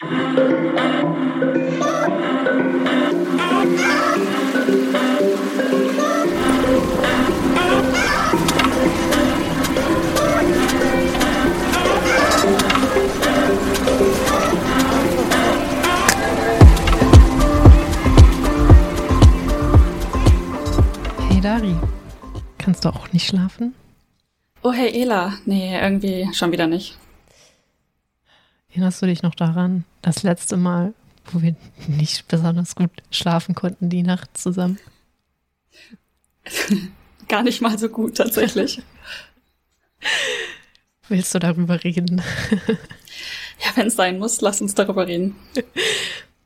Hey Dari, kannst du auch nicht schlafen? Oh, hey Ela. Nee, irgendwie schon wieder nicht. Erinnerst du dich noch daran, das letzte Mal, wo wir nicht besonders gut schlafen konnten, die Nacht zusammen? Gar nicht mal so gut, tatsächlich. Willst du darüber reden? ja, wenn es sein muss, lass uns darüber reden.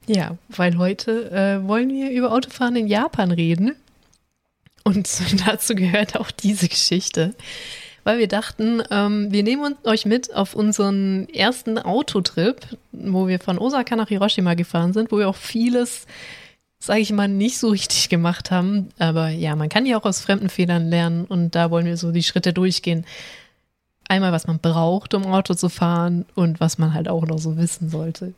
Ja, weil heute äh, wollen wir über Autofahren in Japan reden. Und dazu gehört auch diese Geschichte. Weil wir dachten, ähm, wir nehmen euch mit auf unseren ersten Autotrip, wo wir von Osaka nach Hiroshima gefahren sind, wo wir auch vieles, sage ich mal, nicht so richtig gemacht haben. Aber ja, man kann ja auch aus fremden Fehlern lernen und da wollen wir so die Schritte durchgehen. Einmal, was man braucht, um Auto zu fahren und was man halt auch noch so wissen sollte.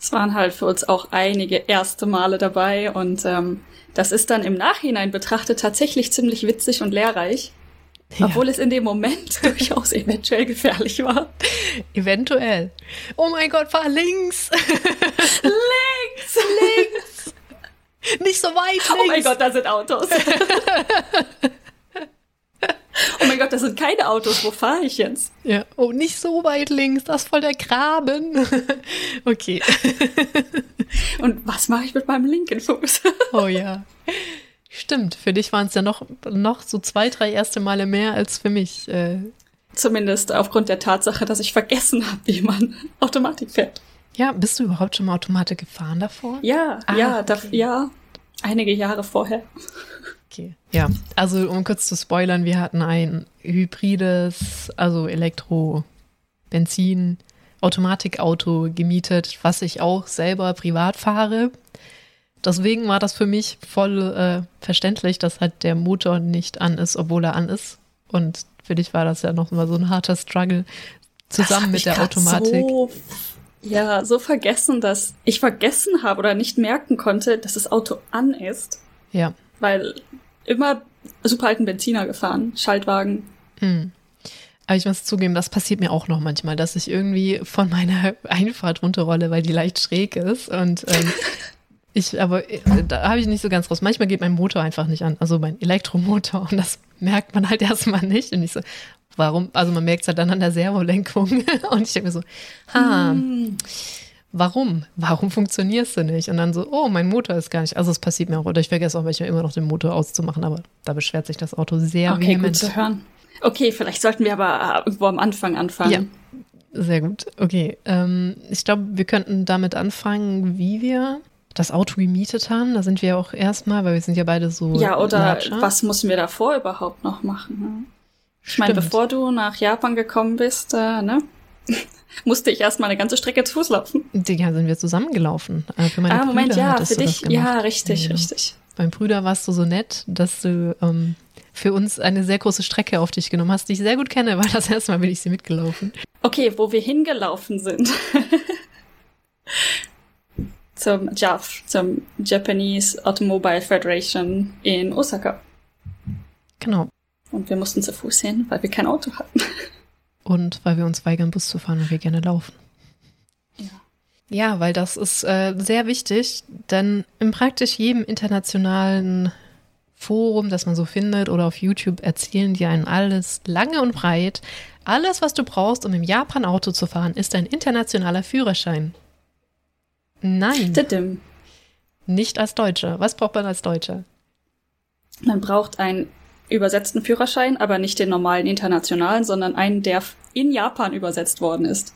Es waren halt für uns auch einige erste Male dabei und ähm, das ist dann im Nachhinein betrachtet tatsächlich ziemlich witzig und lehrreich. Ja. Obwohl es in dem Moment durchaus eventuell gefährlich war. Eventuell. Oh mein Gott, fahr links! links! links! Nicht so weit links! Oh mein Gott, da sind Autos. Oh mein Gott, das sind keine Autos. Wo fahre ich jetzt? Ja. Oh, nicht so weit links. Das ist voll der Graben. okay. Und was mache ich mit meinem linken Fuß? oh ja. Stimmt. Für dich waren es ja noch, noch so zwei, drei erste Male mehr als für mich. Äh. Zumindest aufgrund der Tatsache, dass ich vergessen habe, wie man Automatik fährt. Ja, bist du überhaupt schon mal Automatik gefahren davor? Ja, ah, ja, okay. da, ja. Einige Jahre vorher. Okay. Ja, also um kurz zu spoilern, wir hatten ein hybrides, also Elektro, Benzin, Automatikauto gemietet, was ich auch selber privat fahre. Deswegen war das für mich voll äh, verständlich, dass halt der Motor nicht an ist, obwohl er an ist. Und für dich war das ja noch mal so ein harter Struggle zusammen mit der Automatik. So, ja, so vergessen, dass ich vergessen habe oder nicht merken konnte, dass das Auto an ist. Ja. Weil immer super alten Benziner gefahren, Schaltwagen. Hm. Aber ich muss zugeben, das passiert mir auch noch manchmal, dass ich irgendwie von meiner Einfahrt runterrolle, weil die leicht schräg ist. Und ähm, ich, aber äh, da habe ich nicht so ganz raus. Manchmal geht mein Motor einfach nicht an, also mein Elektromotor. Und das merkt man halt erstmal nicht. Und ich so, warum? Also man merkt es halt dann an der Servolenkung. Und ich denke mir so, ha. Hm warum? Warum funktionierst du nicht? Und dann so, oh, mein Motor ist gar nicht. Also es passiert mir auch, oder ich vergesse auch manchmal immer noch den Motor auszumachen, aber da beschwert sich das Auto sehr okay, vehement. gut zu hören. Okay, vielleicht sollten wir aber äh, irgendwo am Anfang anfangen. Ja, sehr gut. Okay, ähm, ich glaube, wir könnten damit anfangen, wie wir das Auto gemietet haben. Da sind wir auch erstmal, weil wir sind ja beide so. Ja, oder Latscher. was müssen wir davor überhaupt noch machen? Ne? Ich meine, bevor du nach Japan gekommen bist, äh, ne? musste ich erstmal eine ganze Strecke zu Fuß laufen. Ja, sind wir zusammengelaufen. Äh, für meine ah, Moment, Brüder ja, für dich, ja, richtig, ja. richtig. Beim Brüder warst du so nett, dass du ähm, für uns eine sehr große Strecke auf dich genommen hast, die ich sehr gut kenne, weil das erste Mal bin ich sie mitgelaufen. Okay, wo wir hingelaufen sind. zum JAF, zum Japanese Automobile Federation in Osaka. Genau. Und wir mussten zu Fuß hin, weil wir kein Auto hatten. Und weil wir uns weigern, Bus zu fahren und wir gerne laufen. Ja. Ja, weil das ist äh, sehr wichtig, denn in praktisch jedem internationalen Forum, das man so findet oder auf YouTube, erzählen die einen alles lange und breit. Alles, was du brauchst, um im Japan Auto zu fahren, ist ein internationaler Führerschein. Nein. Titim. Nicht als Deutscher. Was braucht man als Deutscher? Man braucht ein übersetzten Führerschein, aber nicht den normalen internationalen, sondern einen, der in Japan übersetzt worden ist.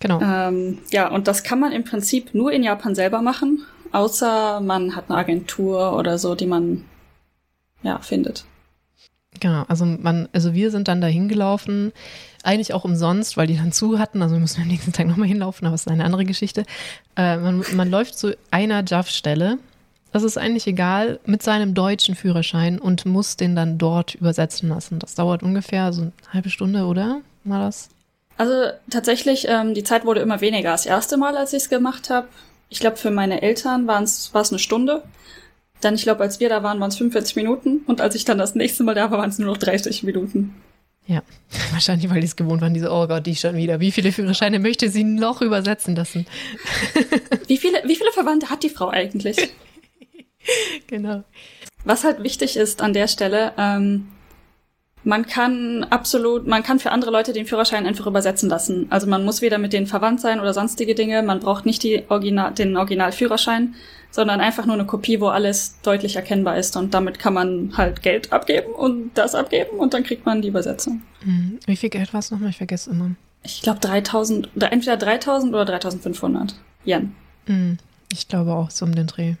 Genau. Ähm, ja, und das kann man im Prinzip nur in Japan selber machen, außer man hat eine Agentur oder so, die man ja findet. Genau, also man, also wir sind dann da hingelaufen, eigentlich auch umsonst, weil die dann zu hatten. Also wir mussten am nächsten Tag nochmal hinlaufen, aber es ist eine andere Geschichte. Äh, man, man läuft zu einer JAF-Stelle das ist eigentlich egal, mit seinem deutschen Führerschein und muss den dann dort übersetzen lassen. Das dauert ungefähr so eine halbe Stunde, oder? War das? Also tatsächlich, ähm, die Zeit wurde immer weniger. Das erste Mal, als ich es gemacht habe, ich glaube, für meine Eltern war es eine Stunde. Dann, ich glaube, als wir da waren, waren es 45 Minuten. Und als ich dann das nächste Mal da war, waren es nur noch 30 Minuten. Ja, wahrscheinlich, weil die es gewohnt waren, diese, oh Gott, die schon wieder. Wie viele Führerscheine möchte sie noch übersetzen lassen? wie, viele, wie viele Verwandte hat die Frau eigentlich? genau. Was halt wichtig ist an der Stelle, ähm, man kann absolut, man kann für andere Leute den Führerschein einfach übersetzen lassen. Also man muss weder mit denen verwandt sein oder sonstige Dinge. Man braucht nicht die Original, den Originalführerschein, sondern einfach nur eine Kopie, wo alles deutlich erkennbar ist. Und damit kann man halt Geld abgeben und das abgeben und dann kriegt man die Übersetzung. Hm. Wie viel Geld war es nochmal? Ich vergesse immer. Ich glaube 3000, entweder 3000 oder 3500 Yen. Hm. Ich glaube auch so um den Dreh.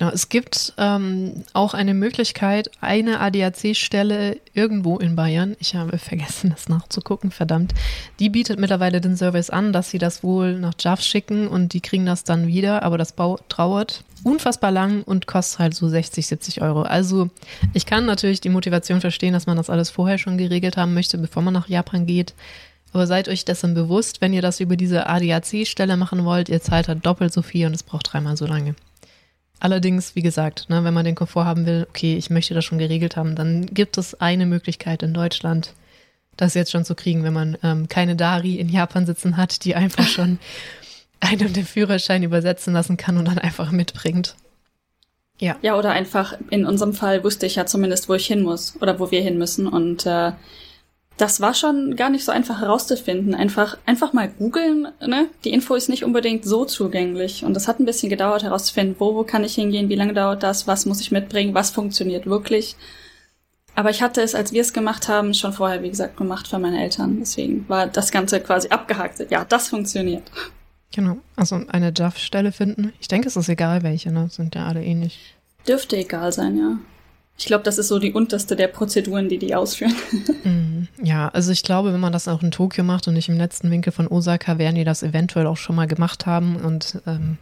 Genau, es gibt ähm, auch eine Möglichkeit, eine ADAC-Stelle irgendwo in Bayern, ich habe vergessen, das nachzugucken, verdammt, die bietet mittlerweile den Service an, dass sie das wohl nach JAF schicken und die kriegen das dann wieder, aber das trauert unfassbar lang und kostet halt so 60, 70 Euro. Also ich kann natürlich die Motivation verstehen, dass man das alles vorher schon geregelt haben möchte, bevor man nach Japan geht. Aber seid euch dessen bewusst, wenn ihr das über diese ADAC-Stelle machen wollt, ihr zahlt halt doppelt so viel und es braucht dreimal so lange. Allerdings, wie gesagt, ne, wenn man den Komfort haben will, okay, ich möchte das schon geregelt haben, dann gibt es eine Möglichkeit in Deutschland, das jetzt schon zu kriegen, wenn man ähm, keine Dari in Japan sitzen hat, die einfach schon einen den Führerschein übersetzen lassen kann und dann einfach mitbringt. Ja. Ja, oder einfach, in unserem Fall wusste ich ja zumindest, wo ich hin muss oder wo wir hin müssen. Und äh, das war schon gar nicht so einfach herauszufinden. Einfach, einfach mal googeln, ne? Die Info ist nicht unbedingt so zugänglich. Und das hat ein bisschen gedauert herauszufinden, wo, wo kann ich hingehen, wie lange dauert das, was muss ich mitbringen, was funktioniert wirklich. Aber ich hatte es, als wir es gemacht haben, schon vorher, wie gesagt, gemacht für meine Eltern. Deswegen war das Ganze quasi abgehakt. Ja, das funktioniert. Genau. Also eine JAF-Stelle finden. Ich denke, es ist egal welche, ne? Sind ja alle ähnlich. Dürfte egal sein, ja. Ich glaube, das ist so die unterste der Prozeduren, die die ausführen. Mhm. Ja, also ich glaube, wenn man das auch in Tokio macht und nicht im letzten Winkel von Osaka, werden die das eventuell auch schon mal gemacht haben und ähm,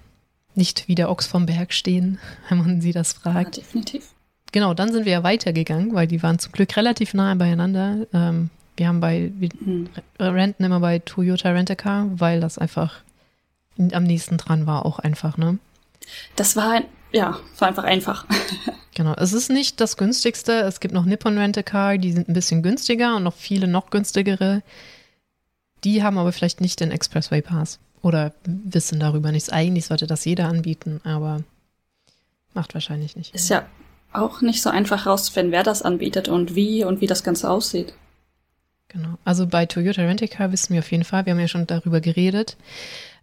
nicht wie der Ochs vom Berg stehen, wenn man sie das fragt. Ja, definitiv. Genau, dann sind wir ja weitergegangen, weil die waren zum Glück relativ nahe beieinander. Ähm, wir haben bei, wir mhm. renten immer bei Toyota Rent-A-Car, weil das einfach am nächsten dran war, auch einfach, ne? Das war, ja, war einfach einfach. Genau, es ist nicht das günstigste. Es gibt noch Nippon Rent-A-Car, die sind ein bisschen günstiger und noch viele noch günstigere. Die haben aber vielleicht nicht den Expressway Pass oder wissen darüber nichts. Eigentlich sollte das jeder anbieten, aber macht wahrscheinlich nicht. Ist ja auch nicht so einfach rauszufinden, wer das anbietet und wie und wie das Ganze aussieht. Genau. Also bei Toyota Rent-A-Car wissen wir auf jeden Fall, wir haben ja schon darüber geredet.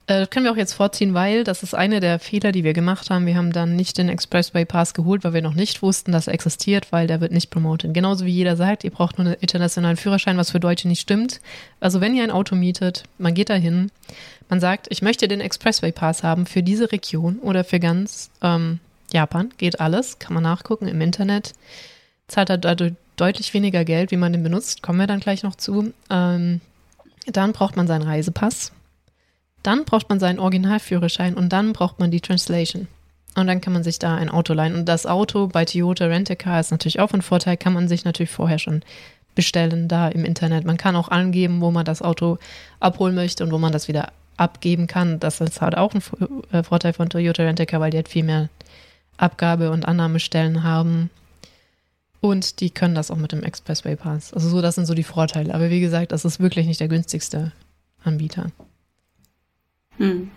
Äh, das können wir auch jetzt vorziehen, weil das ist eine der Fehler, die wir gemacht haben. Wir haben dann nicht den Expressway Pass geholt, weil wir noch nicht wussten, dass er existiert, weil der wird nicht promotet. Genauso wie jeder sagt, ihr braucht nur einen internationalen Führerschein, was für Deutsche nicht stimmt. Also wenn ihr ein Auto mietet, man geht dahin, man sagt, ich möchte den Expressway Pass haben für diese Region oder für ganz ähm, Japan, geht alles, kann man nachgucken im Internet. Zahlt er dadurch deutlich weniger Geld, wie man den benutzt, kommen wir dann gleich noch zu. Ähm, dann braucht man seinen Reisepass dann braucht man seinen Originalführerschein und dann braucht man die Translation. Und dann kann man sich da ein Auto leihen. Und das Auto bei Toyota Rent-A-Car ist natürlich auch ein Vorteil, kann man sich natürlich vorher schon bestellen da im Internet. Man kann auch angeben, wo man das Auto abholen möchte und wo man das wieder abgeben kann. Das ist halt auch ein äh, Vorteil von Toyota Rent-A-Car, weil die halt viel mehr Abgabe- und Annahmestellen haben. Und die können das auch mit dem Expressway Pass. Also so, das sind so die Vorteile. Aber wie gesagt, das ist wirklich nicht der günstigste Anbieter. Hm.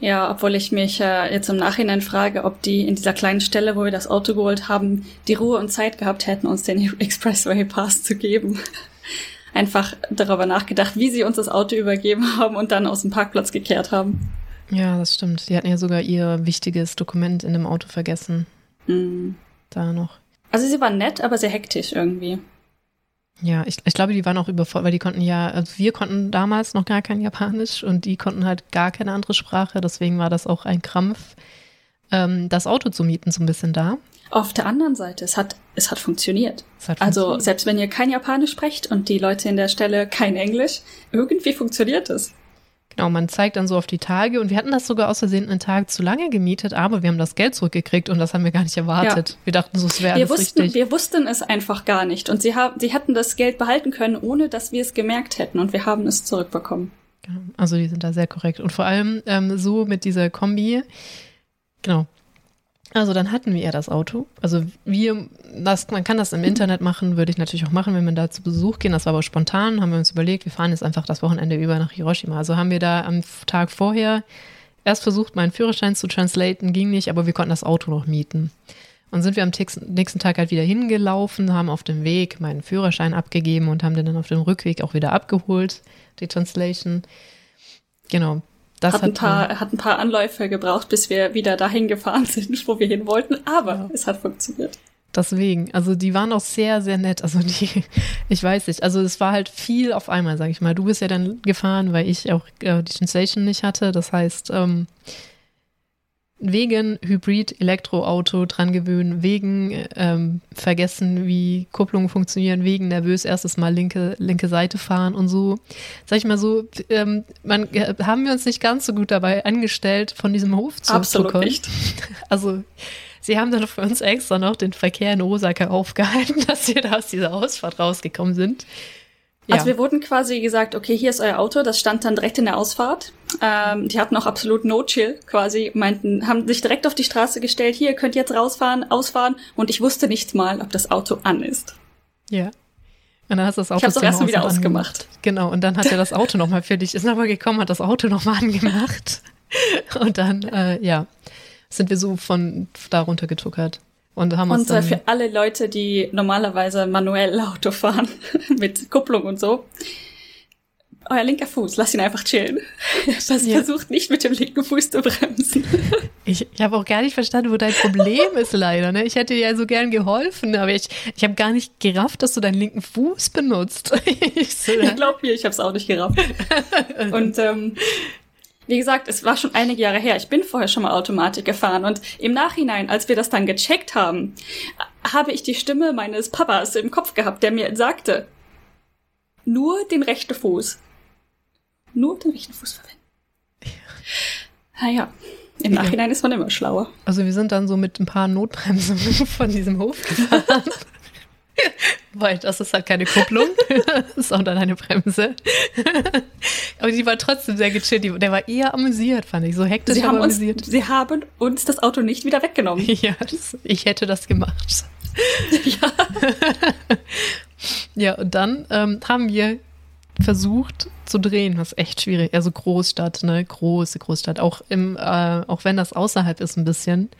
Ja, obwohl ich mich äh, jetzt im Nachhinein frage, ob die in dieser kleinen Stelle, wo wir das Auto geholt haben, die Ruhe und Zeit gehabt hätten, uns den Expressway Pass zu geben. Einfach darüber nachgedacht, wie sie uns das Auto übergeben haben und dann aus dem Parkplatz gekehrt haben. Ja, das stimmt. Die hatten ja sogar ihr wichtiges Dokument in dem Auto vergessen. Mhm. Da noch. Also sie waren nett, aber sehr hektisch irgendwie. Ja, ich, ich glaube, die waren auch überfordert, weil die konnten ja, also wir konnten damals noch gar kein Japanisch und die konnten halt gar keine andere Sprache. Deswegen war das auch ein Krampf, ähm, das Auto zu mieten, so ein bisschen da. Auf der anderen Seite, es hat, es hat funktioniert. Es hat also funktioniert. selbst wenn ihr kein Japanisch sprecht und die Leute in der Stelle kein Englisch, irgendwie funktioniert es. Genau, man zeigt dann so auf die Tage und wir hatten das sogar aus Versehen einen Tag zu lange gemietet, aber wir haben das Geld zurückgekriegt und das haben wir gar nicht erwartet. Ja. Wir dachten so, es wäre wussten, richtig. Wir wussten es einfach gar nicht und sie, haben, sie hätten das Geld behalten können, ohne dass wir es gemerkt hätten und wir haben es zurückbekommen. Genau. Also die sind da sehr korrekt und vor allem ähm, so mit dieser Kombi, genau, also dann hatten wir ja das Auto. Also wir, das, man kann das im Internet machen, würde ich natürlich auch machen, wenn wir da zu Besuch gehen. Das war aber spontan, haben wir uns überlegt, wir fahren jetzt einfach das Wochenende über nach Hiroshima. Also haben wir da am Tag vorher erst versucht, meinen Führerschein zu translaten, ging nicht, aber wir konnten das Auto noch mieten. Und sind wir am nächsten Tag halt wieder hingelaufen, haben auf dem Weg meinen Führerschein abgegeben und haben den dann auf dem Rückweg auch wieder abgeholt, die Translation. Genau. Das hat, ein paar, hat ein paar Anläufe gebraucht, bis wir wieder dahin gefahren sind, wo wir hin wollten, aber ja. es hat funktioniert. Deswegen, also die waren auch sehr, sehr nett. Also die, ich weiß nicht, also es war halt viel auf einmal, sag ich mal. Du bist ja dann gefahren, weil ich auch äh, die Translation nicht hatte. Das heißt, ähm, wegen Hybrid-Elektroauto dran gewöhnen, wegen ähm, vergessen, wie Kupplungen funktionieren, wegen nervös erstes Mal linke, linke Seite fahren und so. Sag ich mal so, ähm, man, äh, haben wir uns nicht ganz so gut dabei angestellt, von diesem Hof zu Absolut kommen. nicht. Also sie haben dann für uns extra noch den Verkehr in Osaka aufgehalten, dass wir da aus dieser Ausfahrt rausgekommen sind. Ja. Also wir wurden quasi gesagt, okay, hier ist euer Auto, das stand dann direkt in der Ausfahrt. Ähm, die hatten auch absolut no chill quasi, meinten, haben sich direkt auf die Straße gestellt, hier, könnt ihr jetzt rausfahren, ausfahren und ich wusste nicht mal, ob das Auto an ist. Ja. Und dann hast du das Auto ich hab's auch wieder ausgemacht. Genau, und dann hat er das Auto nochmal für dich, ist nochmal gekommen, hat das Auto nochmal angemacht. und dann, äh, ja, sind wir so von da runtergetuckert. Und haben uns und äh, für alle Leute, die normalerweise manuell Auto fahren, mit Kupplung und so, euer linker Fuß, lasst ihn einfach chillen. Das ja. versucht nicht mit dem linken Fuß zu bremsen. Ich, ich habe auch gar nicht verstanden, wo dein Problem ist leider. Ne? Ich hätte dir ja so gern geholfen, aber ich, ich habe gar nicht gerafft, dass du deinen linken Fuß benutzt. ich so, ja. Glaub mir, ich habe es auch nicht gerafft. Und ähm, wie gesagt, es war schon einige Jahre her. Ich bin vorher schon mal Automatik gefahren und im Nachhinein, als wir das dann gecheckt haben, habe ich die Stimme meines Papas im Kopf gehabt, der mir sagte, nur den rechten Fuß. Nur den rechten Fuß verwenden. Naja, im Nachhinein ist man immer schlauer. Also wir sind dann so mit ein paar Notbremsungen von diesem Hof gefahren. Weil das ist halt keine Kupplung, sondern eine Bremse. aber die war trotzdem sehr gechillt. Der war eher amüsiert, fand ich. So hektisch, sie haben uns, amüsiert. Sie haben uns das Auto nicht wieder weggenommen. Ja, das, ich hätte das gemacht. Ja. ja, und dann ähm, haben wir versucht zu drehen, was echt schwierig. Also Großstadt, ne, große Großstadt. Auch im, äh, auch wenn das außerhalb ist ein bisschen,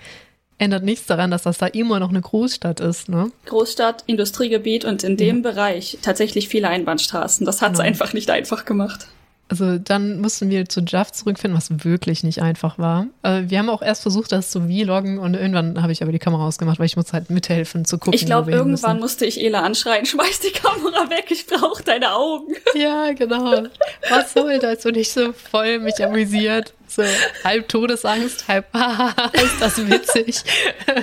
ändert nichts daran, dass das da immer noch eine Großstadt ist, ne? Großstadt, Industriegebiet und in dem ja. Bereich tatsächlich viele Einbahnstraßen. Das hat es genau. einfach nicht einfach gemacht. Also dann mussten wir zu Jaff zurückfinden, was wirklich nicht einfach war. Äh, wir haben auch erst versucht, das zu vloggen und irgendwann habe ich aber die Kamera ausgemacht, weil ich muss halt mithelfen zu gucken. Ich glaube, irgendwann musste ich Ela anschreien, schmeiß die Kamera weg, ich brauche deine Augen. Ja, genau. Was soll das? Und ich so voll mich amüsiert. So halb Todesangst, halb ist das witzig.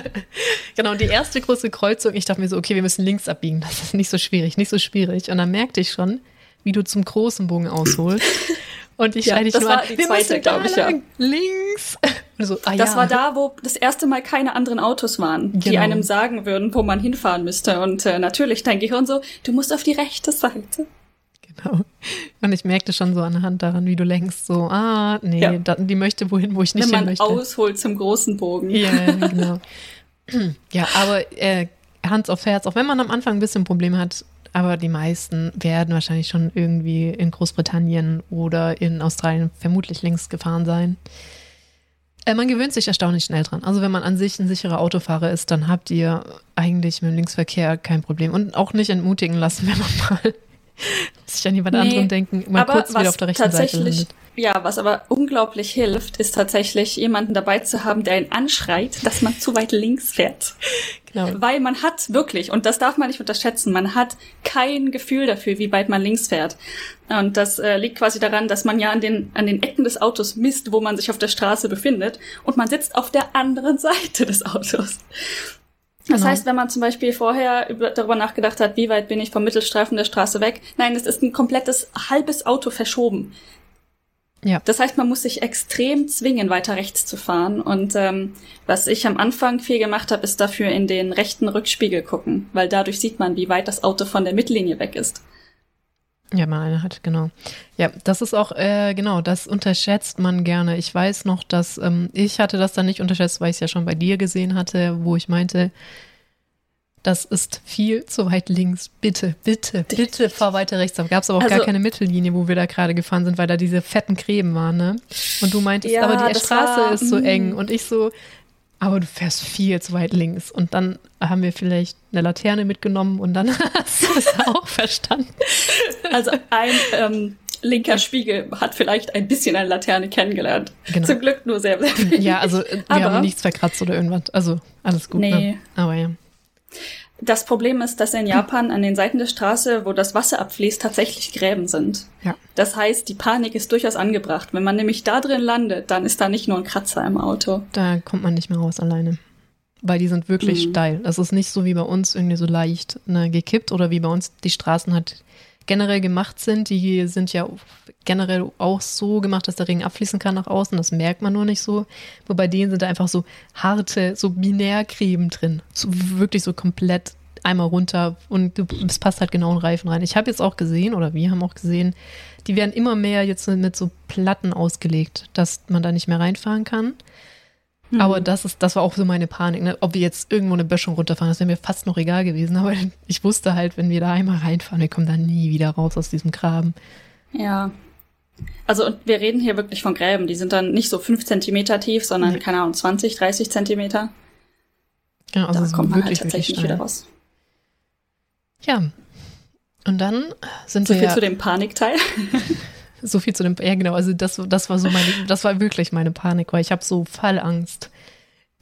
genau, und die erste große Kreuzung, ich dachte mir so, okay, wir müssen links abbiegen. Das ist nicht so schwierig, nicht so schwierig. Und dann merkte ich schon, wie du zum großen Bogen ausholst. Und ich schreie dich das nur war an, die zweite, glaube ich, ja. Links. So, ah, das ja. war da, wo das erste Mal keine anderen Autos waren, genau. die einem sagen würden, wo man hinfahren müsste. Und äh, natürlich dein Gehirn so, du musst auf die rechte Seite. Genau. Und ich merkte schon so anhand daran, wie du lenkst, so, ah, nee, ja. da, die möchte wohin, wo ich nicht Wenn hin möchte. Wenn man ausholt zum großen Bogen. Ja, genau. ja, aber äh, Hans auf Herz, auch wenn man am Anfang ein bisschen Probleme hat, aber die meisten werden wahrscheinlich schon irgendwie in Großbritannien oder in Australien vermutlich längst gefahren sein. Äh, man gewöhnt sich erstaunlich schnell dran. Also wenn man an sich ein sicherer Autofahrer ist, dann habt ihr eigentlich mit dem Linksverkehr kein Problem. Und auch nicht entmutigen lassen, wenn man mal sich an jemand nee, anderen denken, mal kurz wieder auf der rechten Seite landet. Ja, was aber unglaublich hilft, ist tatsächlich jemanden dabei zu haben, der ihn anschreit, dass man zu weit links fährt. Genau. Weil man hat wirklich, und das darf man nicht unterschätzen, man hat kein Gefühl dafür, wie weit man links fährt. Und das äh, liegt quasi daran, dass man ja an den, an den Ecken des Autos misst, wo man sich auf der Straße befindet, und man sitzt auf der anderen Seite des Autos. Das genau. heißt, wenn man zum Beispiel vorher über, darüber nachgedacht hat, wie weit bin ich vom Mittelstreifen der Straße weg, nein, es ist ein komplettes halbes Auto verschoben. Ja. Das heißt, man muss sich extrem zwingen, weiter rechts zu fahren. Und ähm, was ich am Anfang viel gemacht habe, ist dafür in den rechten Rückspiegel gucken, weil dadurch sieht man, wie weit das Auto von der Mittellinie weg ist. Ja, mal eine hat, genau. Ja, das ist auch, äh, genau, das unterschätzt man gerne. Ich weiß noch, dass ähm, ich hatte das dann nicht unterschätzt, weil ich es ja schon bei dir gesehen hatte, wo ich meinte, das ist viel zu weit links. Bitte, bitte, bitte fahr weiter rechts. Da gab es aber auch also, gar keine Mittellinie, wo wir da gerade gefahren sind, weil da diese fetten Gräben waren, ne? Und du meintest, ja, aber die Straße war, ist so eng. Mm. Und ich so, aber du fährst viel zu weit links. Und dann haben wir vielleicht eine Laterne mitgenommen und dann hast du es auch verstanden. Also ein ähm, linker Spiegel hat vielleicht ein bisschen eine Laterne kennengelernt. Genau. Zum Glück nur sehr, sehr wenig. Ja, also wir aber, haben nichts verkratzt oder irgendwas. Also alles gut. Ne? Nee. Ne? Aber ja. Das Problem ist, dass in Japan an den Seiten der Straße, wo das Wasser abfließt, tatsächlich Gräben sind. Ja. Das heißt, die Panik ist durchaus angebracht. Wenn man nämlich da drin landet, dann ist da nicht nur ein Kratzer im Auto. Da kommt man nicht mehr raus alleine. Weil die sind wirklich mhm. steil. Das ist nicht so wie bei uns irgendwie so leicht ne, gekippt oder wie bei uns die Straßen halt generell gemacht sind. Die sind ja generell auch so gemacht, dass der Regen abfließen kann nach außen. Das merkt man nur nicht so. Wobei denen sind da einfach so harte, so Binärcreme drin. So wirklich so komplett einmal runter und es passt halt genau in Reifen rein. Ich habe jetzt auch gesehen, oder wir haben auch gesehen, die werden immer mehr jetzt mit so Platten ausgelegt, dass man da nicht mehr reinfahren kann. Mhm. Aber das ist, das war auch so meine Panik, ne? ob wir jetzt irgendwo eine Böschung runterfahren, das wäre mir fast noch egal gewesen. Aber ich wusste halt, wenn wir da einmal reinfahren, wir kommen da nie wieder raus aus diesem Graben. Ja. Also und wir reden hier wirklich von Gräben, die sind dann nicht so fünf Zentimeter tief, sondern, nee. keine Ahnung, 20, 30 Zentimeter. Ja, also da kommt man halt tatsächlich nicht wieder raus. Ja. Und dann sind so wir. So viel zu dem Panikteil. So viel zu dem, ja genau, also das, das war so meine, das war wirklich meine Panik, weil ich habe so Fallangst.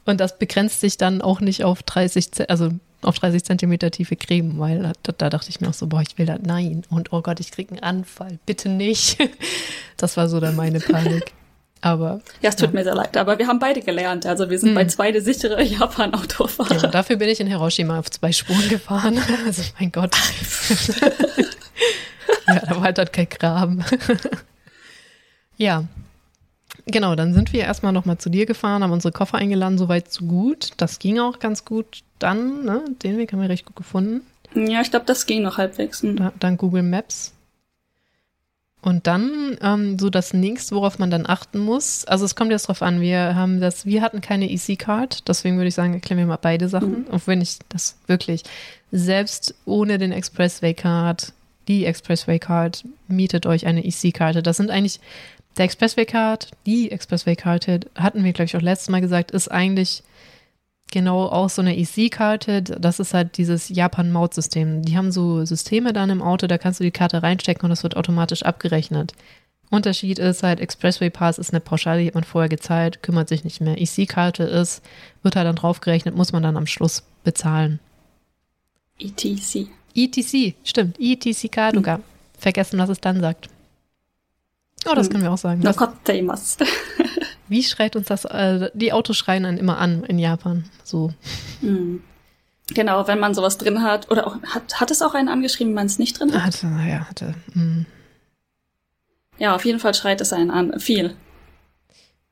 Und das begrenzt sich dann auch nicht auf 30, also auf 30 Zentimeter tiefe Creme, weil da, da, dachte ich mir auch so, boah, ich will da, nein. Und oh Gott, ich kriege einen Anfall, bitte nicht. Das war so dann meine Panik. Aber. Ja, es tut ja. mir sehr leid, aber wir haben beide gelernt. Also wir sind hm. bei zwei sichere Japan-Autofahrer. Ja, dafür bin ich in Hiroshima auf zwei Spuren gefahren. Also mein Gott. ja, da war halt, kein Graben. ja. Genau, dann sind wir erstmal nochmal zu dir gefahren, haben unsere Koffer eingeladen, soweit so gut. Das ging auch ganz gut. Dann, ne, den Weg haben wir recht gut gefunden. Ja, ich glaube, das ging noch halbwegs. Da, dann Google Maps. Und dann ähm, so das nächste, worauf man dann achten muss. Also es kommt jetzt drauf an, wir haben das, wir hatten keine EC-Card, deswegen würde ich sagen, erklären wir mal beide Sachen. Mhm. Auch wenn ich das wirklich selbst ohne den Expressway-Card die Expressway Card, mietet euch eine EC-Karte. Das sind eigentlich der Expressway Card, die Expressway Karte, hatten wir, glaube ich, auch letztes Mal gesagt, ist eigentlich genau auch so eine EC-Karte. Das ist halt dieses Japan-Maut-System. Die haben so Systeme dann im Auto, da kannst du die Karte reinstecken und das wird automatisch abgerechnet. Unterschied ist halt, Expressway Pass ist eine Pauschale, die hat man vorher gezahlt, kümmert sich nicht mehr. EC-Karte ist, wird halt dann draufgerechnet, muss man dann am Schluss bezahlen. ETC. ETC, stimmt. ETC Kaduga. Hm. Vergessen, was es dann sagt. Oh, das hm. können wir auch sagen. Wie schreit uns das? Äh, die Autos schreien einen immer an in Japan. So. Hm. Genau, wenn man sowas drin hat. Oder auch, hat, hat es auch einen angeschrieben, wenn man es nicht drin hat? Hatte, ja, hatte. Hm. Ja, auf jeden Fall schreit es einen an. Viel.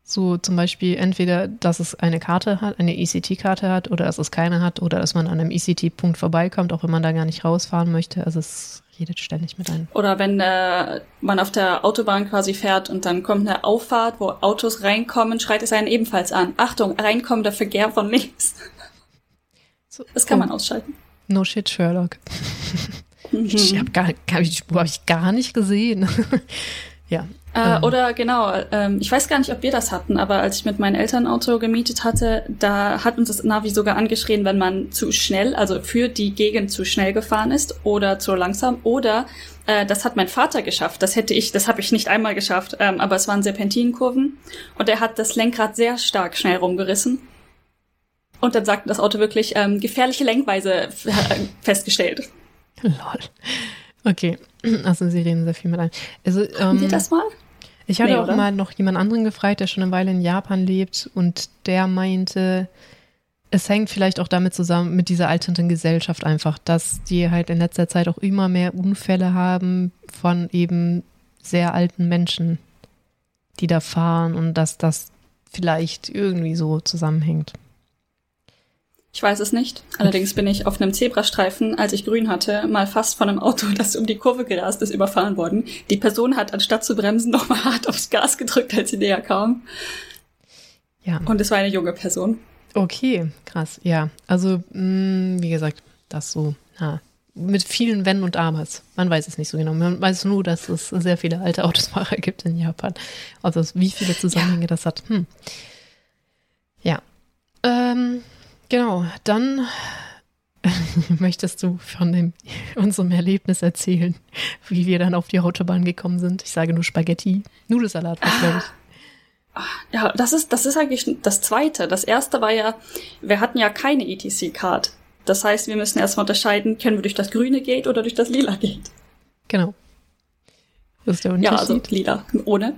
So zum Beispiel entweder, dass es eine Karte hat, eine ECT-Karte hat oder dass es keine hat oder dass man an einem ECT-Punkt vorbeikommt, auch wenn man da gar nicht rausfahren möchte. Also es redet ständig mit einem. Oder wenn äh, man auf der Autobahn quasi fährt und dann kommt eine Auffahrt, wo Autos reinkommen, schreit es einen ebenfalls an. Achtung, reinkommender Verkehr von links. So, das kann oh. man ausschalten. No shit, Sherlock. Mhm. Ich habe gar, gar, die Spur habe ich gar nicht gesehen. ja, äh, mhm. Oder genau, ähm, ich weiß gar nicht, ob wir das hatten, aber als ich mit meinem Elternauto gemietet hatte, da hat uns das Navi sogar angeschrien, wenn man zu schnell, also für die Gegend zu schnell gefahren ist oder zu langsam. Oder äh, das hat mein Vater geschafft. Das hätte ich, das habe ich nicht einmal geschafft, ähm, aber es waren Serpentinenkurven und er hat das Lenkrad sehr stark schnell rumgerissen. Und dann sagte das Auto wirklich ähm, gefährliche Lenkweise äh, festgestellt. Lol. Okay, also Sie reden sehr viel mit ein. Also, ähm, Haben Sie das mal? Ich hatte nee, auch mal noch jemand anderen gefragt, der schon eine Weile in Japan lebt und der meinte, es hängt vielleicht auch damit zusammen, mit dieser alternden Gesellschaft einfach, dass die halt in letzter Zeit auch immer mehr Unfälle haben von eben sehr alten Menschen. die da fahren und dass das vielleicht irgendwie so zusammenhängt. Ich weiß es nicht. Allerdings bin ich auf einem Zebrastreifen, als ich grün hatte, mal fast von einem Auto, das um die Kurve gerast ist, überfahren worden. Die Person hat anstatt zu bremsen nochmal hart aufs Gas gedrückt, als sie näher kam. Ja. Und es war eine junge Person. Okay, krass. Ja, also mh, mm, wie gesagt, das so ja, mit vielen Wenn und Abers. Man weiß es nicht so genau. Man weiß nur, dass es sehr viele alte Autosfahrer gibt in Japan. Also wie viele Zusammenhänge ja. das hat. Hm. Ja. Ähm, Genau, dann möchtest du von dem, unserem Erlebnis erzählen, wie wir dann auf die Autobahn gekommen sind. Ich sage nur Spaghetti, Nudelsalat, was glaube ich. Ah, ja, das ist, das ist eigentlich das Zweite. Das Erste war ja, wir hatten ja keine ETC-Card. Das heißt, wir müssen erstmal unterscheiden, können wir durch das grüne Gate oder durch das lila Gate. Genau. Das ist der Unterschied. Ja, also lila, ohne.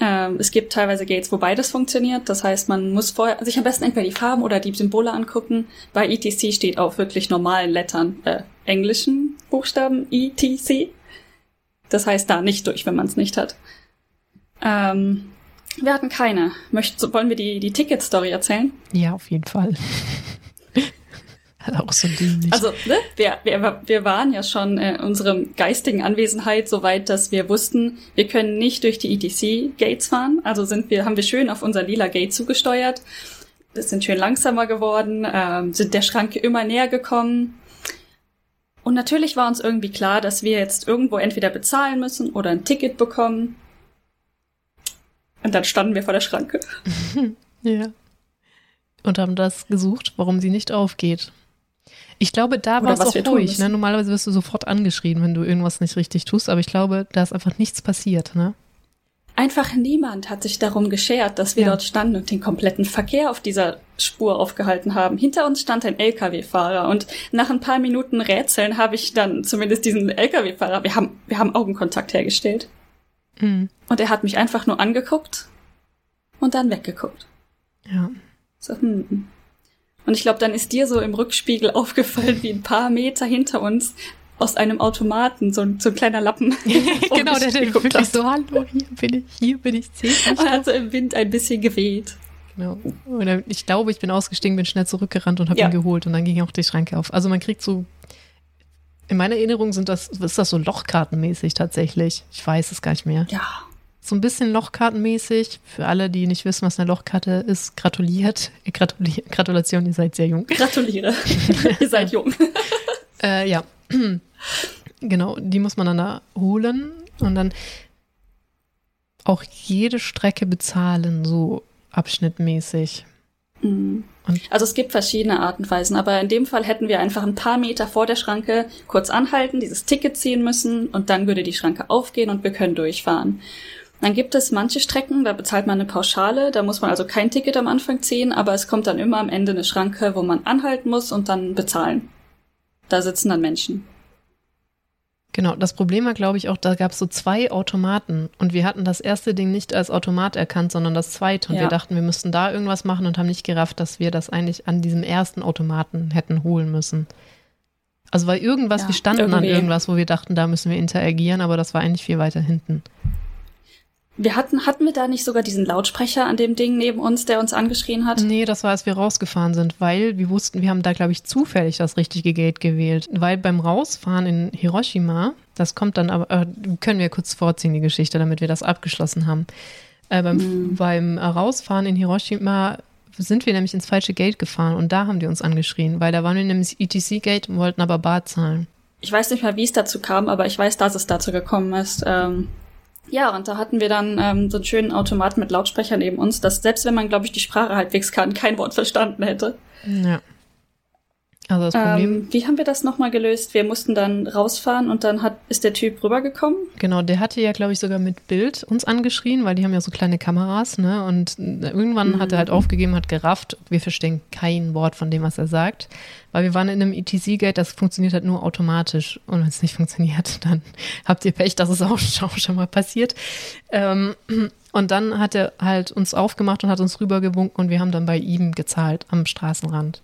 Ähm, es gibt teilweise Gates, wo beides funktioniert. Das heißt, man muss vorher sich am besten entweder die Farben oder die Symbole angucken. Bei ETC steht auf wirklich normalen Lettern, äh, englischen Buchstaben ETC. Das heißt da nicht durch, wenn man es nicht hat. Ähm, wir hatten keine. Möcht, wollen wir die, die Ticket-Story erzählen? Ja, auf jeden Fall. Auch so dämlich. Also, ne, wir, wir, wir waren ja schon in unserem geistigen Anwesenheit so weit, dass wir wussten, wir können nicht durch die ETC-Gates fahren. Also sind wir, haben wir schön auf unser lila Gate zugesteuert. Wir sind schön langsamer geworden, ähm, sind der Schranke immer näher gekommen. Und natürlich war uns irgendwie klar, dass wir jetzt irgendwo entweder bezahlen müssen oder ein Ticket bekommen. Und dann standen wir vor der Schranke. ja. Und haben das gesucht, warum sie nicht aufgeht. Ich glaube, da war es auch ruhig. Ne? Normalerweise wirst du sofort angeschrien, wenn du irgendwas nicht richtig tust, aber ich glaube, da ist einfach nichts passiert. Ne? Einfach niemand hat sich darum geschert, dass wir ja. dort standen und den kompletten Verkehr auf dieser Spur aufgehalten haben. Hinter uns stand ein LKW-Fahrer und nach ein paar Minuten Rätseln habe ich dann zumindest diesen LKW-Fahrer, wir haben, wir haben Augenkontakt hergestellt. Mhm. Und er hat mich einfach nur angeguckt und dann weggeguckt. Ja. So, hm. Und ich glaube, dann ist dir so im Rückspiegel aufgefallen, wie ein paar Meter hinter uns aus einem Automaten so ein, so ein kleiner Lappen. genau, der, der wirklich so, hallo, hier bin ich, hier bin ich zehn. Und hat so im Wind ein bisschen geweht. Genau. Und ich glaube, ich bin ausgestiegen, bin schnell zurückgerannt und habe ja. ihn geholt und dann ging auch die Schranke auf. Also man kriegt so, in meiner Erinnerung sind das, ist das so Lochkartenmäßig tatsächlich. Ich weiß es gar nicht mehr. Ja so ein bisschen Lochkartenmäßig. Für alle, die nicht wissen, was eine Lochkarte ist, gratuliert. Gratulier Gratulation, ihr seid sehr jung. Gratuliere. ihr seid jung. äh, ja. genau, die muss man dann da holen und dann auch jede Strecke bezahlen, so abschnittmäßig. Mhm. also es gibt verschiedene Arten und Weisen, aber in dem Fall hätten wir einfach ein paar Meter vor der Schranke kurz anhalten, dieses Ticket ziehen müssen und dann würde die Schranke aufgehen und wir können durchfahren. Dann gibt es manche Strecken, da bezahlt man eine Pauschale, da muss man also kein Ticket am Anfang ziehen, aber es kommt dann immer am Ende eine Schranke, wo man anhalten muss und dann bezahlen. Da sitzen dann Menschen. Genau, das Problem war, glaube ich, auch, da gab es so zwei Automaten und wir hatten das erste Ding nicht als Automat erkannt, sondern das zweite und ja. wir dachten, wir müssten da irgendwas machen und haben nicht gerafft, dass wir das eigentlich an diesem ersten Automaten hätten holen müssen. Also war irgendwas, ja, wir standen irgendwie. an irgendwas, wo wir dachten, da müssen wir interagieren, aber das war eigentlich viel weiter hinten. Wir hatten, hatten wir da nicht sogar diesen Lautsprecher an dem Ding neben uns, der uns angeschrien hat? Nee, das war, als wir rausgefahren sind, weil wir wussten, wir haben da, glaube ich, zufällig das richtige Gate gewählt. Weil beim Rausfahren in Hiroshima, das kommt dann aber, äh, können wir kurz vorziehen, die Geschichte, damit wir das abgeschlossen haben. Äh, beim, mhm. beim Rausfahren in Hiroshima sind wir nämlich ins falsche Gate gefahren und da haben die uns angeschrien, weil da waren wir einem ETC-Gate und wollten aber Bar zahlen. Ich weiß nicht mal, wie es dazu kam, aber ich weiß, dass es dazu gekommen ist. Ähm ja, und da hatten wir dann ähm, so einen schönen Automat mit Lautsprechern neben uns, dass selbst wenn man, glaube ich, die Sprache halbwegs kann, kein Wort verstanden hätte. Ja. Also das Problem. Ähm, wie haben wir das nochmal gelöst? Wir mussten dann rausfahren und dann hat, ist der Typ rübergekommen. Genau, der hatte ja, glaube ich, sogar mit Bild uns angeschrien, weil die haben ja so kleine Kameras, ne? Und irgendwann mhm. hat er halt aufgegeben, hat gerafft, wir verstehen kein Wort von dem, was er sagt. Weil wir waren in einem ETC-Gate, das funktioniert halt nur automatisch. Und wenn es nicht funktioniert, dann habt ihr Pech, das ist auch schon mal passiert. Ähm, und dann hat er halt uns aufgemacht und hat uns rübergewunken und wir haben dann bei ihm gezahlt am Straßenrand.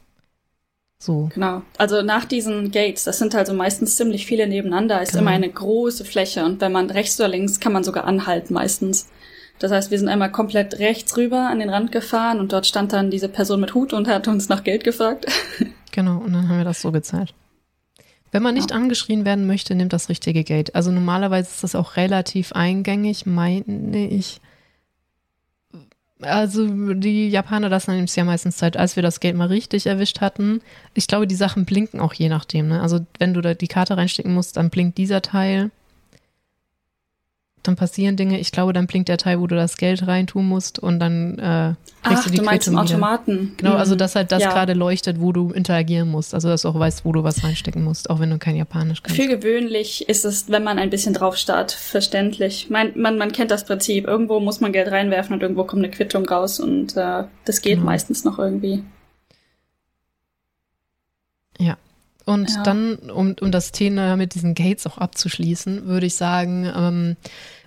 So. Genau. Also nach diesen Gates, das sind also meistens ziemlich viele nebeneinander, ist genau. immer eine große Fläche und wenn man rechts oder links kann man sogar anhalten meistens. Das heißt, wir sind einmal komplett rechts rüber an den Rand gefahren und dort stand dann diese Person mit Hut und hat uns nach Geld gefragt. Genau, und dann haben wir das so gezahlt. Wenn man nicht ja. angeschrien werden möchte, nimmt das richtige Geld. Also normalerweise ist das auch relativ eingängig, meine ich. Also die Japaner lassen einem ja meistens Zeit, als wir das Geld mal richtig erwischt hatten. Ich glaube, die Sachen blinken auch je nachdem. Ne? Also wenn du da die Karte reinstecken musst, dann blinkt dieser Teil dann passieren Dinge. Ich glaube, dann blinkt der Teil, wo du das Geld reintun musst und dann äh, kriegst Ach, du die du meinst Quittung Automaten. Genau, also dass halt das ja. gerade leuchtet, wo du interagieren musst. Also dass du auch weißt, wo du was reinstecken musst, auch wenn du kein Japanisch kannst. Für gewöhnlich ist es, wenn man ein bisschen drauf starrt, verständlich. Man, man, man kennt das Prinzip. Irgendwo muss man Geld reinwerfen und irgendwo kommt eine Quittung raus und äh, das geht genau. meistens noch irgendwie. Ja, und ja. dann, um, um das Thema mit diesen Gates auch abzuschließen, würde ich sagen, ähm,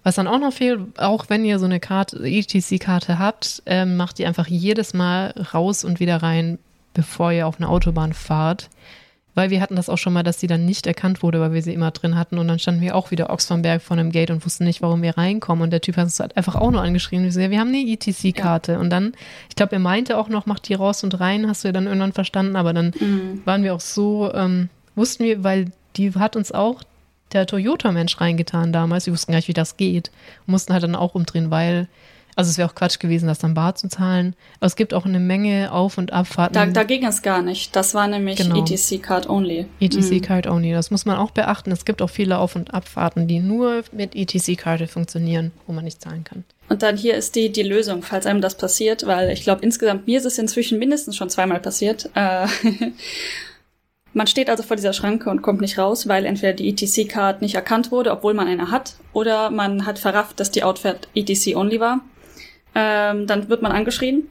was dann auch noch fehlt, auch wenn ihr so eine Karte, ETC-Karte habt, ähm, macht die einfach jedes Mal raus und wieder rein, bevor ihr auf eine Autobahn fahrt. Weil wir hatten das auch schon mal, dass sie dann nicht erkannt wurde, weil wir sie immer drin hatten. Und dann standen wir auch wieder Oxfamberg vor einem Gate und wussten nicht, warum wir reinkommen. Und der Typ hat uns halt einfach auch nur angeschrieben. Wir, so, ja, wir haben eine ETC-Karte. Ja. Und dann, ich glaube, er meinte auch noch, macht die raus und rein, hast du ja dann irgendwann verstanden. Aber dann mhm. waren wir auch so, ähm, wussten wir, weil die hat uns auch der Toyota-Mensch reingetan damals. Wir wussten gar nicht, wie das geht. Und mussten halt dann auch umdrehen, weil also es wäre auch Quatsch gewesen, das dann bar zu zahlen. Aber es gibt auch eine Menge Auf- und Abfahrten. Da, da ging es gar nicht. Das war nämlich genau. ETC Card Only. ETC mhm. Card Only. Das muss man auch beachten. Es gibt auch viele Auf- und Abfahrten, die nur mit ETC-Karte funktionieren, wo man nicht zahlen kann. Und dann hier ist die, die Lösung, falls einem das passiert, weil ich glaube, insgesamt mir ist es inzwischen mindestens schon zweimal passiert. Äh, Man steht also vor dieser Schranke und kommt nicht raus, weil entweder die ETC-Card nicht erkannt wurde, obwohl man eine hat, oder man hat verrafft, dass die Outfit ETC-only war ähm, dann wird man angeschrien.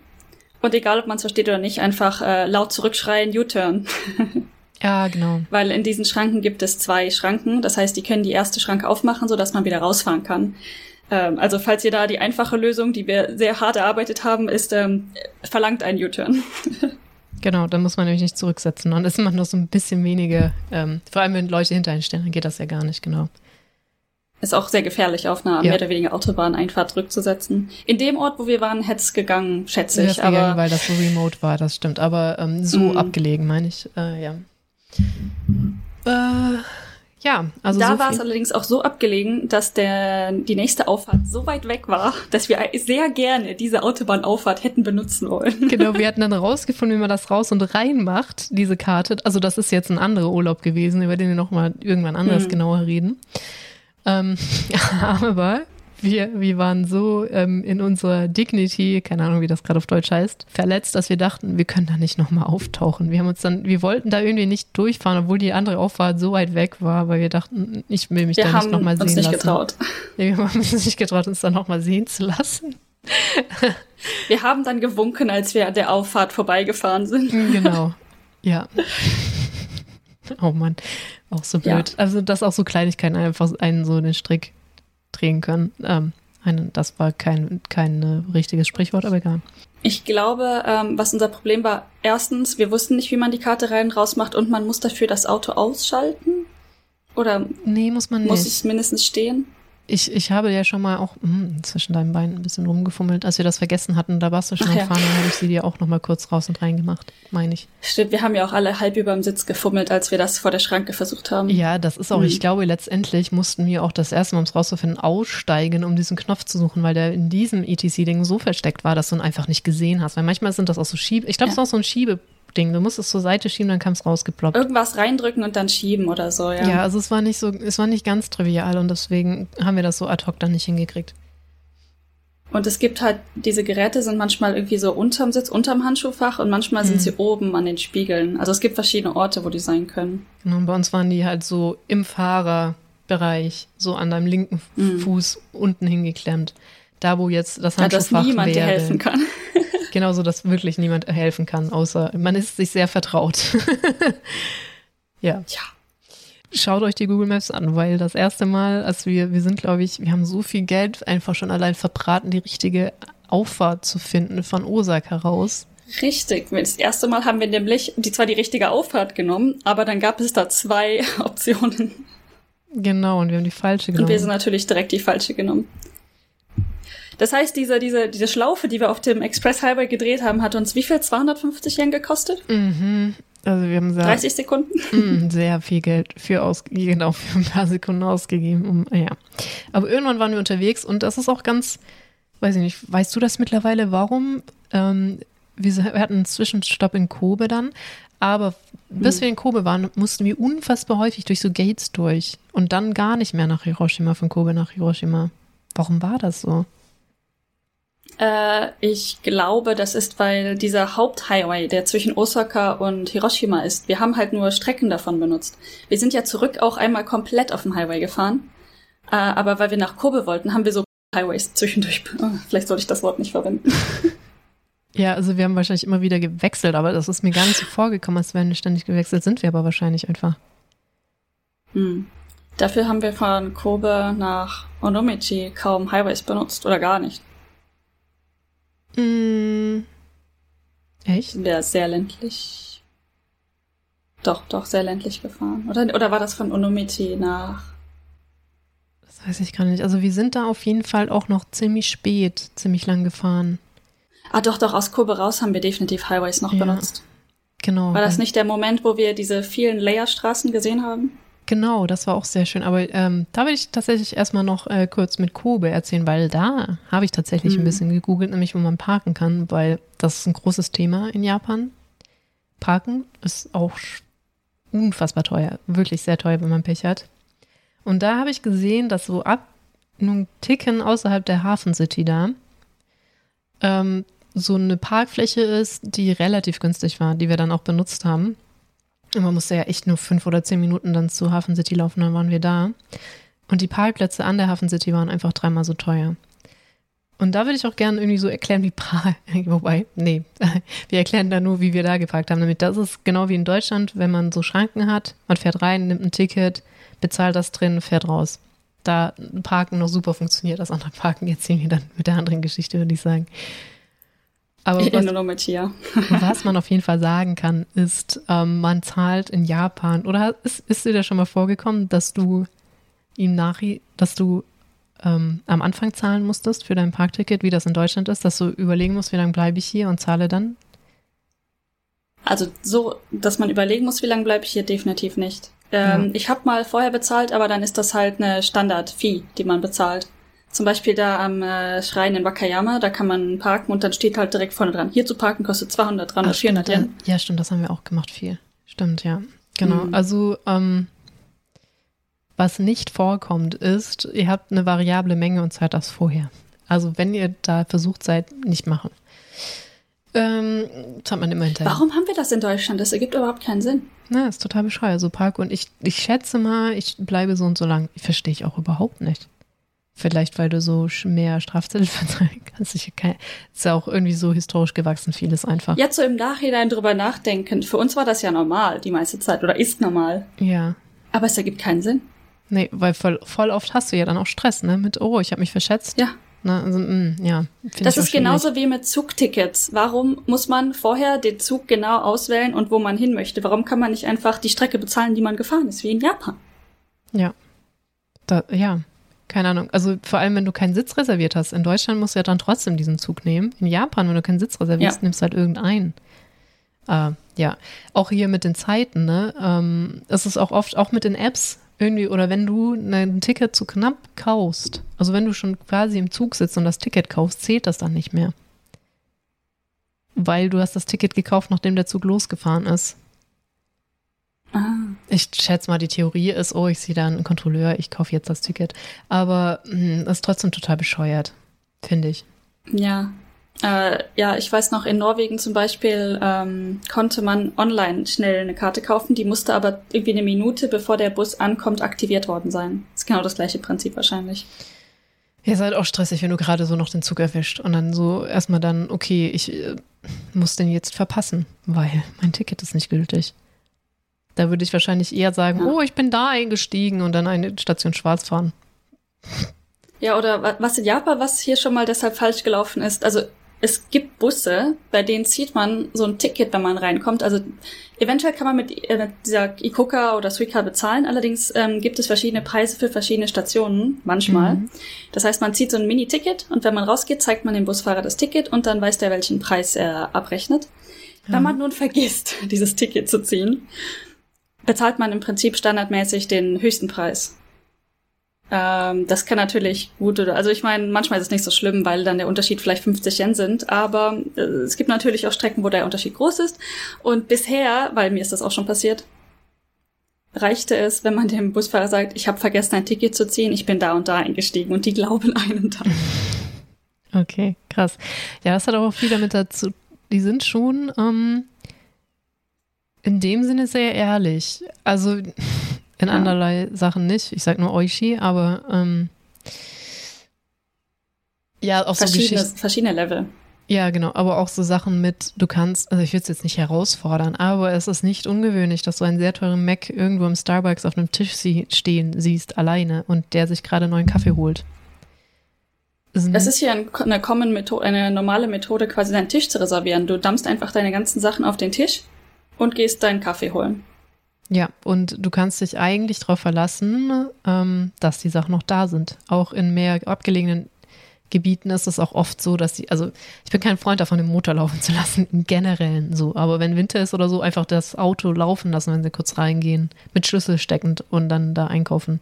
Und egal, ob man es versteht oder nicht, einfach äh, laut zurückschreien, U-Turn. ja, genau. Weil in diesen Schranken gibt es zwei Schranken. Das heißt, die können die erste Schranke aufmachen, sodass man wieder rausfahren kann. Ähm, also falls ihr da die einfache Lösung, die wir sehr hart erarbeitet haben, ist, ähm, verlangt einen U-Turn. Genau, dann muss man nämlich nicht zurücksetzen. Und ist man noch so ein bisschen weniger, ähm, vor allem wenn Leute hinter einen stehen, dann geht das ja gar nicht, genau. Ist auch sehr gefährlich, auf einer ja. mehr oder weniger Autobahneinfahrt rückzusetzen. In dem Ort, wo wir waren, hätte es gegangen, schätze ich. Aber gegangen, weil das so remote war, das stimmt. Aber ähm, so mm. abgelegen, meine ich. Äh, ja. Äh, ja, also da so war es allerdings auch so abgelegen, dass der die nächste Auffahrt so weit weg war, dass wir sehr gerne diese Autobahnauffahrt hätten benutzen wollen. Genau, wir hatten dann rausgefunden, wie man das raus und rein macht, diese Karte. Also das ist jetzt ein anderer Urlaub gewesen, über den wir noch mal irgendwann anders hm. genauer reden. Ähm, aber wir, wir waren so ähm, in unserer Dignity, keine Ahnung, wie das gerade auf Deutsch heißt, verletzt, dass wir dachten, wir können da nicht nochmal auftauchen. Wir haben uns dann, wir wollten da irgendwie nicht durchfahren, obwohl die andere Auffahrt so weit weg war, weil wir dachten, ich will mich wir da nicht nochmal sehen lassen. Wir haben uns nicht getraut. Ja, wir haben uns nicht getraut, uns da nochmal sehen zu lassen. wir haben dann gewunken, als wir der Auffahrt vorbeigefahren sind. Genau. Ja. Oh Mann. Auch so blöd. Ja. Also, dass auch so Kleinigkeiten einfach einen so den Strick drehen können. Ähm, eine, das war kein, kein richtiges Sprichwort, aber egal. Ich glaube, ähm, was unser Problem war, erstens, wir wussten nicht, wie man die Karte rein raus macht und man muss dafür das Auto ausschalten. Oder nee, muss man nicht. Muss es mindestens stehen? Ich, ich habe ja schon mal auch mh, hm, zwischen deinen Beinen ein bisschen rumgefummelt, als wir das vergessen hatten. Da warst du schon Ach ja. Fahren, dann habe ich sie dir auch noch mal kurz raus und rein gemacht, meine ich. Stimmt, wir haben ja auch alle halb über dem Sitz gefummelt, als wir das vor der Schranke versucht haben. Ja, das ist auch, mhm. ich glaube, letztendlich mussten wir auch das erste Mal, um es rauszufinden, aussteigen, um diesen Knopf zu suchen, weil der in diesem ETC-Ding so versteckt war, dass du ihn einfach nicht gesehen hast. Weil manchmal sind das auch so Schiebe, ich glaube, es ja. ist auch so ein Schiebe- Ding. Du musst es zur Seite schieben, dann kam es rausgeploppt. Irgendwas reindrücken und dann schieben oder so, ja. Ja, also es war nicht so, es war nicht ganz trivial und deswegen haben wir das so ad hoc dann nicht hingekriegt. Und es gibt halt, diese Geräte sind manchmal irgendwie so unterm Sitz, unterm Handschuhfach und manchmal mhm. sind sie oben an den Spiegeln. Also es gibt verschiedene Orte, wo die sein können. Genau, und bei uns waren die halt so im Fahrerbereich, so an deinem linken mhm. Fuß unten hingeklemmt. Da, wo jetzt das Handschuhfach ja, dass niemand wäre. dir helfen kann. Genauso, dass wirklich niemand helfen kann, außer man ist sich sehr vertraut. ja. Ja. Schaut euch die Google Maps an, weil das erste Mal, als wir, wir sind, glaube ich, wir haben so viel Geld einfach schon allein verbraten, die richtige Auffahrt zu finden von Osaka raus. Richtig. Das erste Mal haben wir nämlich die zwar die richtige Auffahrt genommen, aber dann gab es da zwei Optionen. Genau, und wir haben die falsche genommen. Und wir sind natürlich direkt die falsche genommen. Das heißt, diese, diese, diese Schlaufe, die wir auf dem Express Highway gedreht haben, hat uns wie viel? 250 Yen gekostet? Mhm. Also wir haben sehr, 30 Sekunden? Mm, sehr viel Geld für ausgegeben, genau, für ein paar Sekunden ausgegeben. Um, ja. Aber irgendwann waren wir unterwegs und das ist auch ganz, weiß ich nicht, weißt du das mittlerweile, warum? Ähm, wir, hatten einen Zwischenstopp in Kobe dann, aber bis hm. wir in Kobe waren, mussten wir unfassbar häufig durch so Gates durch und dann gar nicht mehr nach Hiroshima, von Kobe nach Hiroshima. Warum war das so? Äh, ich glaube, das ist, weil dieser Haupthighway, der zwischen Osaka und Hiroshima ist, wir haben halt nur Strecken davon benutzt. Wir sind ja zurück auch einmal komplett auf dem Highway gefahren. Äh, aber weil wir nach Kobe wollten, haben wir so Highways zwischendurch. Oh, vielleicht sollte ich das Wort nicht verwenden. Ja, also wir haben wahrscheinlich immer wieder gewechselt, aber das ist mir gar nicht so vorgekommen, als wären wir ständig gewechselt, sind wir aber wahrscheinlich einfach. Hm. Dafür haben wir von Kobe nach Onomichi kaum Highways benutzt oder gar nicht. Mm. Echt? Wäre sehr ländlich. Doch, doch, sehr ländlich gefahren. Oder, oder war das von Onomichi nach? Das weiß ich gar nicht. Also wir sind da auf jeden Fall auch noch ziemlich spät, ziemlich lang gefahren. Ah, doch, doch, aus Kobe raus haben wir definitiv Highways noch ja, benutzt. Genau. War das nicht der Moment, wo wir diese vielen Layerstraßen gesehen haben? Genau, das war auch sehr schön. Aber ähm, da will ich tatsächlich erstmal noch äh, kurz mit Kobe erzählen, weil da habe ich tatsächlich mhm. ein bisschen gegoogelt, nämlich wo man parken kann, weil das ist ein großes Thema in Japan. Parken ist auch unfassbar teuer, wirklich sehr teuer, wenn man Pech hat. Und da habe ich gesehen, dass so ab nun Ticken außerhalb der Hafen City da ähm, so eine Parkfläche ist, die relativ günstig war, die wir dann auch benutzt haben. Man musste ja echt nur fünf oder zehn Minuten dann zu Hafen City laufen, dann waren wir da. Und die Parkplätze an der Hafen City waren einfach dreimal so teuer. Und da würde ich auch gerne irgendwie so erklären, wie Prag, wobei, nee, wir erklären da nur, wie wir da geparkt haben. Nämlich das ist genau wie in Deutschland, wenn man so Schranken hat, man fährt rein, nimmt ein Ticket, bezahlt das drin, fährt raus. Da Parken noch super funktioniert, das andere Parken erzählen wir dann mit der anderen Geschichte, würde ich sagen. Aber was, was, man auf jeden Fall sagen kann, ist, ähm, man zahlt in Japan, oder ist, ist dir das schon mal vorgekommen, dass du ihm nach, dass du ähm, am Anfang zahlen musstest für dein Parkticket, wie das in Deutschland ist, dass du überlegen musst, wie lange bleibe ich hier und zahle dann? Also so, dass man überlegen muss, wie lange bleibe ich hier, definitiv nicht. Ähm, ja. Ich habe mal vorher bezahlt, aber dann ist das halt eine Standard-Fee, die man bezahlt. Zum Beispiel da am äh, Schrein in Wakayama, da kann man parken und dann steht halt direkt vorne dran. Hier zu parken kostet 200, 300, Ach, 400 Yen. Ja, stimmt, das haben wir auch gemacht, viel. Stimmt, ja. Genau. Mhm. Also, ähm, was nicht vorkommt, ist, ihr habt eine variable Menge und zahlt das vorher. Also, wenn ihr da versucht seid, nicht machen. Ähm, das hat man immer hinterher. Warum haben wir das in Deutschland? Das ergibt überhaupt keinen Sinn. Na, ist total bescheuert. So Park und ich, ich schätze mal, ich bleibe so und so lang. Verstehe ich auch überhaupt nicht. Vielleicht, weil du so mehr Strafzettel verzeihen kannst. Ich kann, ist ja auch irgendwie so historisch gewachsen, vieles einfach. Jetzt so im Nachhinein drüber nachdenken. Für uns war das ja normal, die meiste Zeit, oder ist normal. Ja. Aber es ergibt keinen Sinn. Nee, weil voll, voll oft hast du ja dann auch Stress, ne? Mit, oh, ich habe mich verschätzt. Ja. Na, also, mh, mm, ja. Das ist genauso wie mit Zugtickets. Warum muss man vorher den Zug genau auswählen und wo man hin möchte? Warum kann man nicht einfach die Strecke bezahlen, die man gefahren ist, wie in Japan? Ja. Da, ja, keine Ahnung. Also vor allem, wenn du keinen Sitz reserviert hast. In Deutschland musst du ja dann trotzdem diesen Zug nehmen. In Japan, wenn du keinen Sitz reservierst, ja. nimmst du halt irgendeinen. Äh, ja, auch hier mit den Zeiten, ne? Ähm, es ist auch oft, auch mit den Apps irgendwie, oder wenn du ein Ticket zu knapp kaufst, also wenn du schon quasi im Zug sitzt und das Ticket kaufst, zählt das dann nicht mehr. Weil du hast das Ticket gekauft, nachdem der Zug losgefahren ist. Ah. Ich schätze mal, die Theorie ist, oh, ich sehe da einen Kontrolleur, ich kaufe jetzt das Ticket. Aber mh, hm, das ist trotzdem total bescheuert, finde ich. Ja. Äh, ja, ich weiß noch, in Norwegen zum Beispiel ähm, konnte man online schnell eine Karte kaufen, die musste aber irgendwie eine Minute, bevor der Bus ankommt, aktiviert worden sein. Das ist genau das gleiche Prinzip wahrscheinlich. Ja, ist halt auch stressig, wenn du gerade so noch den Zug erwischt und dann so erstmal dann, okay, ich äh, muss den jetzt verpassen, weil mein Ticket ist nicht gültig. Da würde ich wahrscheinlich eher sagen, ja. oh, ich bin da eingestiegen und dann eine Station schwarz fahren. Ja, oder was in Japan, was hier schon mal deshalb falsch gelaufen ist. Also es gibt Busse, bei denen zieht man so ein Ticket, wenn man reinkommt. Also eventuell kann man mit äh, dieser ICOCA oder Suica bezahlen. Allerdings ähm, gibt es verschiedene Preise für verschiedene Stationen, manchmal. Mhm. Das heißt, man zieht so ein Mini-Ticket und wenn man rausgeht, zeigt man dem Busfahrer das Ticket und dann weiß der, welchen Preis er abrechnet. Ja. Wenn man nun vergisst, dieses Ticket zu ziehen, bezahlt man im Prinzip standardmäßig den höchsten Preis. Ähm, das kann natürlich gut oder, also ich meine, manchmal ist es nicht so schlimm, weil dann der Unterschied vielleicht 50 Yen sind, aber äh, es gibt natürlich auch Strecken, wo der Unterschied groß ist. Und bisher, weil mir ist das auch schon passiert, reichte es, wenn man dem Busfahrer sagt, ich habe vergessen, ein Ticket zu ziehen, ich bin da und da eingestiegen und die glauben einem dann. Okay, krass. Ja, das hat auch viel damit dazu, die sind schon ähm, in dem Sinne sehr ehrlich. Also in ja. anderlei Sachen nicht. Ich sag nur Oishi, aber ähm, ja, auch verschiedene, so Geschichten. Verschiedene Level. Ja, genau, aber auch so Sachen mit, du kannst, also ich würde es jetzt nicht herausfordern, aber es ist nicht ungewöhnlich, dass du einen sehr teuren Mac irgendwo im Starbucks auf einem Tisch sie stehen siehst, alleine und der sich gerade neuen Kaffee holt. Das ist hier eine, common Methode, eine normale Methode, quasi deinen Tisch zu reservieren. Du dampfst einfach deine ganzen Sachen auf den Tisch und gehst deinen Kaffee holen. Ja, und du kannst dich eigentlich darauf verlassen, ähm, dass die Sachen noch da sind. Auch in mehr abgelegenen Gebieten ist es auch oft so, dass sie, also ich bin kein Freund davon, den Motor laufen zu lassen, im Generellen so. Aber wenn Winter ist oder so, einfach das Auto laufen lassen, wenn sie kurz reingehen, mit Schlüssel steckend und dann da einkaufen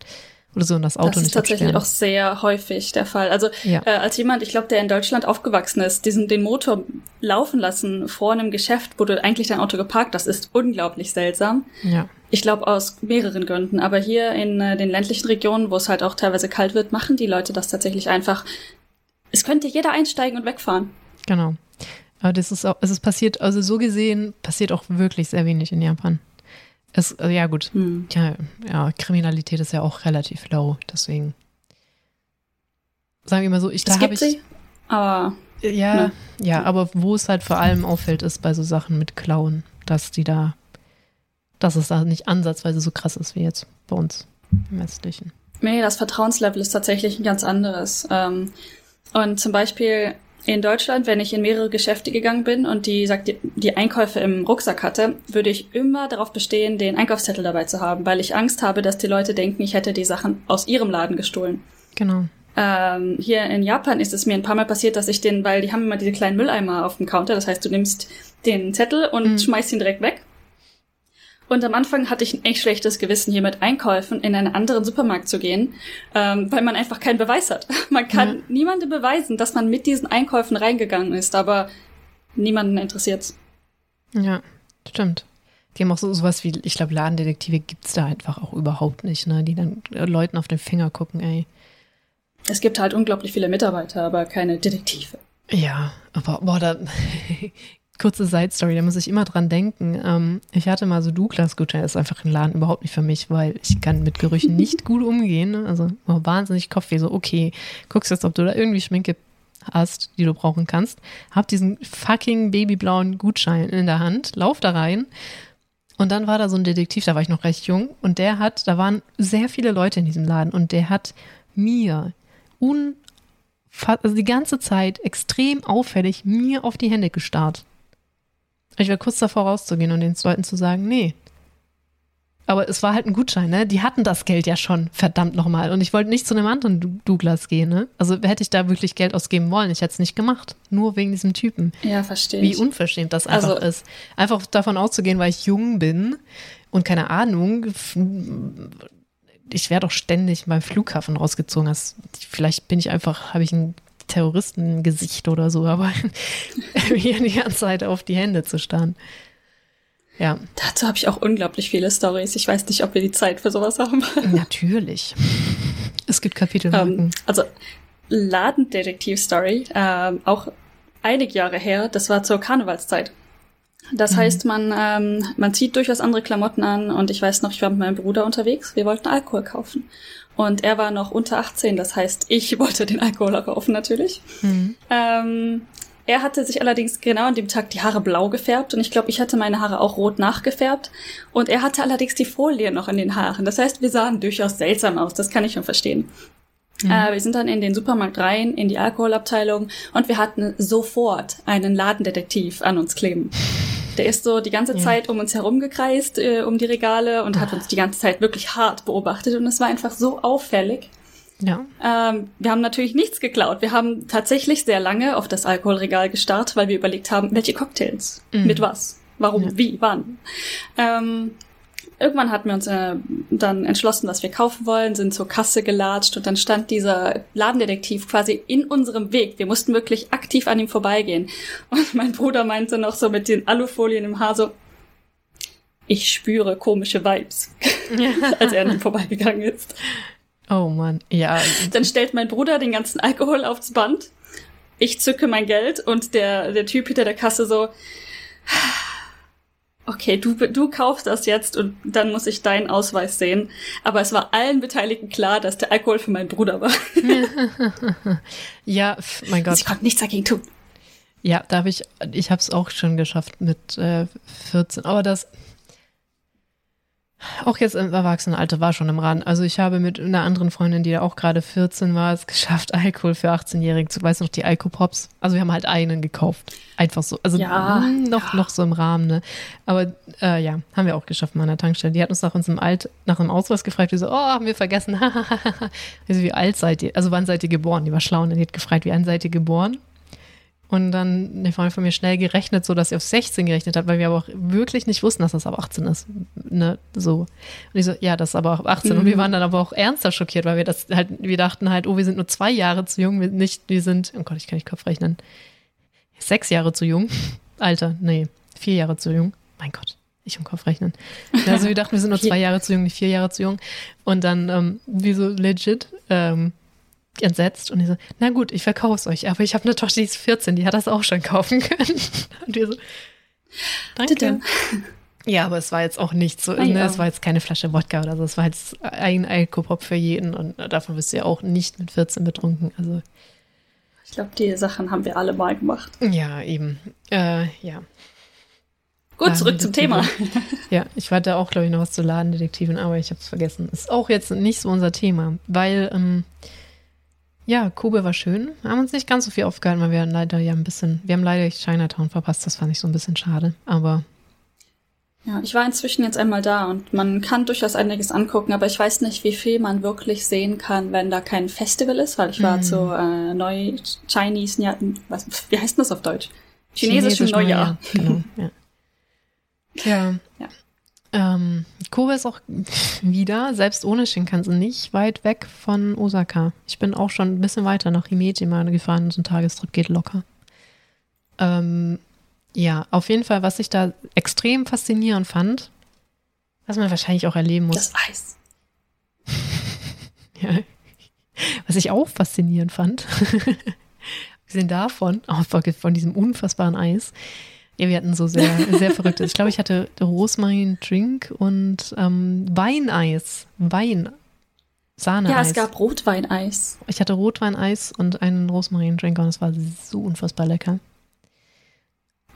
oder so und das Auto nicht Das ist tatsächlich auch sehr häufig der Fall. Also ja. äh, als jemand, ich glaube, der in Deutschland aufgewachsen ist, diesen den Motor laufen lassen vor einem Geschäft, wo du eigentlich dein Auto geparkt hast, ist unglaublich seltsam. Ja. Ich glaube aus mehreren Gründen. Aber hier in äh, den ländlichen Regionen, wo es halt auch teilweise kalt wird, machen die Leute das tatsächlich einfach. Es könnte jeder einsteigen und wegfahren. Genau. Aber das ist auch, es ist passiert, also so gesehen passiert auch wirklich sehr wenig in Japan. Es, also ja, gut. Hm. Ja, ja, Kriminalität ist ja auch relativ low, deswegen. Sagen wir mal so, ich da habe ich. Sie, aber. Ja, ne. ja, aber wo es halt vor allem auffällt, ist bei so Sachen mit Klauen, dass die da, dass es da nicht ansatzweise so krass ist wie jetzt bei uns im Westlichen. Nee, das Vertrauenslevel ist tatsächlich ein ganz anderes. Ähm, und zum Beispiel in Deutschland, wenn ich in mehrere Geschäfte gegangen bin und die sagt, die, die Einkäufe im Rucksack hatte, würde ich immer darauf bestehen, den Einkaufszettel dabei zu haben, weil ich Angst habe, dass die Leute denken, ich hätte die Sachen aus ihrem Laden gestohlen. Genau. Ähm, hier in Japan ist es mir ein paar Mal passiert, dass ich den, weil die haben immer diese kleinen Mülleimer auf dem Counter, das heißt, du nimmst den Zettel und mhm. schmeißt ihn direkt weg. Und am Anfang hatte ich ein echt schlechtes Gewissen, hier mit Einkäufen in einen anderen Supermarkt zu gehen, ähm, weil man einfach keinen Beweis hat. Man kann mhm. niemandem beweisen, dass man mit diesen Einkäufen reingegangen ist, aber niemanden interessiert's. Ja, stimmt. Die haben auch so sowas wie, ich glaube, Ladendetektive gibt's da einfach auch überhaupt nicht, ne? Die dann Leuten auf den Finger gucken, ey. Es gibt halt unglaublich viele Mitarbeiter, aber keine Detektive. Ja, aber boah, da kurze Side-Story, da muss ich immer dran denken. Ähm, ich hatte mal so Douglas-Gutschein, das ist einfach ein Laden überhaupt nicht für mich, weil ich kann mit Gerüchen nicht gut umgehen. Ne? Also oh, wahnsinnig Kopfweh, so okay, guckst jetzt, ob du da irgendwie Schminke hast, die du brauchen kannst. Hab diesen fucking babyblauen Gutschein in der Hand, lauf da rein. Und dann war da so ein Detektiv, da war ich noch recht jung, und der hat, da waren sehr viele Leute in diesem Laden und der hat mir un also die ganze Zeit extrem auffällig mir auf die Hände gestarrt. Ich war kurz davor rauszugehen und den Leuten zu sagen, nee. Aber es war halt ein Gutschein, ne? Die hatten das Geld ja schon, verdammt nochmal. Und ich wollte nicht zu einem anderen Douglas gehen, ne? Also hätte ich da wirklich Geld ausgeben wollen, ich hätte es nicht gemacht. Nur wegen diesem Typen. Ja, verstehe. Wie unverschämt das einfach also, ist. Einfach davon auszugehen, weil ich jung bin und keine Ahnung, ich werde doch ständig beim Flughafen rausgezogen. Also vielleicht bin ich einfach, habe ich ein Terroristengesicht oder so, aber hier die ganze Zeit auf die Hände zu starren. Ja. Dazu habe ich auch unglaublich viele Stories. Ich weiß nicht, ob wir die Zeit für sowas haben. Natürlich. Es gibt Kapitel. Um, ähm, also Ladendetektiv-Story, ähm, auch einige Jahre her, das war zur Karnevalszeit. Das mhm. heißt, man, ähm, man zieht durchaus andere Klamotten an und ich weiß noch, ich war mit meinem Bruder unterwegs, wir wollten Alkohol kaufen. Und er war noch unter 18, das heißt, ich wollte den Alkohol kaufen natürlich. Mhm. Ähm, er hatte sich allerdings genau an dem Tag die Haare blau gefärbt und ich glaube, ich hatte meine Haare auch rot nachgefärbt. Und er hatte allerdings die Folie noch in den Haaren. Das heißt, wir sahen durchaus seltsam aus, das kann ich schon verstehen. Mhm. Äh, wir sind dann in den Supermarkt rein, in die Alkoholabteilung und wir hatten sofort einen Ladendetektiv an uns kleben. Der ist so die ganze Zeit ja. um uns herum gekreist, äh, um die Regale und hat ah. uns die ganze Zeit wirklich hart beobachtet und es war einfach so auffällig. Ja. Ähm, wir haben natürlich nichts geklaut. Wir haben tatsächlich sehr lange auf das Alkoholregal gestarrt, weil wir überlegt haben, welche Cocktails, mhm. mit was, warum, ja. wie, wann. Ähm, irgendwann hatten wir uns äh, dann entschlossen, was wir kaufen wollen, sind zur Kasse gelatscht und dann stand dieser Ladendetektiv quasi in unserem Weg. Wir mussten wirklich aktiv an ihm vorbeigehen. Und mein Bruder meinte noch so mit den Alufolien im Haar so, ich spüre komische Vibes, als er an ihm vorbeigegangen ist. Oh Mann, ja. Dann stellt mein Bruder den ganzen Alkohol aufs Band. Ich zücke mein Geld und der, der Typ hinter der Kasse so, okay, du, du kaufst das jetzt und dann muss ich deinen Ausweis sehen. Aber es war allen Beteiligten klar, dass der Alkohol für meinen Bruder war. ja, mein Gott. Sie konnten nichts dagegen tun. Ja, da habe ich, ich habe es auch schon geschafft mit äh, 14. Aber das, auch jetzt im Erwachsenenalter war schon im Rahmen. Also ich habe mit einer anderen Freundin, die auch gerade 14 war, es geschafft, Alkohol für 18-Jährige zu, weißt du noch, die Alkopops. Also wir haben halt einen gekauft. Einfach so. Also ja, hm, noch, ja. noch so im Rahmen, ne? Aber äh, ja, haben wir auch geschafft mal an der Tankstelle. Die hat uns nach unserem Alt, nach dem Ausweis gefragt, die so, oh, haben wir vergessen. also wie alt seid ihr? Also wann seid ihr geboren? Die war schlau und die hat gefragt, wie alt seid ihr geboren? Und dann eine Freundin von mir schnell gerechnet, so dass sie auf 16 gerechnet hat, weil wir aber auch wirklich nicht wussten, dass das ab 18 ist. Ne, so. Und ich so, ja, das ist aber auch ab 18. Mhm. Und wir mhm. waren dann aber auch ernster schockiert, weil wir das halt, wir dachten halt, oh, wir sind nur zwei Jahre zu jung, wir nicht, wir sind, oh Gott, ich kann nicht Kopf rechnen. Sechs Jahre zu jung. Alter, nee, vier Jahre zu jung. Mein Gott ich im Kopf rechnen. Also wir dachten, wir sind nur zwei Jahre zu jung, nicht vier Jahre zu jung. Und dann, ähm, wie so legit, ähm, entsetzt und ich so, na gut, ich verkaufe es euch, aber ich habe eine Tochter, die ist 14, die hat das auch schon kaufen können. Und wir so, danke. Ja, aber es war jetzt auch nicht so, ah, ne, es war jetzt keine Flasche Wodka oder so, es war jetzt ein Alkopop für jeden und davon wirst du ja auch nicht mit 14 betrunken, also. Ich glaube, die Sachen haben wir alle mal gemacht. Ja, eben, äh, ja. Gut, zurück zum Thema. Ja, ich warte auch, glaube ich, noch was zu Ladendetektiven, aber ich habe es vergessen. Ist auch jetzt nicht so unser Thema, weil ähm, ja, Kube war schön. Haben uns nicht ganz so viel aufgehalten, weil wir leider ja ein bisschen, wir haben leider Chinatown verpasst. Das fand ich so ein bisschen schade, aber. Ja, ich war inzwischen jetzt einmal da und man kann durchaus einiges angucken, aber ich weiß nicht, wie viel man wirklich sehen kann, wenn da kein Festival ist, weil ich war mm. zu äh, Neu Chinese, ja, was, wie heißt das auf Deutsch? Chinesischen Chinesisch Neujahr. Neujahr. Genau, ja. ja. Ähm, Kobe ist auch wieder, selbst ohne Shinkansen, nicht weit weg von Osaka. Ich bin auch schon ein bisschen weiter nach Himeji mal gefahren. So ein Tagestrip geht locker. Ähm, ja, auf jeden Fall, was ich da extrem faszinierend fand, was man wahrscheinlich auch erleben muss. Das Eis. ja. Was ich auch faszinierend fand, abgesehen davon, auch von diesem unfassbaren Eis, ja, wir hatten so sehr, sehr verrücktes. Ich glaube, ich hatte Rosmarin-Drink und ähm, Weineis. Wein. Sahne. Ja, es gab Rotweineis. Ich hatte Rotweineis und einen Rosmarin-Drink und es war so unfassbar lecker.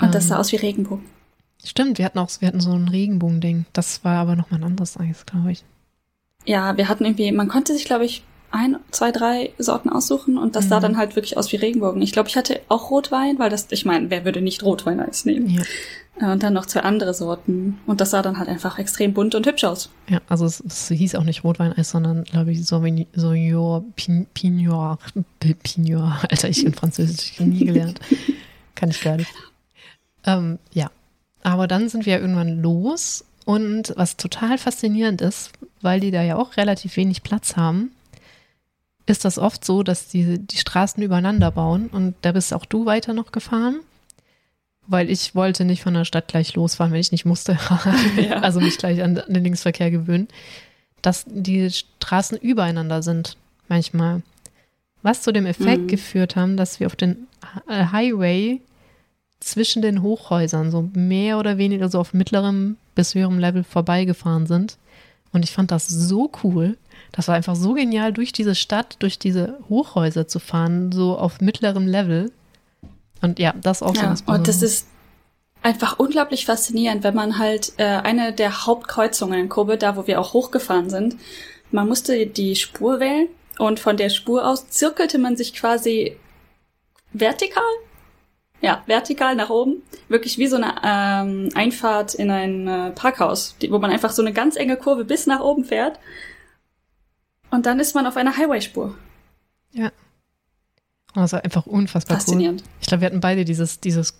Und das sah ähm, aus wie Regenbogen. Stimmt, wir hatten auch wir hatten so ein Regenbogen-Ding. Das war aber nochmal ein anderes Eis, glaube ich. Ja, wir hatten irgendwie, man konnte sich, glaube ich, ein, zwei, drei Sorten aussuchen und das mhm. sah dann halt wirklich aus wie Regenbogen. Ich glaube, ich hatte auch Rotwein, weil das, ich meine, wer würde nicht Rotwein als nehmen? Ja. Äh, und dann noch zwei andere Sorten. Und das sah dann halt einfach extrem bunt und hübsch aus. Ja, also es, es hieß auch nicht Rotweineis, sondern, glaube ich, Sauvignon Pignor. Pignor. Alter, ich in Französisch ich nie gelernt. Kann ich gar nicht. Ähm, ja. Aber dann sind wir irgendwann los und was total faszinierend ist, weil die da ja auch relativ wenig Platz haben, ist das oft so, dass die, die Straßen übereinander bauen und da bist auch du weiter noch gefahren, weil ich wollte nicht von der Stadt gleich losfahren, wenn ich nicht musste, ja. also mich gleich an den Linksverkehr gewöhnen, dass die Straßen übereinander sind manchmal. Was zu dem Effekt mhm. geführt haben, dass wir auf den äh, Highway zwischen den Hochhäusern so mehr oder weniger so auf mittlerem bis höherem Level vorbeigefahren sind. Und ich fand das so cool, das war einfach so genial, durch diese Stadt, durch diese Hochhäuser zu fahren, so auf mittlerem Level. Und ja, das auch ja, so Und das ist einfach unglaublich faszinierend, wenn man halt äh, eine der Hauptkreuzungen in Kobe, da wo wir auch hochgefahren sind, man musste die Spur wählen Und von der Spur aus zirkelte man sich quasi vertikal. Ja, vertikal nach oben. Wirklich wie so eine ähm, Einfahrt in ein äh, Parkhaus, die, wo man einfach so eine ganz enge Kurve bis nach oben fährt. Und dann ist man auf einer Highway-Spur. Ja. Also einfach unfassbar Faszinierend. cool. Ich glaube, wir hatten beide dieses, dieses,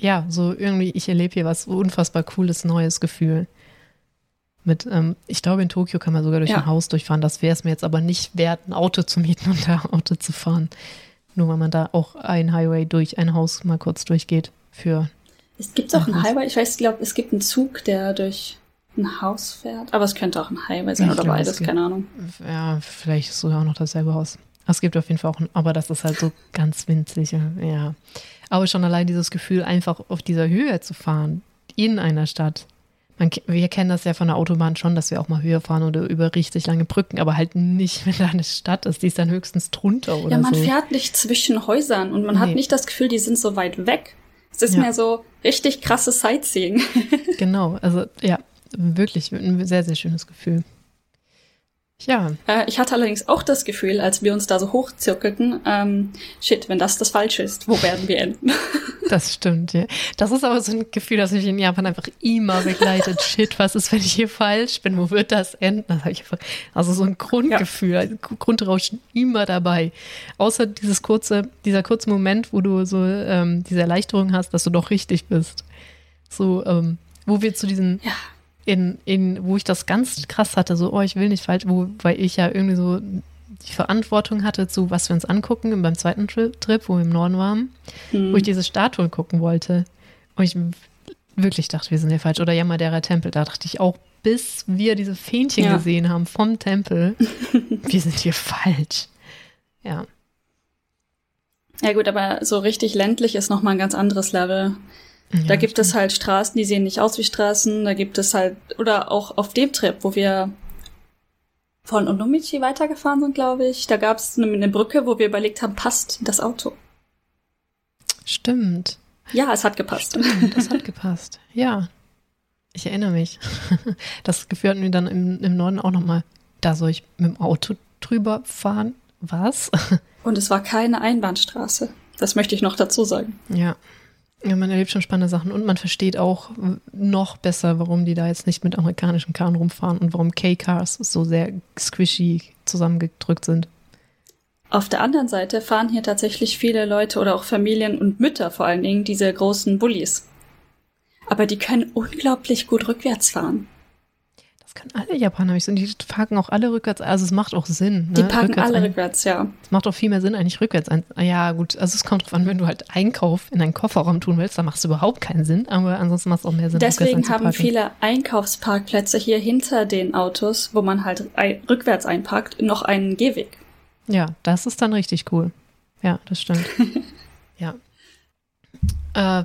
ja, so irgendwie, ich erlebe hier was unfassbar cooles, neues Gefühl. Mit, ähm, ich glaube, in Tokio kann man sogar durch Ja. ein Haus durchfahren. Das wäre es mir jetzt aber nicht wert, ein Auto zu mieten und da Auto zu fahren. Nur weil man da auch ein Highway durch ein Haus mal kurz durchgeht für Es gibt auch einen? Highway. Ich weiß, ich glaube, es gibt einen Zug, der durch ein Haus fährt. Aber es könnte auch ein Highway sein Ich oder glaube, es beides, gibt- keine Ahnung. Ja, vielleicht ist sogar auch noch dasselbe Haus. Es gibt auf jeden Fall auch, ein, aber das ist halt so ganz winzig. Ja. Aber schon allein dieses Gefühl, einfach auf dieser Höhe zu fahren, in einer Stadt. Man, wir kennen das ja von der Autobahn schon, dass wir auch mal höher fahren oder über richtig lange Brücken, aber halt nicht, wenn da eine Stadt ist. Die ist dann höchstens drunter oder Ja, man so. fährt nicht zwischen Häusern und man hat Nee. nicht das Gefühl, die sind so weit weg. Es ist Ja. mehr so richtig krasses Sightseeing. Genau, also ja, wirklich ein sehr, sehr schönes Gefühl. Ja, Äh, ich hatte allerdings auch das Gefühl, als wir uns da so hochzirkelten, ähm, shit, wenn das das Falsche ist, wo werden wir enden? Das stimmt, ja. Das ist aber so ein Gefühl, das mich in Japan einfach immer begleitet. Shit, was ist, wenn ich hier falsch bin? Wo wird das enden? Das ich einfach, also so ein Grundgefühl, ein Grundrauschen immer dabei. Außer dieses kurze, dieser kurze Moment, wo du so ähm, diese Erleichterung hast, dass du doch richtig bist. So, ähm, wo wir zu diesen Ja. In, in, wo ich das ganz krass hatte, so, oh, ich will nicht falsch, wo, weil ich ja irgendwie so die Verantwortung hatte zu, was wir uns angucken beim zweiten Tri Trip, wo wir im Norden waren, Hm. wo ich diese Statuen gucken wollte. Und ich wirklich dachte, wir sind hier falsch. Oder Yamadera Tempel, da dachte ich auch, bis wir diese Fähnchen Ja. gesehen haben vom Tempel, wir sind hier falsch. Ja. Ja gut, aber so richtig ländlich ist nochmal ein ganz anderes Level. Da ja, gibt es halt Straßen, die sehen nicht aus wie Straßen. Da gibt es halt, oder auch auf dem Trip, wo wir von Onomichi weitergefahren sind, glaube ich. Da gab es eine, eine Brücke, wo wir überlegt haben, passt das Auto? Stimmt. Ja, es hat gepasst. Stimmt, das hat gepasst. Ja. Ich erinnere mich. Das Gefühl hatten wir dann im, im Norden auch nochmal. Da soll ich mit dem Auto drüber fahren? Was? Und es war keine Einbahnstraße. Das möchte ich noch dazu sagen. Ja. Ja, man erlebt schon spannende Sachen und man versteht auch noch besser, warum die da jetzt nicht mit amerikanischen Karren rumfahren und warum K-Cars so sehr squishy zusammengedrückt sind. Auf der anderen Seite fahren hier tatsächlich viele Leute oder auch Familien und Mütter vor allen Dingen diese großen Bullis. Aber die können unglaublich gut rückwärts fahren. Das können alle Japaner nicht. Und die parken auch alle rückwärts. Also es macht auch Sinn. Ne? Die parken Rückwärts alle ein- rückwärts, ja. Es macht auch viel mehr Sinn, eigentlich rückwärts ein. Ah Ja, gut. Also es kommt drauf an, wenn du halt Einkauf in deinen Kofferraum tun willst, dann macht es überhaupt keinen Sinn. Aber ansonsten macht es auch mehr Sinn. Deswegen haben viele Einkaufsparkplätze hier hinter den Autos, wo man halt rückwärts einparkt, noch einen Gehweg. Ja, das ist dann richtig cool. Ja, das stimmt. ja. Äh,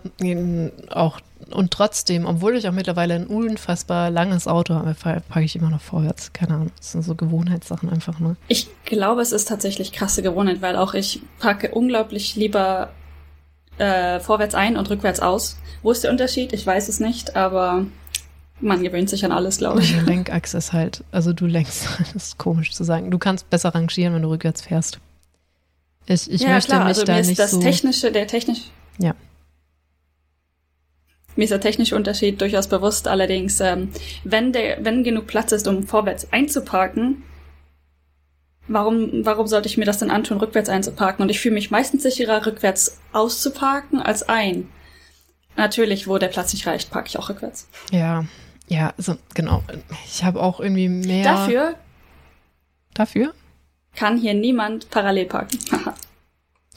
auch, und trotzdem, obwohl ich auch mittlerweile ein unfassbar langes Auto habe, packe ich immer noch vorwärts. Keine Ahnung. Das sind so Gewohnheitssachen einfach, ne? Ich glaube, es ist tatsächlich krasse Gewohnheit, weil auch ich parke unglaublich lieber äh, vorwärts ein und rückwärts aus. Wo ist der Unterschied? Ich weiß es nicht, aber man gewöhnt sich an alles, glaube ich. Die Lenkachse ist halt, also du lenkst, das ist komisch zu sagen. Du kannst besser rangieren, wenn du rückwärts fährst. Ich, ich ja, möchte klar, mich also da mir ist nicht das so. technische, der technisch. Ja. Mir ist der technische Unterschied durchaus bewusst, allerdings, ähm, wenn der, wenn genug Platz ist, um vorwärts einzuparken, warum, warum sollte ich mir das denn antun, rückwärts einzuparken? Und ich fühle mich meistens sicherer, rückwärts auszuparken als ein. Natürlich, wo der Platz nicht reicht, parke ich auch rückwärts. Ja, ja, also genau. Ich habe auch irgendwie mehr. Dafür Dafür? kann hier niemand parallel parken.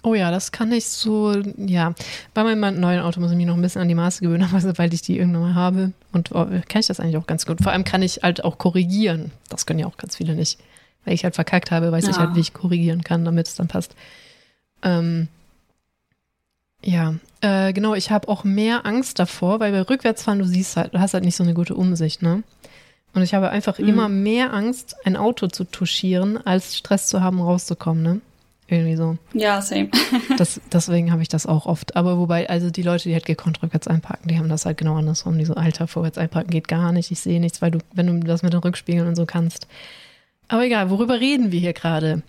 Oh ja, das kann ich so, ja. Bei meinem neuen Auto muss ich mich noch ein bisschen an die Maße gewöhnen, aber sobald ich die irgendwann mal habe und oh, kann ich das eigentlich auch ganz gut. Vor allem kann ich halt auch korrigieren. Das können ja auch ganz viele nicht. Weil ich halt verkackt habe, weiß ich Ja. halt, wie ich korrigieren kann, damit es dann passt. Ähm, ja, äh, genau, ich habe auch mehr Angst davor, weil bei Rückwärtsfahren, du siehst halt, du hast halt nicht so eine gute Umsicht, ne? Und ich habe einfach Mhm. immer mehr Angst, ein Auto zu touchieren, als Stress zu haben, rauszukommen, ne? Irgendwie so. ja, same. Das, deswegen habe ich das auch oft. Aber wobei, also die Leute, die halt gekonnt rückwärts einparken, die haben das halt genau andersrum. Die so, Alter, vorwärts einparken geht gar nicht, ich sehe nichts, weil du, wenn du das mit den Rückspiegeln und so kannst. Aber egal, worüber reden wir hier gerade?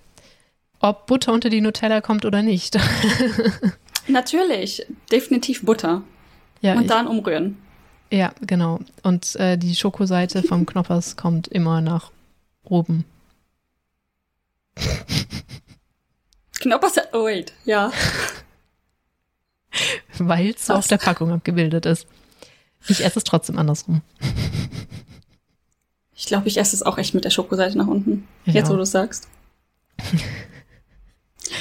ob Butter unter die Nutella kommt oder nicht. Natürlich, definitiv Butter. Ja, und ich, dann umrühren. Ja, genau. Und äh, die Schokoseite vom Knoppers kommt immer nach oben. Knoppers, oh wait, ja. Weil es so auf der Packung abgebildet ist. Ich esse es trotzdem andersrum. Ich glaube, ich esse es auch echt mit der Schokoseite nach unten. Ja. Jetzt, wo du es sagst.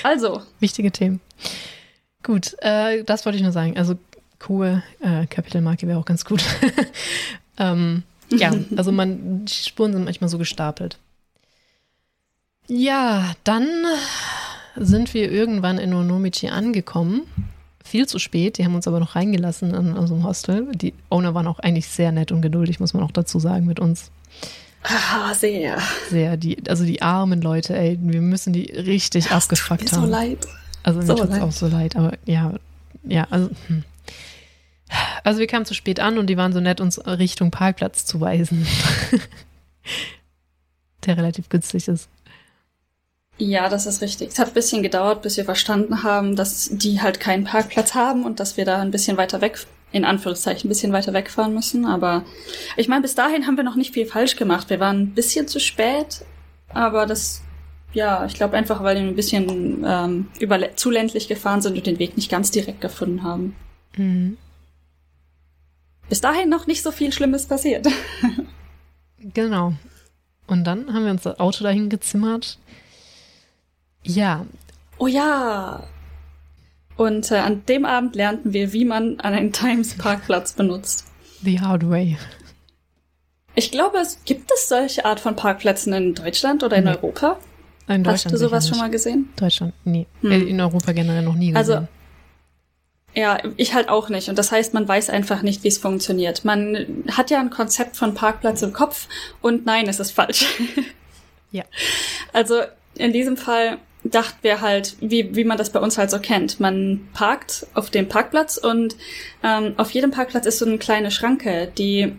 Also. Wichtige Themen. Gut, äh, das wollte ich nur sagen. Also cool, äh, Kapitelmarke wäre auch ganz gut. ähm, ja, also man, die Spuren sind manchmal so gestapelt. Ja, dann sind wir irgendwann in Onomichi angekommen. Viel zu spät, die haben uns aber noch reingelassen in unserem Hostel. Die Owner waren auch eigentlich sehr nett und geduldig, muss man auch dazu sagen, mit uns. Ah, sehr. Sehr, die, also die armen Leute, ey, wir müssen die richtig das abgefuckt tut mir haben. so leid. Also mir so tut es auch so leid, aber ja, ja, also. Hm. Also wir kamen zu spät an und die waren so nett, uns Richtung Parkplatz zu weisen. Der relativ günstig ist. Ja, das ist richtig. Es hat ein bisschen gedauert, bis wir verstanden haben, dass die halt keinen Parkplatz haben und dass wir da ein bisschen weiter weg in Anführungszeichen ein bisschen weiter wegfahren müssen. Aber ich meine, bis dahin haben wir noch nicht viel falsch gemacht. Wir waren ein bisschen zu spät, aber das, ja, ich glaube einfach, weil wir ein bisschen ähm, über, zu ländlich gefahren sind und den Weg nicht ganz direkt gefunden haben. Mhm. Bis dahin noch nicht so viel Schlimmes passiert. genau. Und dann haben wir uns das Auto dahin gezimmert. Ja. Oh ja, und äh, an dem Abend lernten wir, wie man einen Times-Parkplatz benutzt. The hard way. Ich glaube, es gibt es solche Art von Parkplätzen in Deutschland oder in nee. Europa? In Hast du sowas schon mal gesehen? Deutschland, nee. Hm. Äh, in Europa generell noch nie also, gesehen. Also, ja, ich halt auch nicht. Und das heißt, man weiß einfach nicht, wie es funktioniert. Man hat ja ein Konzept von Parkplatz im Kopf und nein, es ist falsch. ja. Also in diesem Fall dachten wir halt, wie, wie man das bei uns halt so kennt. Man parkt auf dem Parkplatz und ähm, auf jedem Parkplatz ist so eine kleine Schranke, die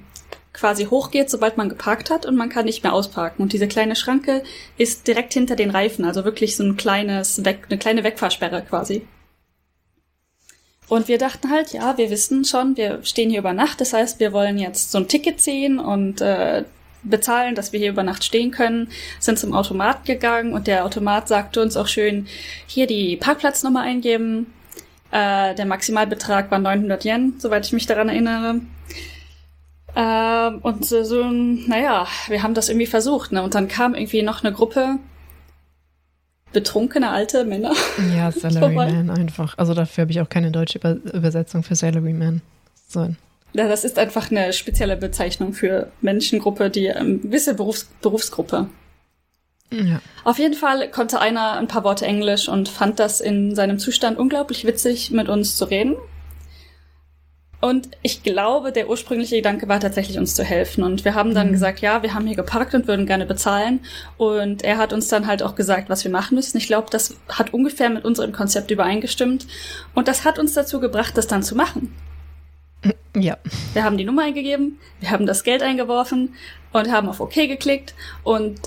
quasi hochgeht, sobald man geparkt hat und man kann nicht mehr ausparken. Und diese kleine Schranke ist direkt hinter den Reifen, also wirklich so ein kleines, Weg, eine kleine Wegfahrsperre quasi. Und wir dachten halt, ja, wir wissen schon, wir stehen hier über Nacht, das heißt, wir wollen jetzt so ein Ticket ziehen und äh, bezahlen, dass wir hier über Nacht stehen können, sind zum Automat gegangen und der Automat sagte uns auch schön, hier die Parkplatznummer eingeben. Äh, der Maximalbetrag war 900 Yen, soweit ich mich daran erinnere. Äh, und so, so, naja, wir haben das irgendwie versucht, ne? Und dann kam irgendwie noch eine Gruppe betrunkene alte Männer. Ja, Salaryman einfach. Also dafür habe ich auch keine deutsche Übersetzung für Salaryman. So. Ja, das ist einfach eine spezielle Bezeichnung für Menschengruppe, die ähm, gewisse Berufs Berufsgruppe. Ja. Auf jeden Fall konnte einer ein paar Worte Englisch und fand das in seinem Zustand unglaublich witzig, mit uns zu reden. Und ich glaube, der ursprüngliche Gedanke war tatsächlich, uns zu helfen. Und wir haben dann mhm. gesagt, ja, wir haben hier geparkt und würden gerne bezahlen. Und er hat uns dann halt auch gesagt, was wir machen müssen. Ich glaube, das hat ungefähr mit unserem Konzept übereingestimmt. Und das hat uns dazu gebracht, das dann zu machen. Ja. Wir haben die Nummer eingegeben, wir haben das Geld eingeworfen und haben auf OK geklickt und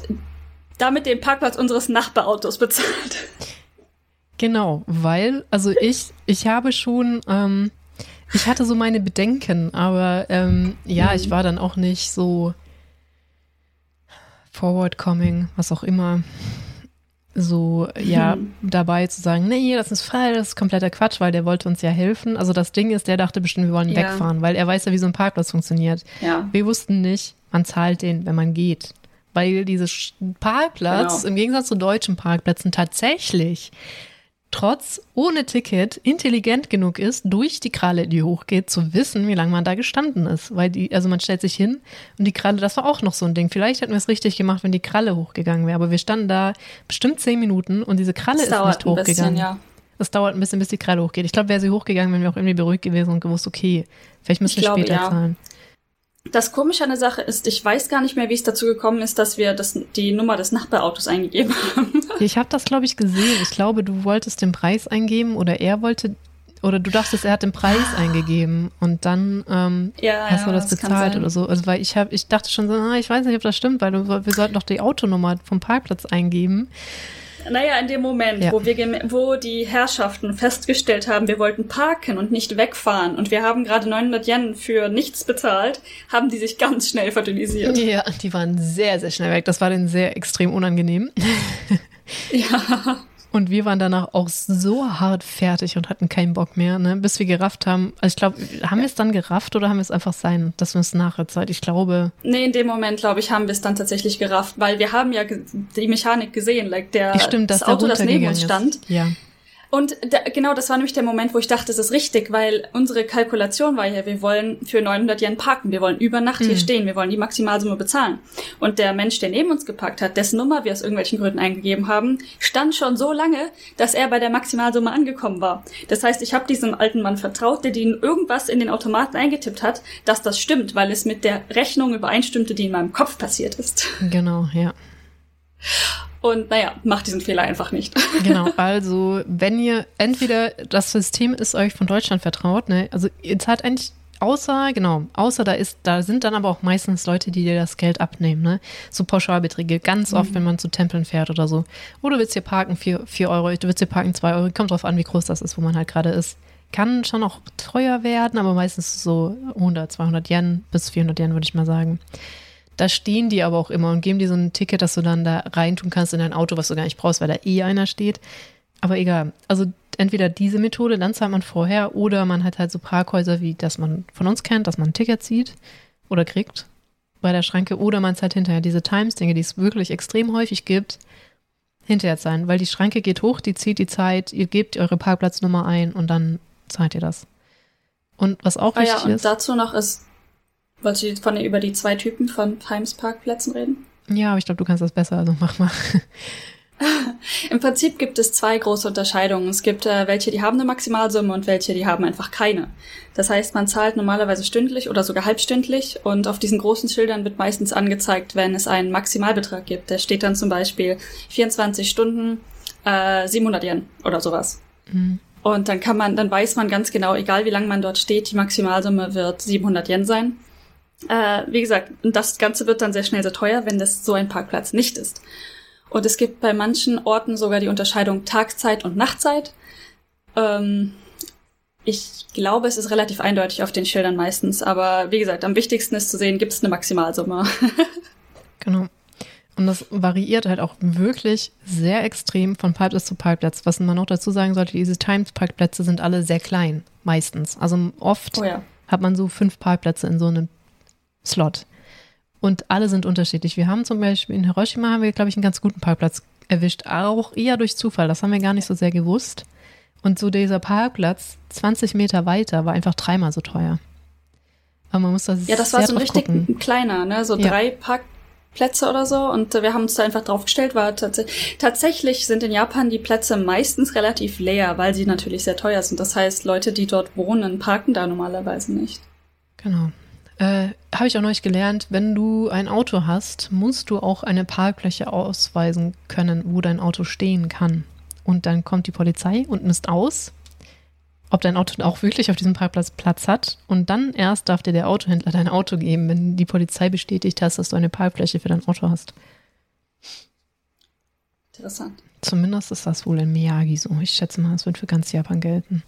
damit den Parkplatz unseres Nachbarautos bezahlt. Genau, weil, also ich, ich habe schon, ähm, ich hatte so meine Bedenken, aber ähm, ja, mhm. ich war dann auch nicht so forward coming, was auch immer so ja hm. dabei zu sagen, nee, das ist falsch, das ist kompletter Quatsch, weil der wollte uns ja helfen. Also das Ding ist, der dachte bestimmt, wir wollen ja. wegfahren, weil er weiß ja, wie so ein Parkplatz funktioniert. Ja. Wir wussten nicht, man zahlt den, wenn man geht. Weil dieses Parkplatz, genau. im Gegensatz zu deutschen Parkplätzen, tatsächlich trotz ohne Ticket intelligent genug ist, durch die Kralle, die hochgeht, zu wissen, wie lange man da gestanden ist. Weil die, also man stellt sich hin und die Kralle, das war auch noch so ein Ding. Vielleicht hätten wir es richtig gemacht, wenn die Kralle hochgegangen wäre. Aber wir standen da bestimmt zehn Minuten und diese Kralle das ist nicht hochgegangen. Bisschen, ja. Es dauert ein bisschen, bis die Kralle hochgeht. Ich glaube, wäre sie hochgegangen, wären wir auch irgendwie beruhigt gewesen und gewusst, okay, vielleicht müssen wir später ja. zahlen. Das Komische an der Sache ist, ich weiß gar nicht mehr, wie es dazu gekommen ist, dass wir das, die Nummer des Nachbarautos eingegeben haben. Ich habe das, glaube ich, gesehen. Ich glaube, du wolltest den Preis eingeben oder er wollte, oder du dachtest, er hat den Preis ah. eingegeben und dann ähm, ja, hast ja, du das, das bezahlt oder so. Also weil ich habe, ich dachte schon so, ah, ich weiß nicht, ob das stimmt, weil wir sollten doch die Autonummer vom Parkplatz eingeben. Naja, in dem Moment, ja. wo, wir wo die Herrschaften festgestellt haben, wir wollten parken und nicht wegfahren und wir haben gerade 900 Yen für nichts bezahlt, haben die sich ganz schnell verdünnisiert. Ja, die waren sehr, sehr schnell weg. Das war denen sehr extrem unangenehm. Ja. Und wir waren danach auch so hart fertig und hatten keinen Bock mehr, ne? bis wir gerafft haben. Also ich glaube, haben wir es dann gerafft oder haben wir es einfach sein? Das müssen nachher Zeit. Ich glaube. Nee, in dem Moment, glaube ich, haben wir es dann tatsächlich gerafft, weil wir haben ja die Mechanik gesehen, like der, Stimmt, das Auto, das neben uns stand. Ist. Ja. Und da, genau, das war nämlich der Moment, wo ich dachte, das ist richtig, weil unsere Kalkulation war ja, wir wollen für 900 Yen parken, wir wollen über Nacht mhm. hier stehen, wir wollen die Maximalsumme bezahlen. Und der Mensch, der neben uns geparkt hat, dessen Nummer wir aus irgendwelchen Gründen eingegeben haben, stand schon so lange, dass er bei der Maximalsumme angekommen war. Das heißt, ich habe diesem alten Mann vertraut, der den irgendwas in den Automaten eingetippt hat, dass das stimmt, weil es mit der Rechnung übereinstimmte, die in meinem Kopf passiert ist. Genau, ja. Und naja, macht diesen Fehler einfach nicht. Genau, also wenn ihr entweder das System ist euch von Deutschland vertraut, ne, also ihr zahlt eigentlich außer, genau, außer da ist, da sind dann aber auch meistens Leute, die dir das Geld abnehmen, ne? So Pauschalbeträge, ganz oft, mhm. wenn man zu Tempeln fährt oder so. Oder du willst hier parken, 4 Euro, du willst hier parken, 2 Euro, kommt drauf an, wie groß das ist, wo man halt gerade ist. Kann schon auch teuer werden, aber meistens so 100, 200 Yen bis 400 Yen, würde ich mal sagen. Da stehen die aber auch immer und geben dir so ein Ticket, dass du dann da reintun kannst in dein Auto, was du gar nicht brauchst, weil da eh einer steht. Aber egal. Also entweder diese Methode, dann zahlt man vorher, oder man hat halt so Parkhäuser, wie das man von uns kennt, dass man ein Ticket zieht oder kriegt bei der Schranke, oder man zahlt hinterher diese Times-Dinge, die es wirklich extrem häufig gibt, hinterher zahlen, weil die Schranke geht hoch, die zieht die Zeit, ihr gebt eure Parkplatznummer ein und dann zahlt ihr das. Und was auch ah, wichtig ja, und ist. dazu noch ist Wolltest du von, über die zwei Typen von Times Parkplätzen reden? Ja, aber ich glaube, du kannst das besser, also mach mal. Im Prinzip gibt es zwei große Unterscheidungen. Es gibt äh, welche, die haben eine Maximalsumme und welche, die haben einfach keine. Das heißt, man zahlt normalerweise stündlich oder sogar halbstündlich und auf diesen großen Schildern wird meistens angezeigt, wenn es einen Maximalbetrag gibt. Der steht dann zum Beispiel 24 Stunden, äh, 700 Yen oder sowas. Mhm. Und dann kann man, dann weiß man ganz genau, egal wie lange man dort steht, die Maximalsumme wird 700 Yen sein. Äh, wie gesagt, das Ganze wird dann sehr schnell sehr teuer, wenn das so ein Parkplatz nicht ist. Und es gibt bei manchen Orten sogar die Unterscheidung Tagzeit und Nachtzeit. Ähm, ich glaube, es ist relativ eindeutig auf den Schildern meistens, aber wie gesagt, am wichtigsten ist zu sehen, gibt es eine Maximalsumme. genau. Und das variiert halt auch wirklich sehr extrem von Parkplatz zu Parkplatz. Was man noch dazu sagen sollte, diese Times-Parkplätze sind alle sehr klein, meistens. Also oft oh ja. hat man so fünf Parkplätze in so einem Slot. Und alle sind unterschiedlich. Wir haben zum Beispiel in Hiroshima haben wir, glaube ich, einen ganz guten Parkplatz erwischt. Auch eher durch Zufall. Das haben wir gar nicht so sehr gewusst. Und so dieser Parkplatz 20 Meter weiter war einfach dreimal so teuer. Aber man muss das Ja, das war so ein richtig gucken. kleiner, ne? So ja. drei Parkplätze oder so. Und wir haben uns da einfach draufgestellt. War tats tatsächlich sind in Japan die Plätze meistens relativ leer, weil sie natürlich sehr teuer sind. Das heißt, Leute, die dort wohnen, parken da normalerweise nicht. Genau. Äh, Habe ich auch neulich gelernt, wenn du ein Auto hast, musst du auch eine Parkfläche ausweisen können, wo dein Auto stehen kann. Und dann kommt die Polizei und misst aus, ob dein Auto auch wirklich auf diesem Parkplatz Platz hat. Und dann erst darf dir der Autohändler dein Auto geben, wenn die Polizei bestätigt hast, dass du eine Parkfläche für dein Auto hast. Interessant. Zumindest ist das wohl in Miyagi so. Ich schätze mal, es wird für ganz Japan gelten.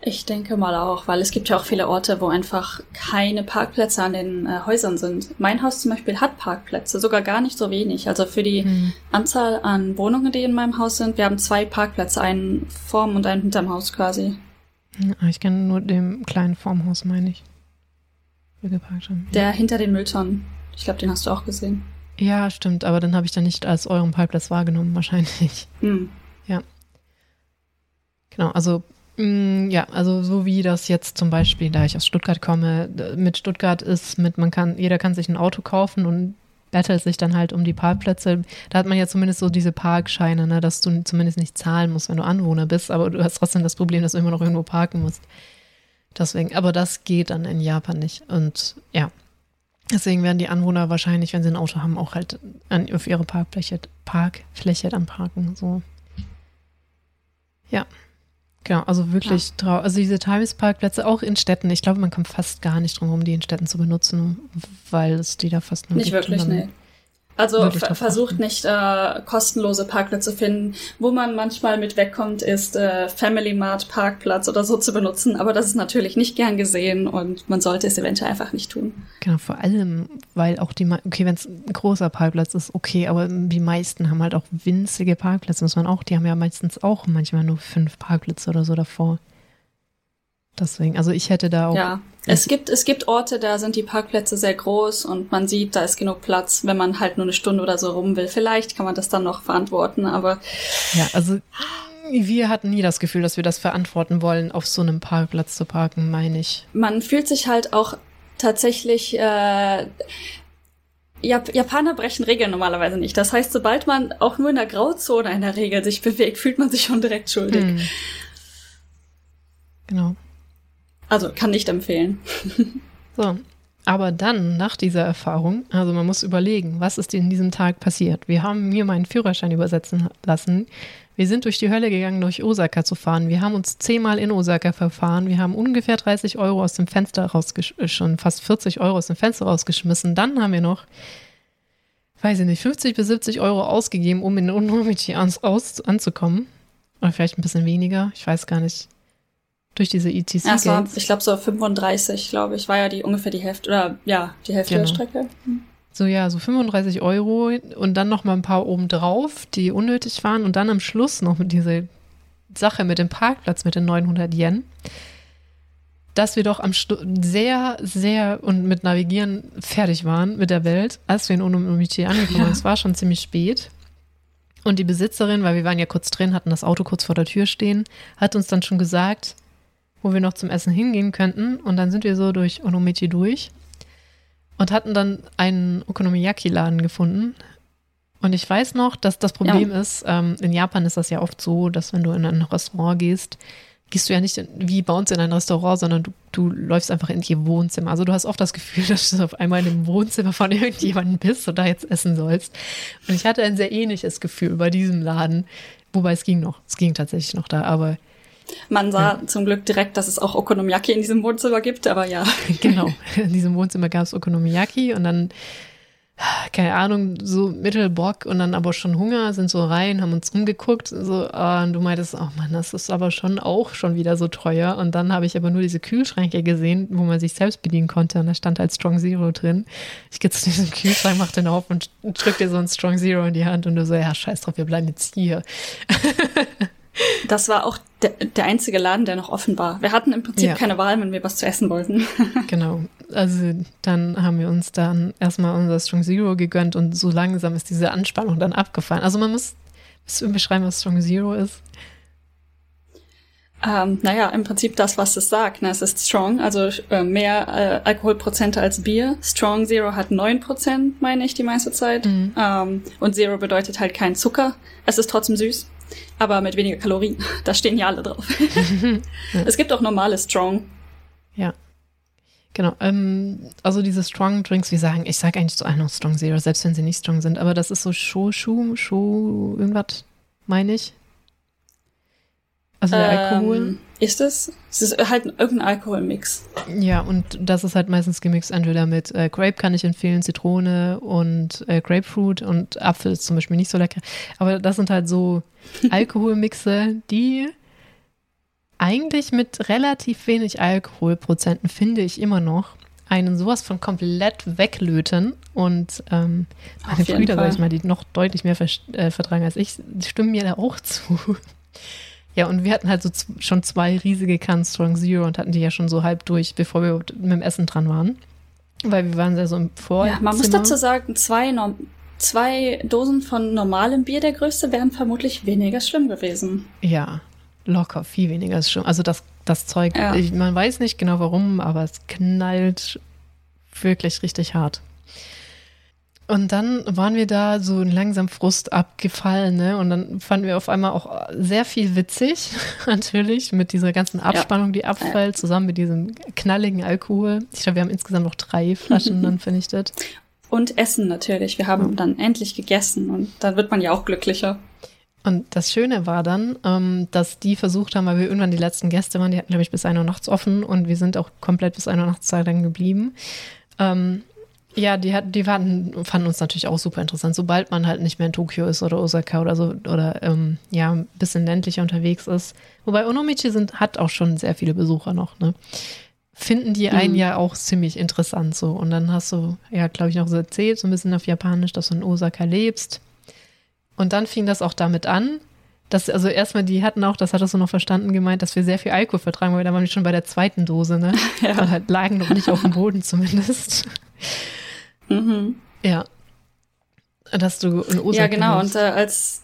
Ich denke mal auch, weil es gibt ja auch viele Orte, wo einfach keine Parkplätze an den äh, Häusern sind. Mein Haus zum Beispiel hat Parkplätze, sogar gar nicht so wenig. Also für die hm. Anzahl an Wohnungen, die in meinem Haus sind, wir haben zwei Parkplätze, einen vorm und einen hinterm Haus quasi. Ich kenne nur den kleinen Formhaus, meine ich. Wir geparkt haben. Der hinter den Mülltonnen. Ich glaube, den hast du auch gesehen. Ja, stimmt, aber dann habe ich dann nicht als euren Parkplatz wahrgenommen, wahrscheinlich. Hm. Ja. Genau, also ja, also so wie das jetzt zum Beispiel, da ich aus Stuttgart komme, mit Stuttgart ist mit, man kann, jeder kann sich ein Auto kaufen und battelt sich dann halt um die Parkplätze. Da hat man ja zumindest so diese Parkscheine, ne, dass du zumindest nicht zahlen musst, wenn du Anwohner bist, aber du hast trotzdem das Problem, dass du immer noch irgendwo parken musst. Deswegen, aber das geht dann in Japan nicht. Und ja, deswegen werden die Anwohner wahrscheinlich, wenn sie ein Auto haben, auch halt an, auf ihre Parkfläche, Parkfläche dann parken. So. Ja. Genau, also wirklich, ja. also diese Tagesparkplätze auch in Städten. Ich glaube, man kommt fast gar nicht drum herum, die in Städten zu benutzen, weil es die da fast nur Nicht wirklich, nee. Also versucht nicht äh, kostenlose Parkplätze zu finden. Wo man manchmal mit wegkommt, ist äh, Family Mart Parkplatz oder so zu benutzen. Aber das ist natürlich nicht gern gesehen und man sollte es eventuell einfach nicht tun. Genau, vor allem, weil auch die, okay, wenn es ein großer Parkplatz ist, okay, aber die meisten haben halt auch winzige Parkplätze, muss man auch, die haben ja meistens auch manchmal nur fünf Parkplätze oder so davor. Deswegen, also ich hätte da auch. Ja, es gibt, es gibt Orte, da sind die Parkplätze sehr groß und man sieht, da ist genug Platz, wenn man halt nur eine Stunde oder so rum will. Vielleicht kann man das dann noch verantworten, aber. Ja, also wir hatten nie das Gefühl, dass wir das verantworten wollen, auf so einem Parkplatz zu parken, meine ich. Man fühlt sich halt auch tatsächlich. Äh, Jap Japaner brechen Regeln normalerweise nicht. Das heißt, sobald man auch nur in der Grauzone in der Regel sich bewegt, fühlt man sich schon direkt schuldig. Hm. Genau. Also kann nicht empfehlen. so. Aber dann, nach dieser Erfahrung, also man muss überlegen, was ist in diesem Tag passiert? Wir haben mir meinen Führerschein übersetzen lassen. Wir sind durch die Hölle gegangen, durch Osaka zu fahren. Wir haben uns zehnmal in Osaka verfahren. Wir haben ungefähr 30 Euro aus dem Fenster rausgeschmissen, äh, fast 40 Euro aus dem Fenster rausgeschmissen. Dann haben wir noch, weiß ich nicht, 50 bis 70 Euro ausgegeben, um in Onomichi anzukommen. Oder vielleicht ein bisschen weniger, ich weiß gar nicht durch diese ETC. Ja, war, ich glaube so 35, glaube ich, war ja die ungefähr die Hälfte oder ja die Hälfte genau. der Strecke. Hm. So ja, so 35 Euro und dann noch mal ein paar obendrauf, die unnötig waren und dann am Schluss noch mit dieser Sache mit dem Parkplatz mit den 900 Yen, dass wir doch am Stu sehr, sehr und mit Navigieren fertig waren mit der Welt, als wir in Onomichi angekommen sind. Ja. Es war schon ziemlich spät. Und die Besitzerin, weil wir waren ja kurz drin, hatten das Auto kurz vor der Tür stehen, hat uns dann schon gesagt, wo wir noch zum Essen hingehen könnten. Und dann sind wir so durch Onomichi durch und hatten dann einen Okonomiyaki-Laden gefunden. Und ich weiß noch, dass das Problem ja. ist, ähm, in Japan ist das ja oft so, dass wenn du in ein Restaurant gehst, gehst du ja nicht in, wie bei uns in ein Restaurant, sondern du, du läufst einfach in ihr Wohnzimmer. Also du hast oft das Gefühl, dass du auf einmal im Wohnzimmer von irgendjemandem bist und da jetzt essen sollst. Und ich hatte ein sehr ähnliches Gefühl bei diesem Laden, wobei es ging noch, es ging tatsächlich noch da, aber man sah ja. zum Glück direkt, dass es auch Okonomiyaki in diesem Wohnzimmer gibt, aber ja. Genau, in diesem Wohnzimmer gab es Okonomiyaki und dann, keine Ahnung, so Mittelbock und dann aber schon Hunger, sind so rein, haben uns umgeguckt, so, uh, und du meintest, oh Mann, das ist aber schon auch schon wieder so teuer. Und dann habe ich aber nur diese Kühlschränke gesehen, wo man sich selbst bedienen konnte und da stand halt Strong Zero drin. Ich gehe zu diesem Kühlschrank, mach den auf und drück dir so ein Strong Zero in die Hand und du so, ja, scheiß drauf, wir bleiben jetzt hier. Das war auch der, der einzige Laden, der noch offen war. Wir hatten im Prinzip ja. keine Wahl, wenn wir was zu essen wollten. genau. Also dann haben wir uns dann erstmal unser Strong Zero gegönnt und so langsam ist diese Anspannung dann abgefallen. Also man muss, willst du beschreiben, was Strong Zero ist? Ähm, naja, im Prinzip das, was es sagt. Ne? Es ist strong, also äh, mehr äh, Alkoholprozente als Bier. Strong Zero hat neun Prozent, meine ich, die meiste Zeit. Mhm. Ähm, und Zero bedeutet halt kein Zucker. Es ist trotzdem süß aber mit weniger Kalorien. Da stehen ja alle drauf. ja. Es gibt auch normale Strong. Ja. Genau. Ähm, also diese Strong Drinks, wir sagen, ich sage eigentlich zu einem Strong Zero, selbst wenn sie nicht strong sind, aber das ist so Shoshu, Sho, irgendwas, meine ich. Also der ähm, Alkohol. Ist es? Es ist halt irgendein Alkoholmix. Ja, und das ist halt meistens gemixt entweder mit äh, Grape kann ich empfehlen, Zitrone und äh, Grapefruit und Apfel ist zum Beispiel nicht so lecker. Aber das sind halt so Alkoholmixe, die eigentlich mit relativ wenig Alkoholprozenten, finde ich immer noch, einen sowas von komplett weglöten. Und ähm, meine Brüder, sag ich mal, die noch deutlich mehr äh, vertragen als ich, stimmen mir da auch zu. Ja, und wir hatten halt so schon zwei riesige Cannen Strong Zero und hatten die ja schon so halb durch, bevor wir mit dem Essen dran waren. Weil wir waren ja so im Vorzimmer. Ja, man muss dazu sagen, zwei, zwei Dosen von normalem Bier, der größte, wären vermutlich weniger schlimm gewesen. Ja, locker, viel weniger schlimm. Also das, das Zeug, ja. ich, man weiß nicht genau warum, aber es knallt wirklich richtig hart. Und dann waren wir da so langsam Frust abgefallen, ne? Und dann fanden wir auf einmal auch sehr viel witzig, natürlich, mit dieser ganzen Abspannung, die abfällt, zusammen mit diesem knalligen Alkohol. Ich glaube, wir haben insgesamt noch drei Flaschen dann vernichtet. Und Essen natürlich. Wir haben dann endlich gegessen und dann wird man ja auch glücklicher. Und das Schöne war dann, ähm, dass die versucht haben, weil wir irgendwann die letzten Gäste waren, die hatten, glaube ich, bis 1 Uhr nachts offen und wir sind auch komplett bis 1 Uhr nachts da dann geblieben. Ähm, Ja, die, hat, die waren, fanden uns natürlich auch super interessant. Sobald man halt nicht mehr in Tokio ist oder Osaka oder so oder ähm, ja, ein bisschen ländlicher unterwegs ist. Wobei Onomichi sind, hat auch schon sehr viele Besucher noch, ne? Finden die einen mhm. ja auch ziemlich interessant so. Und dann hast du, ja, glaube ich, noch so erzählt, so ein bisschen auf Japanisch, dass du in Osaka lebst. Und dann fing das auch damit an, dass, also erstmal, die hatten auch, das hattest du noch verstanden, gemeint, dass wir sehr viel Alkohol vertragen, weil da waren wir schon bei der zweiten Dose, ne? Ja. Halt lagen noch nicht auf dem Boden zumindest. Mhm. Ja. Dass du in Osaka Ja, genau. Und äh, als,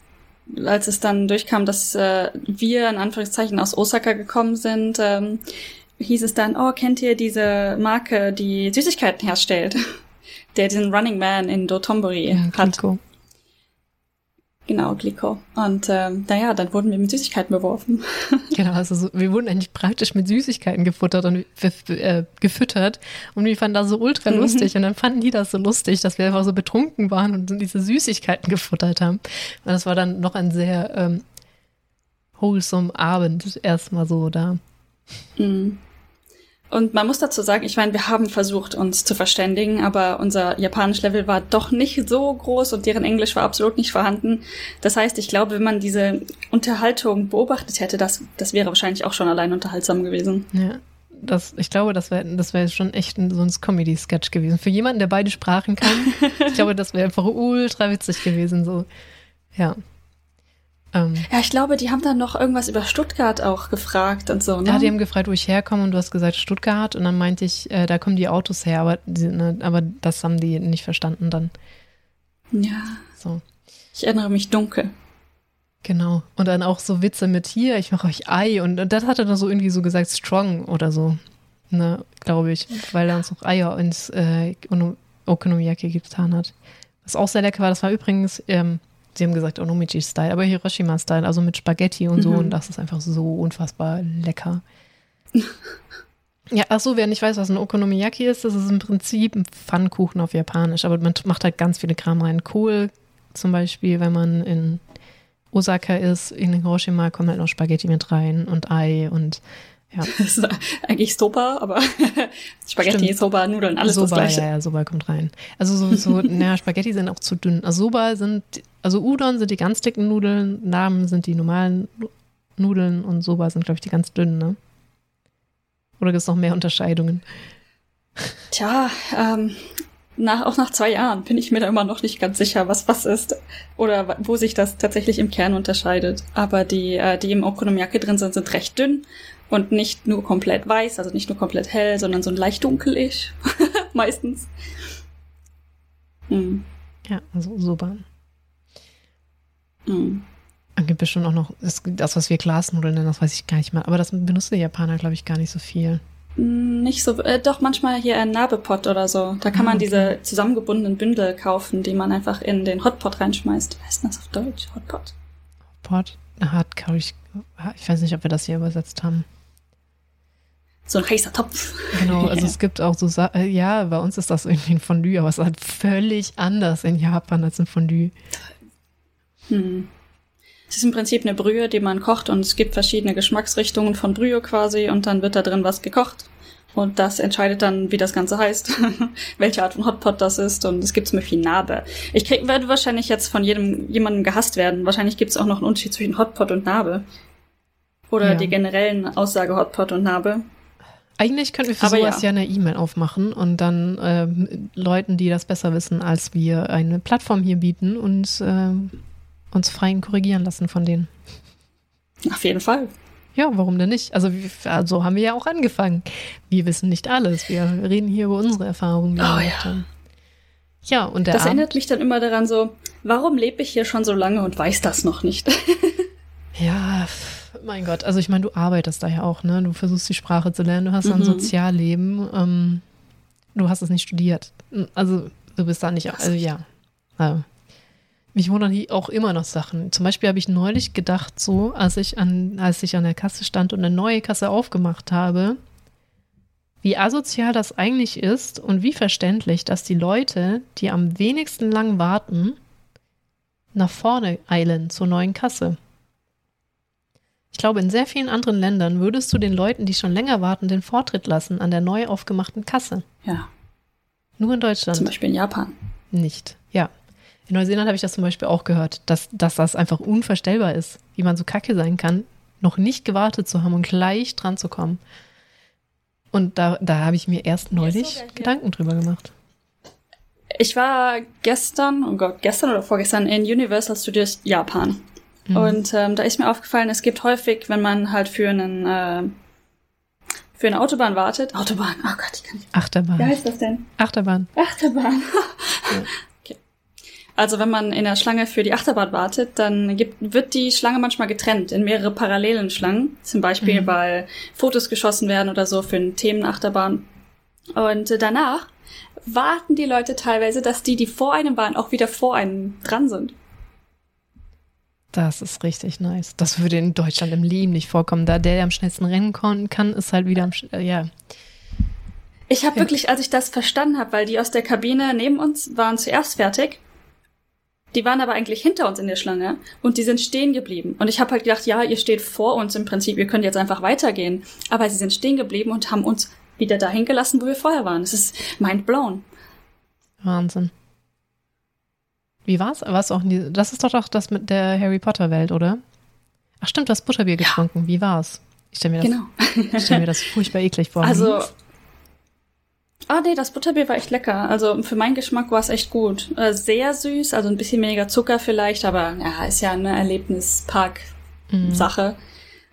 als es dann durchkam, dass äh, wir in Anführungszeichen aus Osaka gekommen sind, ähm, hieß es dann, oh, kennt ihr diese Marke, die Süßigkeiten herstellt? Der diesen Running Man in Dotonbori ja, hat. Kliko. Genau, Glico. Und ähm, naja, dann wurden wir mit Süßigkeiten beworfen. genau, also so, wir wurden eigentlich praktisch mit Süßigkeiten gefuttert und äh, gefüttert. Und wir fanden das so ultra mhm. lustig. Und dann fanden die das so lustig, dass wir einfach so betrunken waren und diese Süßigkeiten gefuttert haben. Und das war dann noch ein sehr ähm, wholesome Abend erstmal so da. Mhm. Und man muss dazu sagen, ich meine, wir haben versucht, uns zu verständigen, aber unser Japanisch-Level war doch nicht so groß und deren Englisch war absolut nicht vorhanden. Das heißt, ich glaube, wenn man diese Unterhaltung beobachtet hätte, das, das wäre wahrscheinlich auch schon allein unterhaltsam gewesen. Ja. Das, ich glaube, das wäre das wär schon echt ein, so ein Comedy-Sketch gewesen. Für jemanden, der beide Sprachen kann, ich glaube, das wäre einfach ultra witzig gewesen. So. Ja. Ähm, ja, ich glaube, die haben dann noch irgendwas über Stuttgart auch gefragt und so. Ne? Ja, die haben gefragt, wo ich herkomme und du hast gesagt Stuttgart und dann meinte ich, äh, da kommen die Autos her, aber, die, ne, aber das haben die nicht verstanden dann. Ja. So. Ich erinnere mich dunkel. Genau. Und dann auch so Witze mit hier, ich mache euch Ei und, und das hat er dann so irgendwie so gesagt, strong oder so. Ne, glaube ich, weil er uns noch Eier ins äh, Okonomiyaki getan hat. Was auch sehr lecker war, das war übrigens, ähm, Sie haben gesagt Onomichi-Style, aber Hiroshima-Style, also mit Spaghetti und so. Mhm. Und das ist einfach so unfassbar lecker. ja, ach so, wer nicht weiß, was ein Okonomiyaki ist, das ist im Prinzip ein Pfannkuchen auf Japanisch. Aber man macht halt ganz viele Kram rein. Kohl zum Beispiel, wenn man in Osaka ist, in Hiroshima kommen halt noch Spaghetti mit rein und Ei und ja. Das ist eigentlich Soba, aber Spaghetti, Stimmt. Soba, Nudeln, alles Soba, das gleiche. Ja, ja, Soba kommt rein. Also so, so naja, Spaghetti sind auch zu dünn. Also Soba sind, also Udon sind die ganz dicken Nudeln, Namen sind die normalen Nudeln und Soba sind, glaube ich, die ganz dünnen, ne? Oder gibt es noch mehr Unterscheidungen? Tja, ähm, nach, auch nach zwei Jahren bin ich mir da immer noch nicht ganz sicher, was was ist oder wo sich das tatsächlich im Kern unterscheidet. Aber die, äh, die im Okonomiyaki drin sind, sind recht dünn und nicht nur komplett weiß, also nicht nur komplett hell, sondern so ein leicht dunkelig meistens. Hm. Ja, also super. Hm. Dann gibt es schon auch noch das, was wir Glasnudeln nennen, das weiß ich gar nicht mehr. Aber das benutzen die Japaner, glaube ich, gar nicht so viel. Hm, nicht so, äh, doch manchmal hier ein Nabepot oder so. Da kann man ah, okay. diese zusammengebundenen Bündel kaufen, die man einfach in den Hotpot reinschmeißt. Wie heißt das auf Deutsch? Hotpot? Hotpot? Glaube ich, ich weiß nicht, ob wir das hier übersetzt haben so ein heißer Topf. Genau, also es gibt auch so, äh, ja, bei uns ist das irgendwie ein Fondue, aber es ist halt völlig anders in Japan als ein Fondue. Hm. Es ist im Prinzip eine Brühe, die man kocht und es gibt verschiedene Geschmacksrichtungen von Brühe quasi und dann wird da drin was gekocht. Und das entscheidet dann, wie das Ganze heißt, welche Art von Hotpot das ist. Und es gibt zum Beispiel Nabe. Ich krieg, werde wahrscheinlich jetzt von jedem jemandem gehasst werden. Wahrscheinlich gibt es auch noch einen Unterschied zwischen Hotpot und Nabe. Oder ja. die generellen Aussage Hotpot und Nabe. Eigentlich könnten wir für Aber sowas ja, ja eine E-Mail aufmachen und dann äh, Leuten, die das besser wissen als wir, eine Plattform hier bieten und äh, uns freien korrigieren lassen von denen. Auf jeden Fall. Ja, warum denn nicht? Also, also haben wir ja auch angefangen. Wir wissen nicht alles. Wir reden hier über unsere Erfahrungen. Oh, ja. ja, und der Das Abend, erinnert mich dann immer daran so, warum lebe ich hier schon so lange und weiß das noch nicht? ja, mein Gott, also ich meine, du arbeitest da ja auch, ne? Du versuchst die Sprache zu lernen, du hast mhm. ein Sozialleben, ähm, du hast es nicht studiert. Also du bist da nicht, also ja. Also, mich wundern auch immer noch Sachen. Zum Beispiel habe ich neulich gedacht, so, als ich an, als ich an der Kasse stand und eine neue Kasse aufgemacht habe, wie asozial das eigentlich ist und wie verständlich, dass die Leute, die am wenigsten lang warten, nach vorne eilen zur neuen Kasse. Ich glaube, in sehr vielen anderen Ländern würdest du den Leuten, die schon länger warten, den Vortritt lassen an der neu aufgemachten Kasse. Ja. Nur in Deutschland. Zum Beispiel in Japan. Nicht, ja. In Neuseeland habe ich das zum Beispiel auch gehört, dass, dass das einfach unvorstellbar ist, wie man so kacke sein kann, noch nicht gewartet zu haben und gleich dran zu kommen. Und da, da habe ich mir erst neulich ja, Gedanken drüber gemacht. Ich war gestern, oh Gott, gestern oder vorgestern in Universal Studios Japan. Mhm. Und ähm, da ist mir aufgefallen, es gibt häufig, wenn man halt für einen äh, für eine Autobahn wartet. Autobahn, oh Gott, ich kann nicht. Achterbahn. Wie heißt das denn? Achterbahn. Achterbahn. ja. Also wenn man in der Schlange für die Achterbahn wartet, dann gibt, wird die Schlange manchmal getrennt in mehrere parallelen Schlangen. Zum Beispiel, mhm. weil Fotos geschossen werden oder so für eine Themenachterbahn. Und äh, danach warten die Leute teilweise, dass die, die vor einem waren, auch wieder vor einem dran sind. Das ist richtig nice. Das würde in Deutschland im Leben nicht vorkommen. Da der, der am schnellsten rennen kann, ist halt wieder am, äh, ja. Ich habe ja. wirklich, als ich das verstanden habe, weil die aus der Kabine neben uns waren zuerst fertig. Die waren aber eigentlich hinter uns in der Schlange und die sind stehen geblieben. Und ich habe halt gedacht, ja, ihr steht vor uns im Prinzip, ihr könnt jetzt einfach weitergehen. Aber sie sind stehen geblieben und haben uns wieder dahin gelassen, wo wir vorher waren. Es ist mind blown. Wahnsinn. Wie war's? War's auch die, das ist doch doch das mit der Harry Potter Welt, oder? Ach stimmt, du hast Butterbier getrunken. Ja. Wie war's? Ich stelle mir, das, genau. stell mir das furchtbar eklig vor. Also, ah nee, das Butterbier war echt lecker. Also für meinen Geschmack war es echt gut. Äh, sehr süß, also ein bisschen weniger Zucker vielleicht, aber ja, ist ja eine Erlebnispark-Sache. Mhm.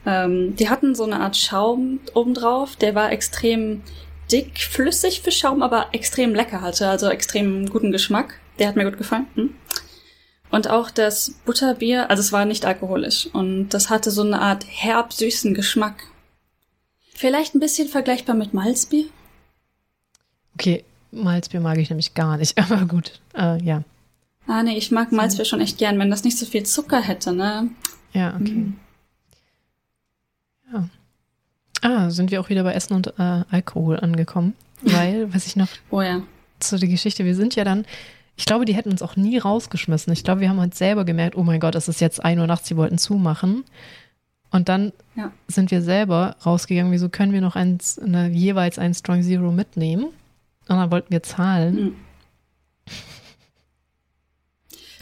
Ähm, die hatten so eine Art Schaum obendrauf, der war extrem dick, flüssig für Schaum, aber extrem lecker hatte, also extrem guten Geschmack. Der hat mir gut gefallen. Hm? Und auch das Butterbier, also es war nicht alkoholisch und das hatte so eine Art herb-süßen Geschmack. Vielleicht ein bisschen vergleichbar mit Malzbier? Okay, Malzbier mag ich nämlich gar nicht, aber gut, äh, ja. Ah, nee, ich mag Malzbier schon echt gern, wenn das nicht so viel Zucker hätte, ne? Ja, okay. Mhm. Ja. Ah, sind wir auch wieder bei Essen und äh, Alkohol angekommen, weil, was ich noch oh ja. zu der Geschichte, wir sind ja dann ich glaube, die hätten uns auch nie rausgeschmissen. Ich glaube, wir haben uns selber gemerkt, oh mein Gott, es ist jetzt 1 Uhr nachts, sie wollten zumachen. Und dann ja. sind wir selber rausgegangen, wieso können wir noch eins, eine, jeweils ein Strong Zero mitnehmen? Dann wollten wir zahlen. Hm.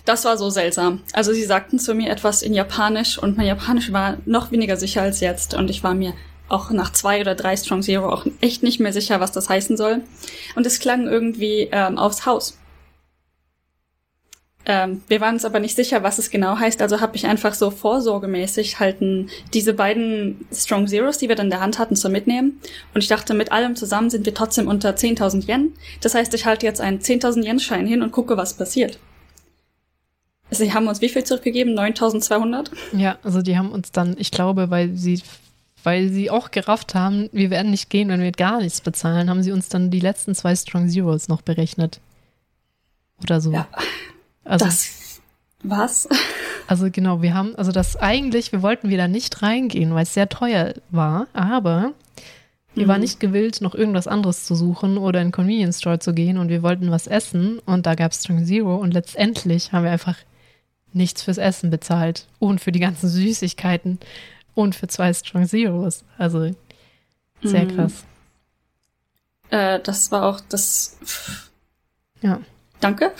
Das war so seltsam. Also sie sagten zu mir etwas in Japanisch und mein Japanisch war noch weniger sicher als jetzt. Und ich war mir auch nach zwei oder drei Strong Zero auch echt nicht mehr sicher, was das heißen soll. Und es klang irgendwie ähm, aufs Haus. Ähm, wir waren uns aber nicht sicher, was es genau heißt, also habe ich einfach so vorsorgemäßig halten diese beiden Strong Zeros, die wir dann in der Hand hatten, zu mitnehmen. Und ich dachte, mit allem zusammen sind wir trotzdem unter 10.000 Yen. Das heißt, ich halte jetzt einen 10.000 Yen Schein hin und gucke, was passiert. Sie haben uns wie viel zurückgegeben? 9.200? Ja, also die haben uns dann, ich glaube, weil sie weil sie auch gerafft haben, wir werden nicht gehen, wenn wir gar nichts bezahlen, haben sie uns dann die letzten zwei Strong Zeros noch berechnet. Oder so. Ja. Also, das was? Also genau, wir haben, also das eigentlich, wir wollten wieder nicht reingehen, weil es sehr teuer war, aber wir mhm. waren nicht gewillt, noch irgendwas anderes zu suchen oder in den Convenience Store zu gehen und wir wollten was essen und da gab es Strong Zero und letztendlich haben wir einfach nichts fürs Essen bezahlt und für die ganzen Süßigkeiten und für zwei Strong Zeros. Also sehr mhm. krass. Äh, das war auch das. Ja. Danke.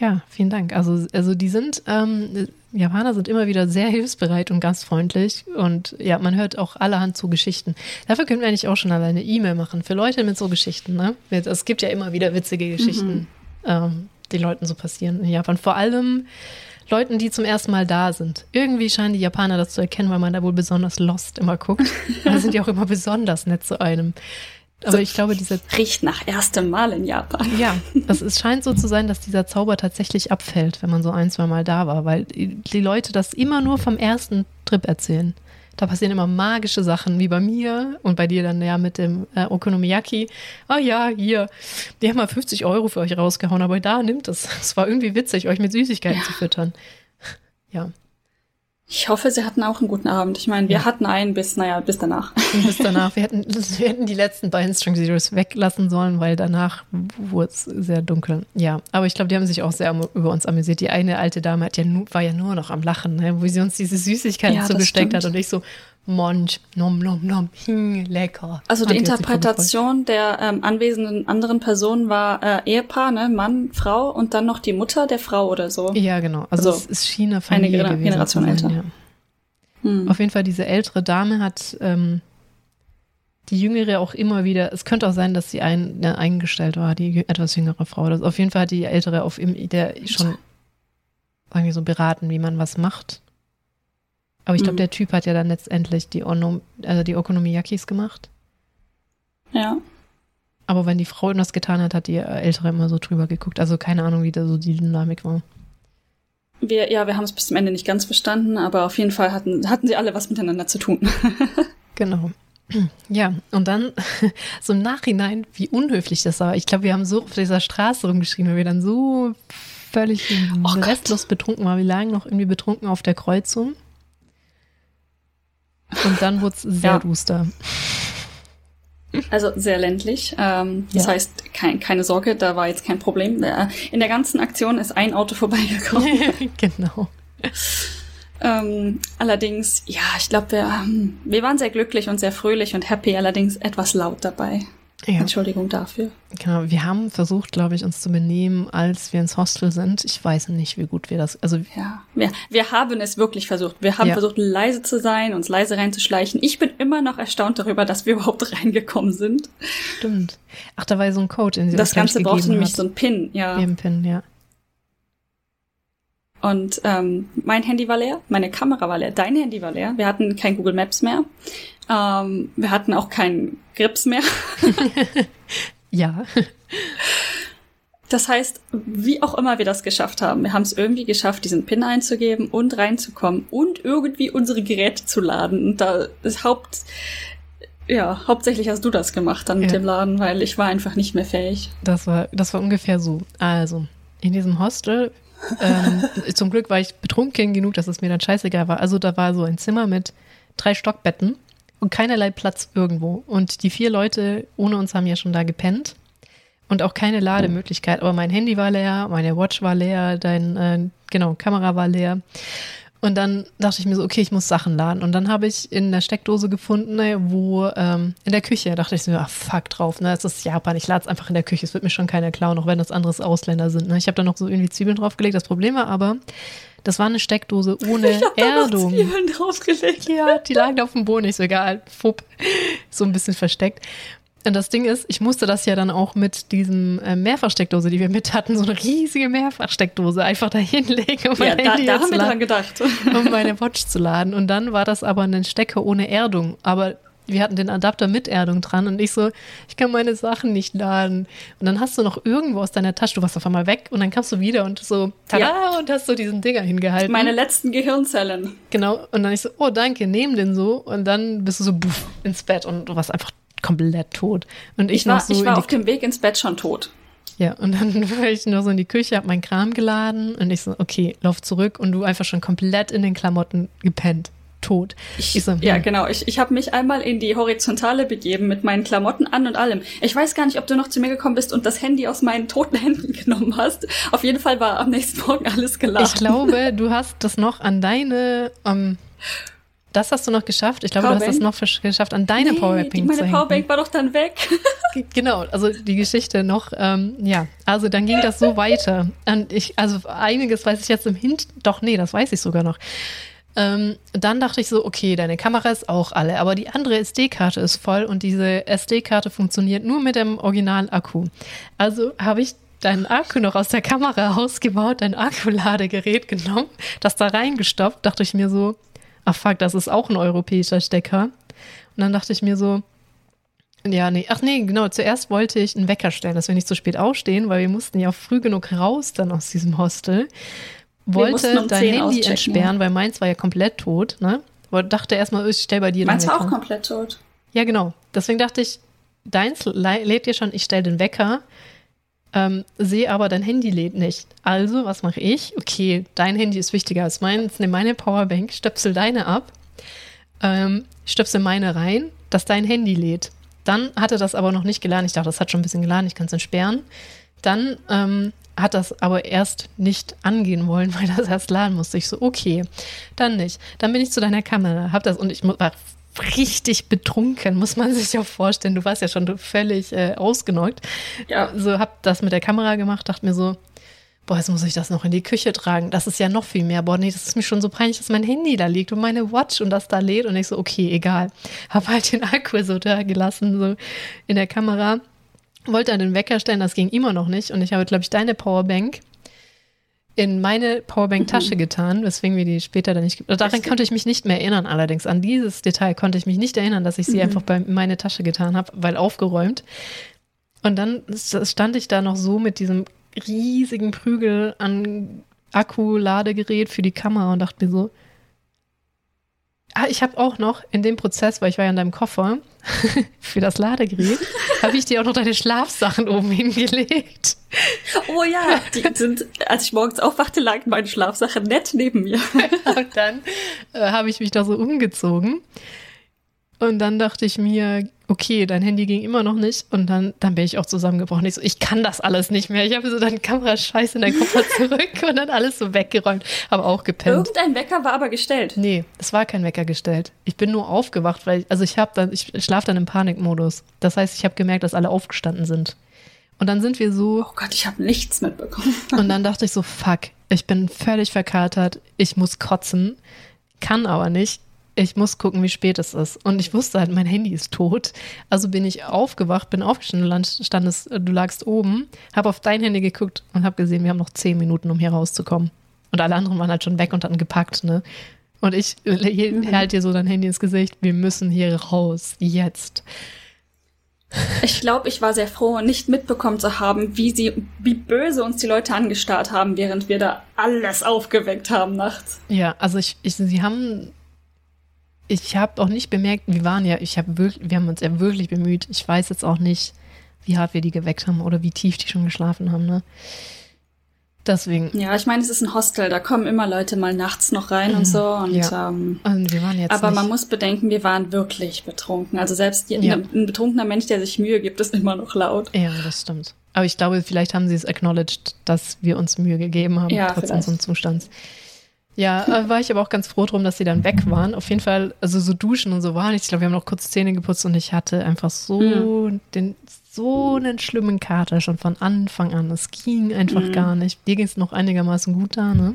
Ja, vielen Dank. Also, also die sind, ähm, Japaner sind immer wieder sehr hilfsbereit und gastfreundlich und ja, man hört auch allerhand zu Geschichten. Dafür können wir eigentlich auch schon alleine E-Mail machen für Leute mit so Geschichten. Ne? Es gibt ja immer wieder witzige Geschichten, mhm. ähm, die Leuten so passieren in Japan. Vor allem Leuten, die zum ersten Mal da sind. Irgendwie scheinen die Japaner das zu erkennen, weil man da wohl besonders lost immer guckt. da sind die auch immer besonders nett zu einem. Aber so, ich glaube, diese. Riecht nach erstem Mal in Japan. Ja, das, es scheint so zu sein, dass dieser Zauber tatsächlich abfällt, wenn man so ein, zwei Mal da war, weil die Leute das immer nur vom ersten Trip erzählen. Da passieren immer magische Sachen, wie bei mir und bei dir dann ja mit dem äh, Okonomiyaki. Ah ja, hier, die haben mal 50 Euro für euch rausgehauen, aber da nimmt es. Es war irgendwie witzig, euch mit Süßigkeiten ja. zu füttern. Ja. Ich hoffe, Sie hatten auch einen guten Abend. Ich meine, wir ja. hatten einen bis, naja, bis danach. Bis danach. Wir hätten, wir hätten die letzten beiden String Zeros weglassen sollen, weil danach wurde es sehr dunkel. Ja, aber ich glaube, die haben sich auch sehr über uns amüsiert. Die eine alte Dame hat ja nur, war ja nur noch am Lachen, ne, wo sie uns diese Süßigkeiten ja, zugesteckt hat und ich so, Monch, nom nom nom, hm, lecker. Also die Interpretation der ähm, anwesenden anderen Personen war äh, Ehepaar, ne, Mann, Frau und dann noch die Mutter der Frau oder so. Ja, genau. Also, also es ist China Familie eine Generation sein, älter. Ja. Hm. Auf jeden Fall diese ältere Dame hat ähm, die jüngere auch immer wieder, es könnte auch sein, dass sie ein, ja, eingestellt war, die etwas jüngere Frau. Das, auf jeden Fall hat die ältere auf der schon sagen wir so beraten, wie man was macht. Aber ich glaube, mhm. der Typ hat ja dann letztendlich die, Onom, also die Okonomiyakis gemacht. Ja. Aber wenn die Frau das getan hat, hat die Ältere immer so drüber geguckt. Also keine Ahnung, wie da so die Dynamik war. Wir, ja, wir haben es bis zum Ende nicht ganz verstanden, aber auf jeden Fall hatten, hatten sie alle was miteinander zu tun. genau. Ja, und dann so im Nachhinein, wie unhöflich das war. Ich glaube, wir haben so auf dieser Straße rumgeschrieben, weil wir dann so völlig oh restlos betrunken waren. Wir lagen noch irgendwie betrunken auf der Kreuzung. Und dann wurde es sehr ja. duster. Also sehr ländlich. Ähm, das ja. heißt, kein, keine Sorge, da war jetzt kein Problem. Äh, in der ganzen Aktion ist ein Auto vorbeigekommen. genau. Ähm, allerdings, ja, ich glaube, wir, ähm, wir waren sehr glücklich und sehr fröhlich und happy, allerdings etwas laut dabei. Ja. Entschuldigung dafür. Genau, wir haben versucht, glaube ich, uns zu benehmen, als wir ins Hostel sind. Ich weiß nicht, wie gut wir das. Also ja, wir, wir haben es wirklich versucht. Wir haben ja. versucht, leise zu sein, uns leise reinzuschleichen. Ich bin immer noch erstaunt darüber, dass wir überhaupt reingekommen sind. Stimmt. Ach, da war so ein Code, in sie Das Ganze braucht nämlich so ein Pin, ja. Ein Pin, ja. Und ähm, mein Handy war leer, meine Kamera war leer, dein Handy war leer. Wir hatten kein Google Maps mehr. Ähm, wir hatten auch keinen Grips mehr. ja. Das heißt, wie auch immer wir das geschafft haben, wir haben es irgendwie geschafft, diesen PIN einzugeben und reinzukommen und irgendwie unsere Geräte zu laden. Und da ist Haupt, ja, hauptsächlich hast du das gemacht dann mit ja. dem Laden, weil ich war einfach nicht mehr fähig. Das war, das war ungefähr so. Also, in diesem Hostel, ähm, zum Glück war ich betrunken genug, dass es mir dann scheißegal war. Also da war so ein Zimmer mit drei Stockbetten und keinerlei Platz irgendwo. Und die vier Leute ohne uns haben ja schon da gepennt. Und auch keine Lademöglichkeit. Aber mein Handy war leer, meine Watch war leer, dein, äh, genau, Kamera war leer. Und dann dachte ich mir so, okay, ich muss Sachen laden. Und dann habe ich in der Steckdose gefunden, ne, wo ähm, in der Küche, dachte ich so, ach fuck drauf, ne, es ist Japan, ich lade es einfach in der Küche, es wird mir schon keiner klauen, auch wenn das anderes Ausländer sind. Ne. Ich habe da noch so irgendwie Zwiebeln draufgelegt. Das Problem war aber, das war eine Steckdose ohne ich hab Erdung. Da noch draufgelegt. Ja, die lagen auf dem Boden, ist so egal, fupp, so ein bisschen versteckt. Und das Ding ist, ich musste das ja dann auch mit diesem äh, Mehrfachsteckdose, die wir mit hatten, so eine riesige Mehrfachsteckdose einfach da hinlegen, um ja, da, da haben wir dran gedacht. um meine Watch zu laden. Und dann war das aber ein Stecker ohne Erdung. Aber wir hatten den Adapter mit Erdung dran und ich so, ich kann meine Sachen nicht laden. Und dann hast du noch irgendwo aus deiner Tasche, du warst auf einmal weg und dann kamst du wieder und so, tada, ja. und hast so diesen Dinger hingehalten. Meine letzten Gehirnzellen. Genau. Und dann ich so, oh danke, nehm den so. Und dann bist du so buff, ins Bett und du warst einfach komplett tot. Und ich, ich war, noch so ich war auf dem Weg ins Bett schon tot. Ja, und dann war ich noch so in die Küche, hab meinen Kram geladen und ich so, okay, lauf zurück und du einfach schon komplett in den Klamotten gepennt tot. Ich, ich so, ja, hm. genau. Ich, ich habe mich einmal in die Horizontale begeben mit meinen Klamotten an und allem. Ich weiß gar nicht, ob du noch zu mir gekommen bist und das Handy aus meinen toten Händen genommen hast. Auf jeden Fall war am nächsten Morgen alles geladen. Ich glaube, du hast das noch an deine. Ähm, das hast du noch geschafft. Ich glaube, Powerbank? du hast das noch geschafft, an deine nee, Powerbank die, meine Powerbank war doch dann weg. genau, also die Geschichte noch, ähm, ja. Also dann ging das so weiter. Und ich, also einiges weiß ich jetzt im Hint, doch, nee, das weiß ich sogar noch. Ähm, dann dachte ich so, okay, deine Kamera ist auch alle, aber die andere SD-Karte ist voll und diese SD-Karte funktioniert nur mit dem Original-Akku. Also habe ich deinen Akku noch aus der Kamera rausgebaut, dein Akkuladegerät genommen, das da reingestopft, dachte ich mir so, ach fuck, das ist auch ein europäischer Stecker. Und dann dachte ich mir so, ja, nee, ach nee, genau, zuerst wollte ich einen Wecker stellen, dass wir nicht so spät aufstehen, weil wir mussten ja früh genug raus dann aus diesem Hostel wollte um dein Handy entsperren, weil meins war ja komplett tot, ne? Aber dachte erstmal, ich stell bei dir Meins war auch komplett tot. Ja, genau. Deswegen dachte ich, deins lädt dir schon, ich stell den Wecker, ähm, sehe aber dein Handy lädt nicht. Also, was mache ich? Okay, dein Handy ist wichtiger als meins, nehme meine Powerbank, stöpsel deine ab, ähm, stöpsel meine rein, dass dein Handy lädt. Dann hatte das aber noch nicht geladen. Ich dachte, das hat schon ein bisschen geladen, ich kann es entsperren. Dann ähm, hat das aber erst nicht angehen wollen, weil das erst laden musste. Ich so, okay, dann nicht. Dann bin ich zu deiner Kamera, hab das und ich war richtig betrunken, muss man sich ja vorstellen. Du warst ja schon völlig äh, ausgenockt. Ja. So hab das mit der Kamera gemacht, dachte mir so, boah, jetzt muss ich das noch in die Küche tragen. Das ist ja noch viel mehr. Boah, nee, das ist mir schon so peinlich, dass mein Handy da liegt und meine Watch und das da lädt. Und ich so, okay, egal. Hab halt den Akku so da gelassen, so in der Kamera. Wollte dann den Wecker stellen, das ging immer noch nicht. Und ich habe, glaube ich, deine Powerbank in meine Powerbank-Tasche mhm. getan, weswegen wir die später dann nicht. Daran konnte ich mich nicht mehr erinnern, allerdings. An dieses Detail konnte ich mich nicht erinnern, dass ich sie mhm. einfach bei meine Tasche getan habe, weil aufgeräumt. Und dann stand ich da noch so mit diesem riesigen Prügel an Akku-Ladegerät für die Kamera und dachte mir so, Ah, ich habe auch noch in dem Prozess, weil ich war ja in deinem Koffer für das Ladegerät, habe ich dir auch noch deine Schlafsachen oben hingelegt. Oh ja, die sind, als ich morgens aufwachte, lagen meine Schlafsachen nett neben mir. Und dann äh, habe ich mich da so umgezogen und dann dachte ich mir, okay, dein Handy ging immer noch nicht. Und dann, dann bin ich auch zusammengebrochen. Ich so, ich kann das alles nicht mehr. Ich habe so deine Kamera scheiße in deinen Koffer zurück und dann alles so weggeräumt. Aber auch gepennt. Irgendein Wecker war aber gestellt. Nee, es war kein Wecker gestellt. Ich bin nur aufgewacht, weil, ich, also ich habe dann, ich schlafe dann im Panikmodus. Das heißt, ich habe gemerkt, dass alle aufgestanden sind. Und dann sind wir so. Oh Gott, ich habe nichts mitbekommen. Und dann dachte ich so, fuck, ich bin völlig verkatert. Ich muss kotzen. Kann aber nicht ich muss gucken, wie spät es ist. Und ich wusste halt, mein Handy ist tot. Also bin ich aufgewacht, bin aufgestanden, standest, du lagst oben, habe auf dein Handy geguckt und habe gesehen, wir haben noch zehn Minuten, um hier rauszukommen. Und alle anderen waren halt schon weg und hatten gepackt, ne? Und ich halte dir so dein Handy ins Gesicht, wir müssen hier raus, jetzt. Ich glaube, ich war sehr froh, nicht mitbekommen zu haben, wie sie, wie böse uns die Leute angestarrt haben, während wir da alles aufgeweckt haben nachts. Ja, also ich, ich sie haben ich habe auch nicht bemerkt, wir waren ja, ich habe wirklich, wir haben uns ja wirklich bemüht. Ich weiß jetzt auch nicht, wie hart wir die geweckt haben oder wie tief die schon geschlafen haben, ne? Deswegen. Ja, ich meine, es ist ein Hostel, da kommen immer Leute mal nachts noch rein und mhm. so. Und, ja. ähm, und wir waren jetzt aber nicht. man muss bedenken, wir waren wirklich betrunken. Also selbst die, ja. ein betrunkener Mensch, der sich Mühe gibt, ist immer noch laut. Ja, das stimmt. Aber ich glaube, vielleicht haben sie es acknowledged, dass wir uns Mühe gegeben haben, ja, trotz vielleicht. unseres Zustands. Ja, äh, war ich aber auch ganz froh drum, dass sie dann weg waren. Auf jeden Fall, also so duschen und so war nicht. Ich glaube, wir haben noch kurz Zähne geputzt und ich hatte einfach so mhm. den so einen schlimmen Kater schon von Anfang an. Es ging einfach mhm. gar nicht. Dir ging es noch einigermaßen gut da, ne?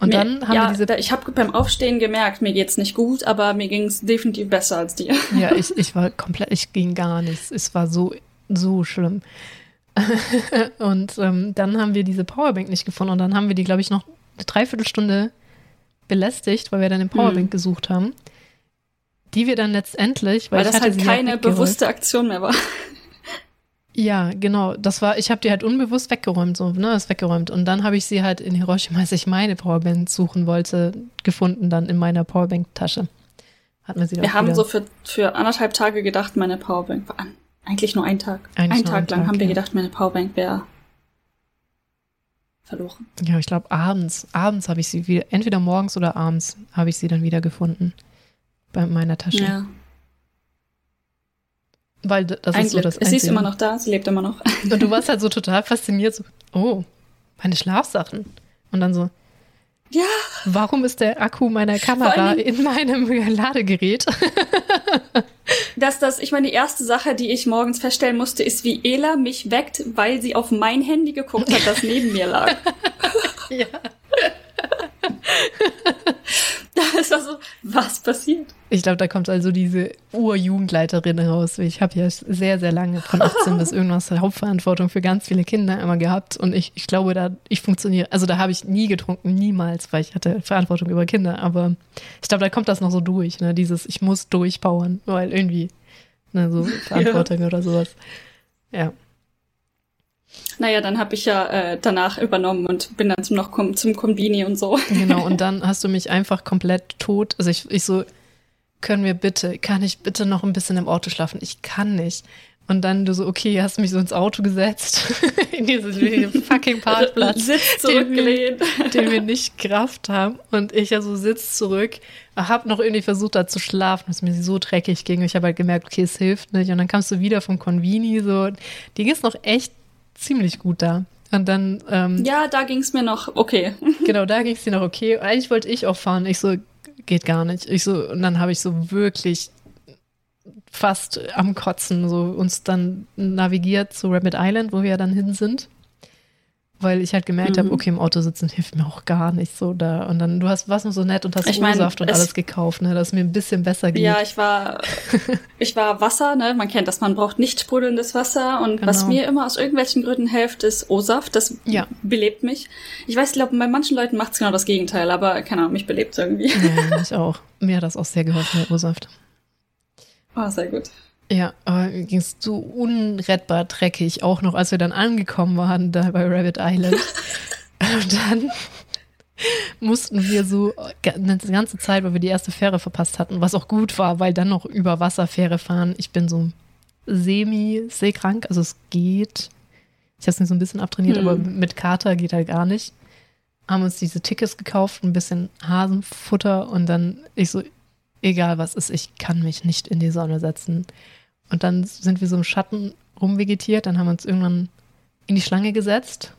Und mir, dann haben ja, wir diese. Da, ich habe beim Aufstehen gemerkt, mir geht's nicht gut, aber mir ging es definitiv besser als dir. Ja, ich, ich war komplett, ich ging gar nichts. Es war so, so schlimm. und ähm, dann haben wir diese Powerbank nicht gefunden und dann haben wir die, glaube ich, noch eine Dreiviertelstunde belästigt, weil wir dann den Powerbank mhm. gesucht haben, die wir dann letztendlich, weil, weil das halt keine bewusste Aktion mehr war. Ja, genau. Das war, ich habe die halt unbewusst weggeräumt, so, ne, ist weggeräumt. Und dann habe ich sie halt in Hiroshima, als ich meine Powerbank suchen wollte, gefunden, dann in meiner Powerbank-Tasche. Hat man sie Wir haben wieder. so für, für anderthalb Tage gedacht, meine Powerbank war an. Eigentlich nur ein Tag. Eigentlich ein Tag lang Tag, haben wir gedacht, meine Powerbank wäre verloren. Ja, ich glaube abends, abends habe ich sie wieder, entweder morgens oder abends habe ich sie dann wieder gefunden bei meiner Tasche. Ja. Weil das Ein ist Glück. so das Einzige. Sie ist immer noch da, sie lebt immer noch. Und du warst halt so total fasziniert, so, oh, meine Schlafsachen. Und dann so, ja. Warum ist der Akku meiner Kamera in meinem Ladegerät? dass das, ich meine, die erste Sache, die ich morgens feststellen musste, ist, wie Ela mich weckt, weil sie auf mein Handy geguckt hat, das neben mir lag. ja. Das war so, was passiert? Ich glaube, da kommt also diese Urjugendleiterin raus. Ich habe ja sehr, sehr lange von 18 bis irgendwas Hauptverantwortung für ganz viele Kinder immer gehabt. Und ich, ich glaube, da ich funktioniere, also da habe ich nie getrunken, niemals, weil ich hatte Verantwortung über Kinder. Aber ich glaube, da kommt das noch so durch, ne? Dieses, ich muss durchpowern, weil irgendwie, ne, so Verantwortung ja. oder sowas. Ja. Naja, dann habe ich ja äh, danach übernommen und bin dann zum noch zum Kombini und so. Genau, und dann hast du mich einfach komplett tot. Also ich, ich so, können wir bitte, kann ich bitte noch ein bisschen im Auto schlafen? Ich kann nicht. Und dann du so, okay, hast mich so ins Auto gesetzt, in diesen fucking Parkplatz, Sitz zurückgelehnt, den, wir, den wir nicht Kraft haben. Und ich ja so sitz zurück, hab noch irgendwie versucht, da zu schlafen, dass mir so dreckig ging. Ich habe halt gemerkt, okay, es hilft nicht. Und dann kamst du wieder vom Convini, so, die ist noch echt ziemlich gut da. Und dann. Ähm, ja, da ging es mir noch okay. genau, da ging es dir noch okay. Eigentlich wollte ich auch fahren. Ich so, geht gar nicht. Ich so, und dann habe ich so wirklich fast am Kotzen so uns dann navigiert zu Rabbit Island, wo wir ja dann hin sind weil ich halt gemerkt mhm. habe, okay, im Auto sitzen hilft mir auch gar nicht so da. Und dann, du hast was noch so nett und hast ich mein, und alles gekauft, ne, dass es mir ein bisschen besser geht. Ja, ich war, ich war Wasser, ne, man kennt das, man braucht nicht sprudelndes Wasser und genau. was mir immer aus irgendwelchen Gründen hilft, ist O-Saft, das ja. belebt mich. Ich weiß, ich glaube, bei manchen Leuten macht es genau das Gegenteil, aber keine Ahnung, mich belebt irgendwie. Ja, ich auch. Mir hat das auch sehr geholfen, der O-Saft. Oh, sehr gut. Ja, aber mir ging es so unrettbar dreckig, auch noch als wir dann angekommen waren, da bei Rabbit Island. Und dann mussten wir so eine ganze Zeit, weil wir die erste Fähre verpasst hatten, was auch gut war, weil dann noch über Wasserfähre fahren. Ich bin so semi-seekrank, also es geht. Ich habe es mir so ein bisschen abtrainiert, hm. aber mit Kater geht halt gar nicht. Haben uns diese Tickets gekauft, ein bisschen Hasenfutter und dann ich so, egal was ist, ich kann mich nicht in die Sonne setzen. Und dann sind wir so im Schatten rumvegetiert, dann haben wir uns irgendwann in die Schlange gesetzt.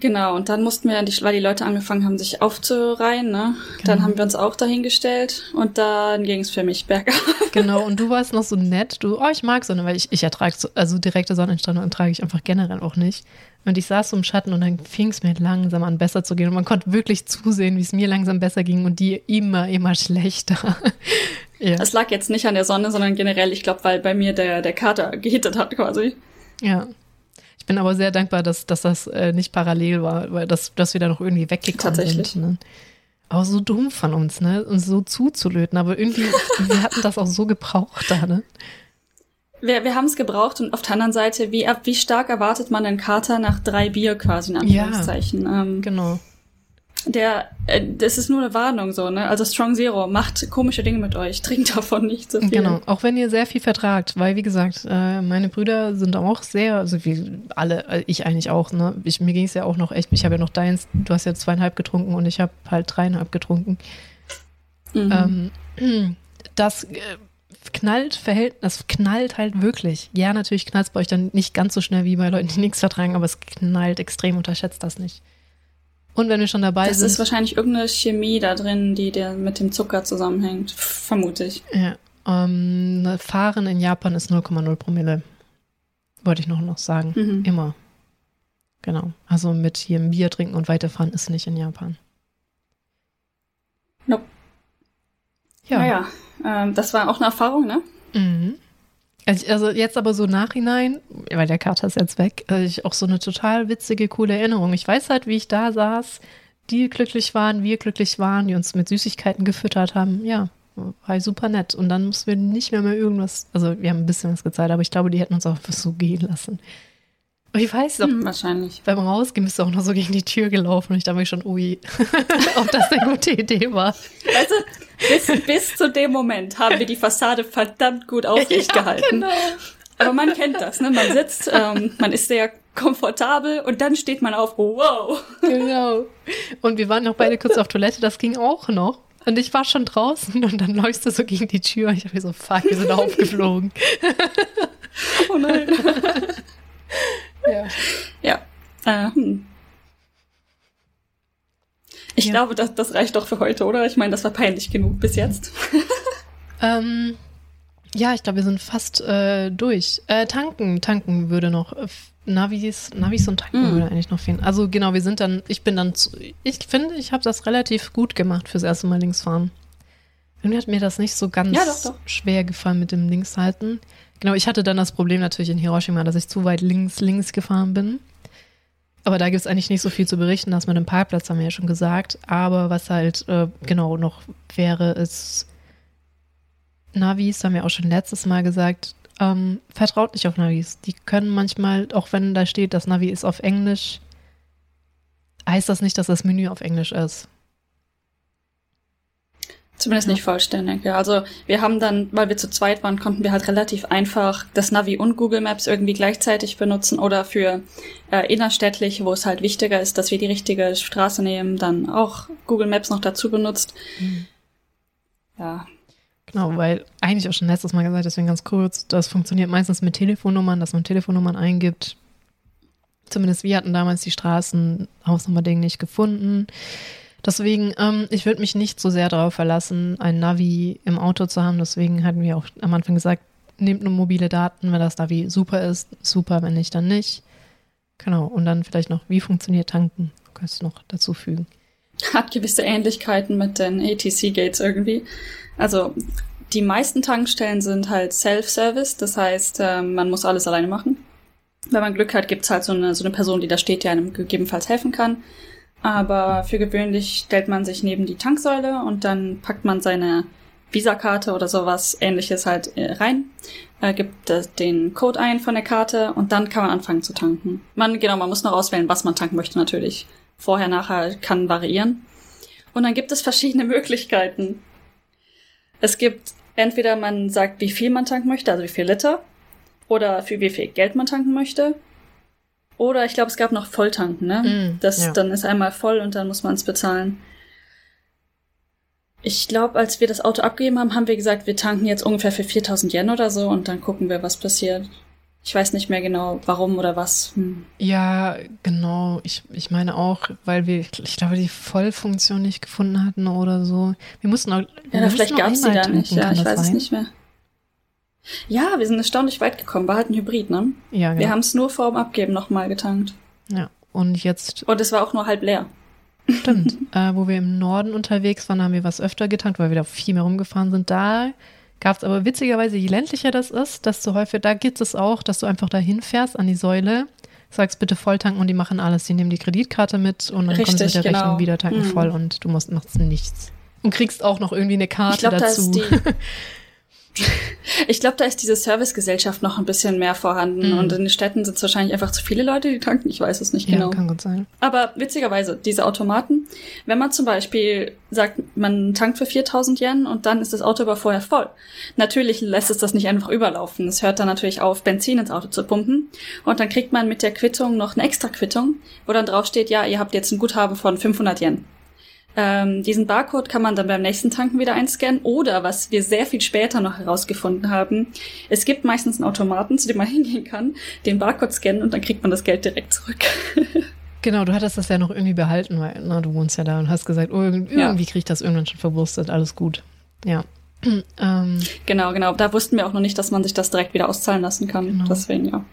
Genau, und dann mussten wir, weil die Leute angefangen haben, sich aufzureihen, ne? Genau. Dann haben wir uns auch dahingestellt und dann ging es für mich bergab. Genau, und du warst noch so nett. Du, oh, ich mag Sonne, weil ich, ich ertrage, so, also direkte Sonnenstrahlung ertrage ich einfach generell auch nicht. Und ich saß so im Schatten und dann fing es mir langsam an, besser zu gehen. Und man konnte wirklich zusehen, wie es mir langsam besser ging und die immer, immer schlechter. Ja. Das lag jetzt nicht an der Sonne, sondern generell, ich glaube, weil bei mir der, der Kater gehittet hat quasi. Ja. Ich bin aber sehr dankbar, dass, dass das äh, nicht parallel war, weil das, dass wir da noch irgendwie weggekommen Tatsächlich. sind. Ne? Aber so dumm von uns, ne? Uns so zuzulöten. Aber irgendwie, wir hatten das auch so gebraucht da, ne? Wir, wir haben es gebraucht und auf der anderen Seite, wie, wie stark erwartet man einen Kater nach drei Bier quasi, in Anführungszeichen? Ja, ähm, genau der, äh, das ist nur eine Warnung so, ne? Also Strong Zero, macht komische Dinge mit euch, trinkt davon nicht so viel. Genau, auch wenn ihr sehr viel vertragt, weil wie gesagt, äh, meine Brüder sind auch sehr, also wie alle, äh, ich eigentlich auch, ne? Ich, mir ging es ja auch noch echt, ich habe ja noch deins, du hast ja zweieinhalb getrunken und ich habe halt dreieinhalb getrunken. Mhm. Ähm, das äh, knallt verhält, das knallt halt wirklich. Ja, natürlich knallt es bei euch dann nicht ganz so schnell wie bei Leuten, die nichts vertragen, aber es knallt extrem, unterschätzt das nicht. Und wenn wir schon dabei das sind. Das ist wahrscheinlich irgendeine Chemie da drin, die der mit dem Zucker zusammenhängt. Vermute ich. Ja. Ähm, Fahren in Japan ist 0,0 Promille. Wollte ich noch, noch sagen. Mhm. Immer. Genau. Also mit hier Bier trinken und weiterfahren ist nicht in Japan. Nope. Ja. Naja, ähm, das war auch eine Erfahrung, ne? Mhm. Also, also jetzt aber so nachhinein, weil der Kater ist jetzt weg, ich auch so eine total witzige, coole Erinnerung. Ich weiß halt, wie ich da saß, die glücklich waren, wir glücklich waren, die uns mit Süßigkeiten gefüttert haben. Ja, war super nett. Und dann mussten wir nicht mehr mehr irgendwas, also wir haben ein bisschen was gezeigt, aber ich glaube, die hätten uns auch so gehen lassen. Und ich weiß noch, hm, wahrscheinlich. Beim Rausgehen bist du auch noch so gegen die Tür gelaufen und ich dachte mir schon, ui, ob das eine gute Idee war. Weißt du, bis, bis zu dem Moment haben wir die Fassade verdammt gut aufrecht ja, gehalten. Genau. Aber man kennt das, ne? Man sitzt, ähm, man ist sehr komfortabel und dann steht man auf, wow. Genau. Und wir waren noch beide kurz auf Toilette, das ging auch noch. Und ich war schon draußen und dann läufst du so gegen die Tür. Ich habe mir so, fuck, wir sind aufgeflogen. Oh nein. Ja. Ja. Äh, hm. Ich ja. glaube, das, das reicht doch für heute, oder? Ich meine, das war peinlich genug bis jetzt. ähm, ja, ich glaube, wir sind fast äh, durch. Äh, tanken, tanken würde noch. Äh, Navis, Navis und Tanken mm. würde eigentlich noch fehlen. Also genau, wir sind dann, ich bin dann, zu, ich finde, ich habe das relativ gut gemacht fürs erste Mal links fahren. Irgendwie hat mir das nicht so ganz ja, doch, doch. schwer gefallen mit dem Linkshalten. Genau, ich hatte dann das Problem natürlich in Hiroshima, dass ich zu weit links, links gefahren bin. Aber da gibt es eigentlich nicht so viel zu berichten. Das mit dem Parkplatz haben wir ja schon gesagt. Aber was halt äh, genau noch wäre, ist Navis, haben wir auch schon letztes Mal gesagt. Ähm, vertraut nicht auf Navis. Die können manchmal, auch wenn da steht, das Navi ist auf Englisch, heißt das nicht, dass das Menü auf Englisch ist. Zumindest nicht vollständig, ja. Also wir haben dann, weil wir zu zweit waren, konnten wir halt relativ einfach das Navi und Google Maps irgendwie gleichzeitig benutzen oder für äh, innerstädtlich, wo es halt wichtiger ist, dass wir die richtige Straße nehmen, dann auch Google Maps noch dazu benutzt. Mhm. Ja. Genau, weil eigentlich auch schon letztes Mal gesagt, deswegen ganz kurz, das funktioniert meistens mit Telefonnummern, dass man Telefonnummern eingibt. Zumindest wir hatten damals die Straßenhausnummer-Ding nicht gefunden. Deswegen, ähm, ich würde mich nicht so sehr darauf verlassen, ein Navi im Auto zu haben. Deswegen hatten wir auch am Anfang gesagt, nehmt nur mobile Daten, wenn das Navi super ist, super, wenn nicht, dann nicht. Genau, und dann vielleicht noch, wie funktioniert tanken? Kannst du noch dazu fügen. Hat gewisse Ähnlichkeiten mit den ATC-Gates irgendwie. Also die meisten Tankstellen sind halt Self-Service, das heißt, äh, man muss alles alleine machen. Wenn man Glück hat, gibt's halt so eine, so eine Person, die da steht, die einem gegebenenfalls helfen kann. Aber für gewöhnlich stellt man sich neben die Tanksäule und dann packt man seine Visakarte oder sowas ähnliches halt äh, rein, äh, gibt äh, den Code ein von der Karte und dann kann man anfangen zu tanken. Man, genau, man muss noch auswählen, was man tanken möchte natürlich. Vorher, nachher kann variieren. Und dann gibt es verschiedene Möglichkeiten. Es gibt entweder man sagt, wie viel man tanken möchte, also wie viel Liter, oder für wie viel Geld man tanken möchte. Oder ich glaube, es gab noch Volltanken, ne? Mm, das ja. dann ist einmal voll und dann muss man es bezahlen. Ich glaube, als wir das Auto abgegeben haben, haben wir gesagt, wir tanken jetzt ungefähr für 4000 Yen oder so und dann gucken wir, was passiert. Ich weiß nicht mehr genau, warum oder was. Hm. Ja, genau. Ich, ich meine auch, weil wir, ich glaube, die Vollfunktion nicht gefunden hatten oder so. Wir mussten auch. Ja, wir vielleicht gab es die da nicht. Ja, ich weiß es nicht mehr. Ja, wir sind erstaunlich weit gekommen. War halt ein Hybrid, ne? Ja, genau. Wir haben es nur vor dem Abgeben nochmal getankt. Ja, und jetzt. Und es war auch nur halb leer. Stimmt. äh, wo wir im Norden unterwegs waren, haben wir was öfter getankt, weil wir da viel mehr rumgefahren sind. Da gab es aber witzigerweise, je ländlicher das ist, desto häufiger, da gibt es auch, dass du einfach da hinfährst an die Säule, sagst bitte volltanken und die machen alles. Die nehmen die Kreditkarte mit und dann Richtig, kommst du mit der genau. Rechnung wieder tanken mhm. voll und du musst machst nichts. Und kriegst auch noch irgendwie eine Karte glaub, dazu. Da ist die, Ich glaube, da ist diese Servicegesellschaft noch ein bisschen mehr vorhanden. Mhm. Und in den Städten sind es wahrscheinlich einfach zu viele Leute, die tanken. Ich weiß es nicht genau. Ja, kann gut sein. Aber witzigerweise, diese Automaten, wenn man zum Beispiel sagt, man tankt für 4000 Yen und dann ist das Auto aber vorher voll. Natürlich lässt es das nicht einfach überlaufen. Es hört dann natürlich auf, Benzin ins Auto zu pumpen. Und dann kriegt man mit der Quittung noch eine extra Quittung, wo dann drauf steht, ja, ihr habt jetzt ein Guthaben von 500 Yen. Ähm, diesen Barcode kann man dann beim nächsten Tanken wieder einscannen oder was wir sehr viel später noch herausgefunden haben, es gibt meistens einen Automaten, zu dem man hingehen kann, den Barcode scannen und dann kriegt man das Geld direkt zurück. Genau, du hattest das ja noch irgendwie behalten, weil na, du wohnst ja da und hast gesagt, oh, irgendwie ja. kriege ich das irgendwann schon verwurstet, alles gut. Ja. ähm. Genau, genau. Da wussten wir auch noch nicht, dass man sich das direkt wieder auszahlen lassen kann. Genau. Deswegen, ja.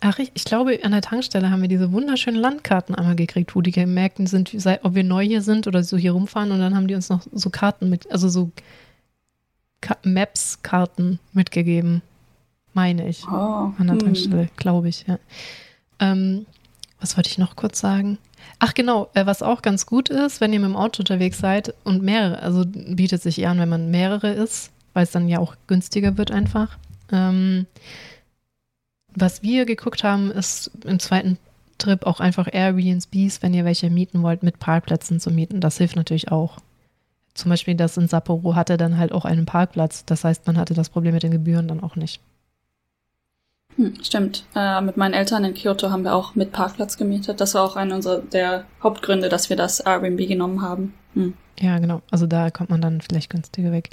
Ach, ich, ich glaube, an der Tankstelle haben wir diese wunderschönen Landkarten einmal gekriegt, wo die gemerkt sind, ob wir neu hier sind oder so hier rumfahren. Und dann haben die uns noch so Karten mit, also so Maps-Karten mitgegeben. Meine ich. Oh, an der hm. Tankstelle, glaube ich, ja. Ähm, was wollte ich noch kurz sagen? Ach genau, äh, was auch ganz gut ist, wenn ihr mit dem Auto unterwegs seid und mehrere, also bietet sich eher an, wenn man mehrere ist, weil es dann ja auch günstiger wird einfach. Ähm, was wir geguckt haben, ist im zweiten Trip auch einfach Airbnbs, wenn ihr welche mieten wollt, mit Parkplätzen zu mieten. Das hilft natürlich auch. Zum Beispiel das in Sapporo hatte dann halt auch einen Parkplatz. Das heißt, man hatte das Problem mit den Gebühren dann auch nicht. Hm, stimmt. Äh, mit meinen Eltern in Kyoto haben wir auch mit Parkplatz gemietet. Das war auch einer unserer der Hauptgründe, dass wir das Airbnb genommen haben. Hm. Ja, genau. Also da kommt man dann vielleicht günstiger weg.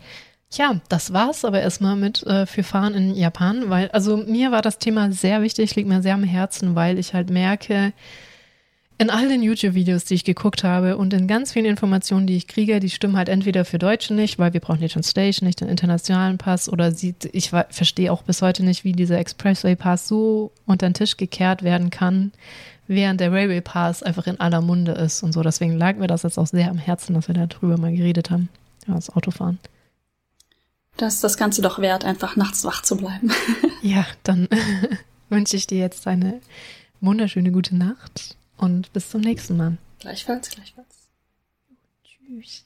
Tja, das war's aber erstmal mit äh, für Fahren in Japan, weil, also mir war das Thema sehr wichtig, liegt mir sehr am Herzen, weil ich halt merke, in all den YouTube-Videos, die ich geguckt habe und in ganz vielen Informationen, die ich kriege, die stimmen halt entweder für Deutsche nicht, weil wir brauchen die Translation nicht, den internationalen Pass, oder sie, ich verstehe auch bis heute nicht, wie dieser Expressway Pass so unter den Tisch gekehrt werden kann, während der Railway Pass einfach in aller Munde ist und so. Deswegen lag mir das jetzt auch sehr am Herzen, dass wir darüber mal geredet haben, ja, das Autofahren. Das ist das Ganze doch wert, einfach nachts wach zu bleiben. ja, dann wünsche ich dir jetzt eine wunderschöne gute Nacht und bis zum nächsten Mal. Gleichfalls, gleichfalls. Tschüss.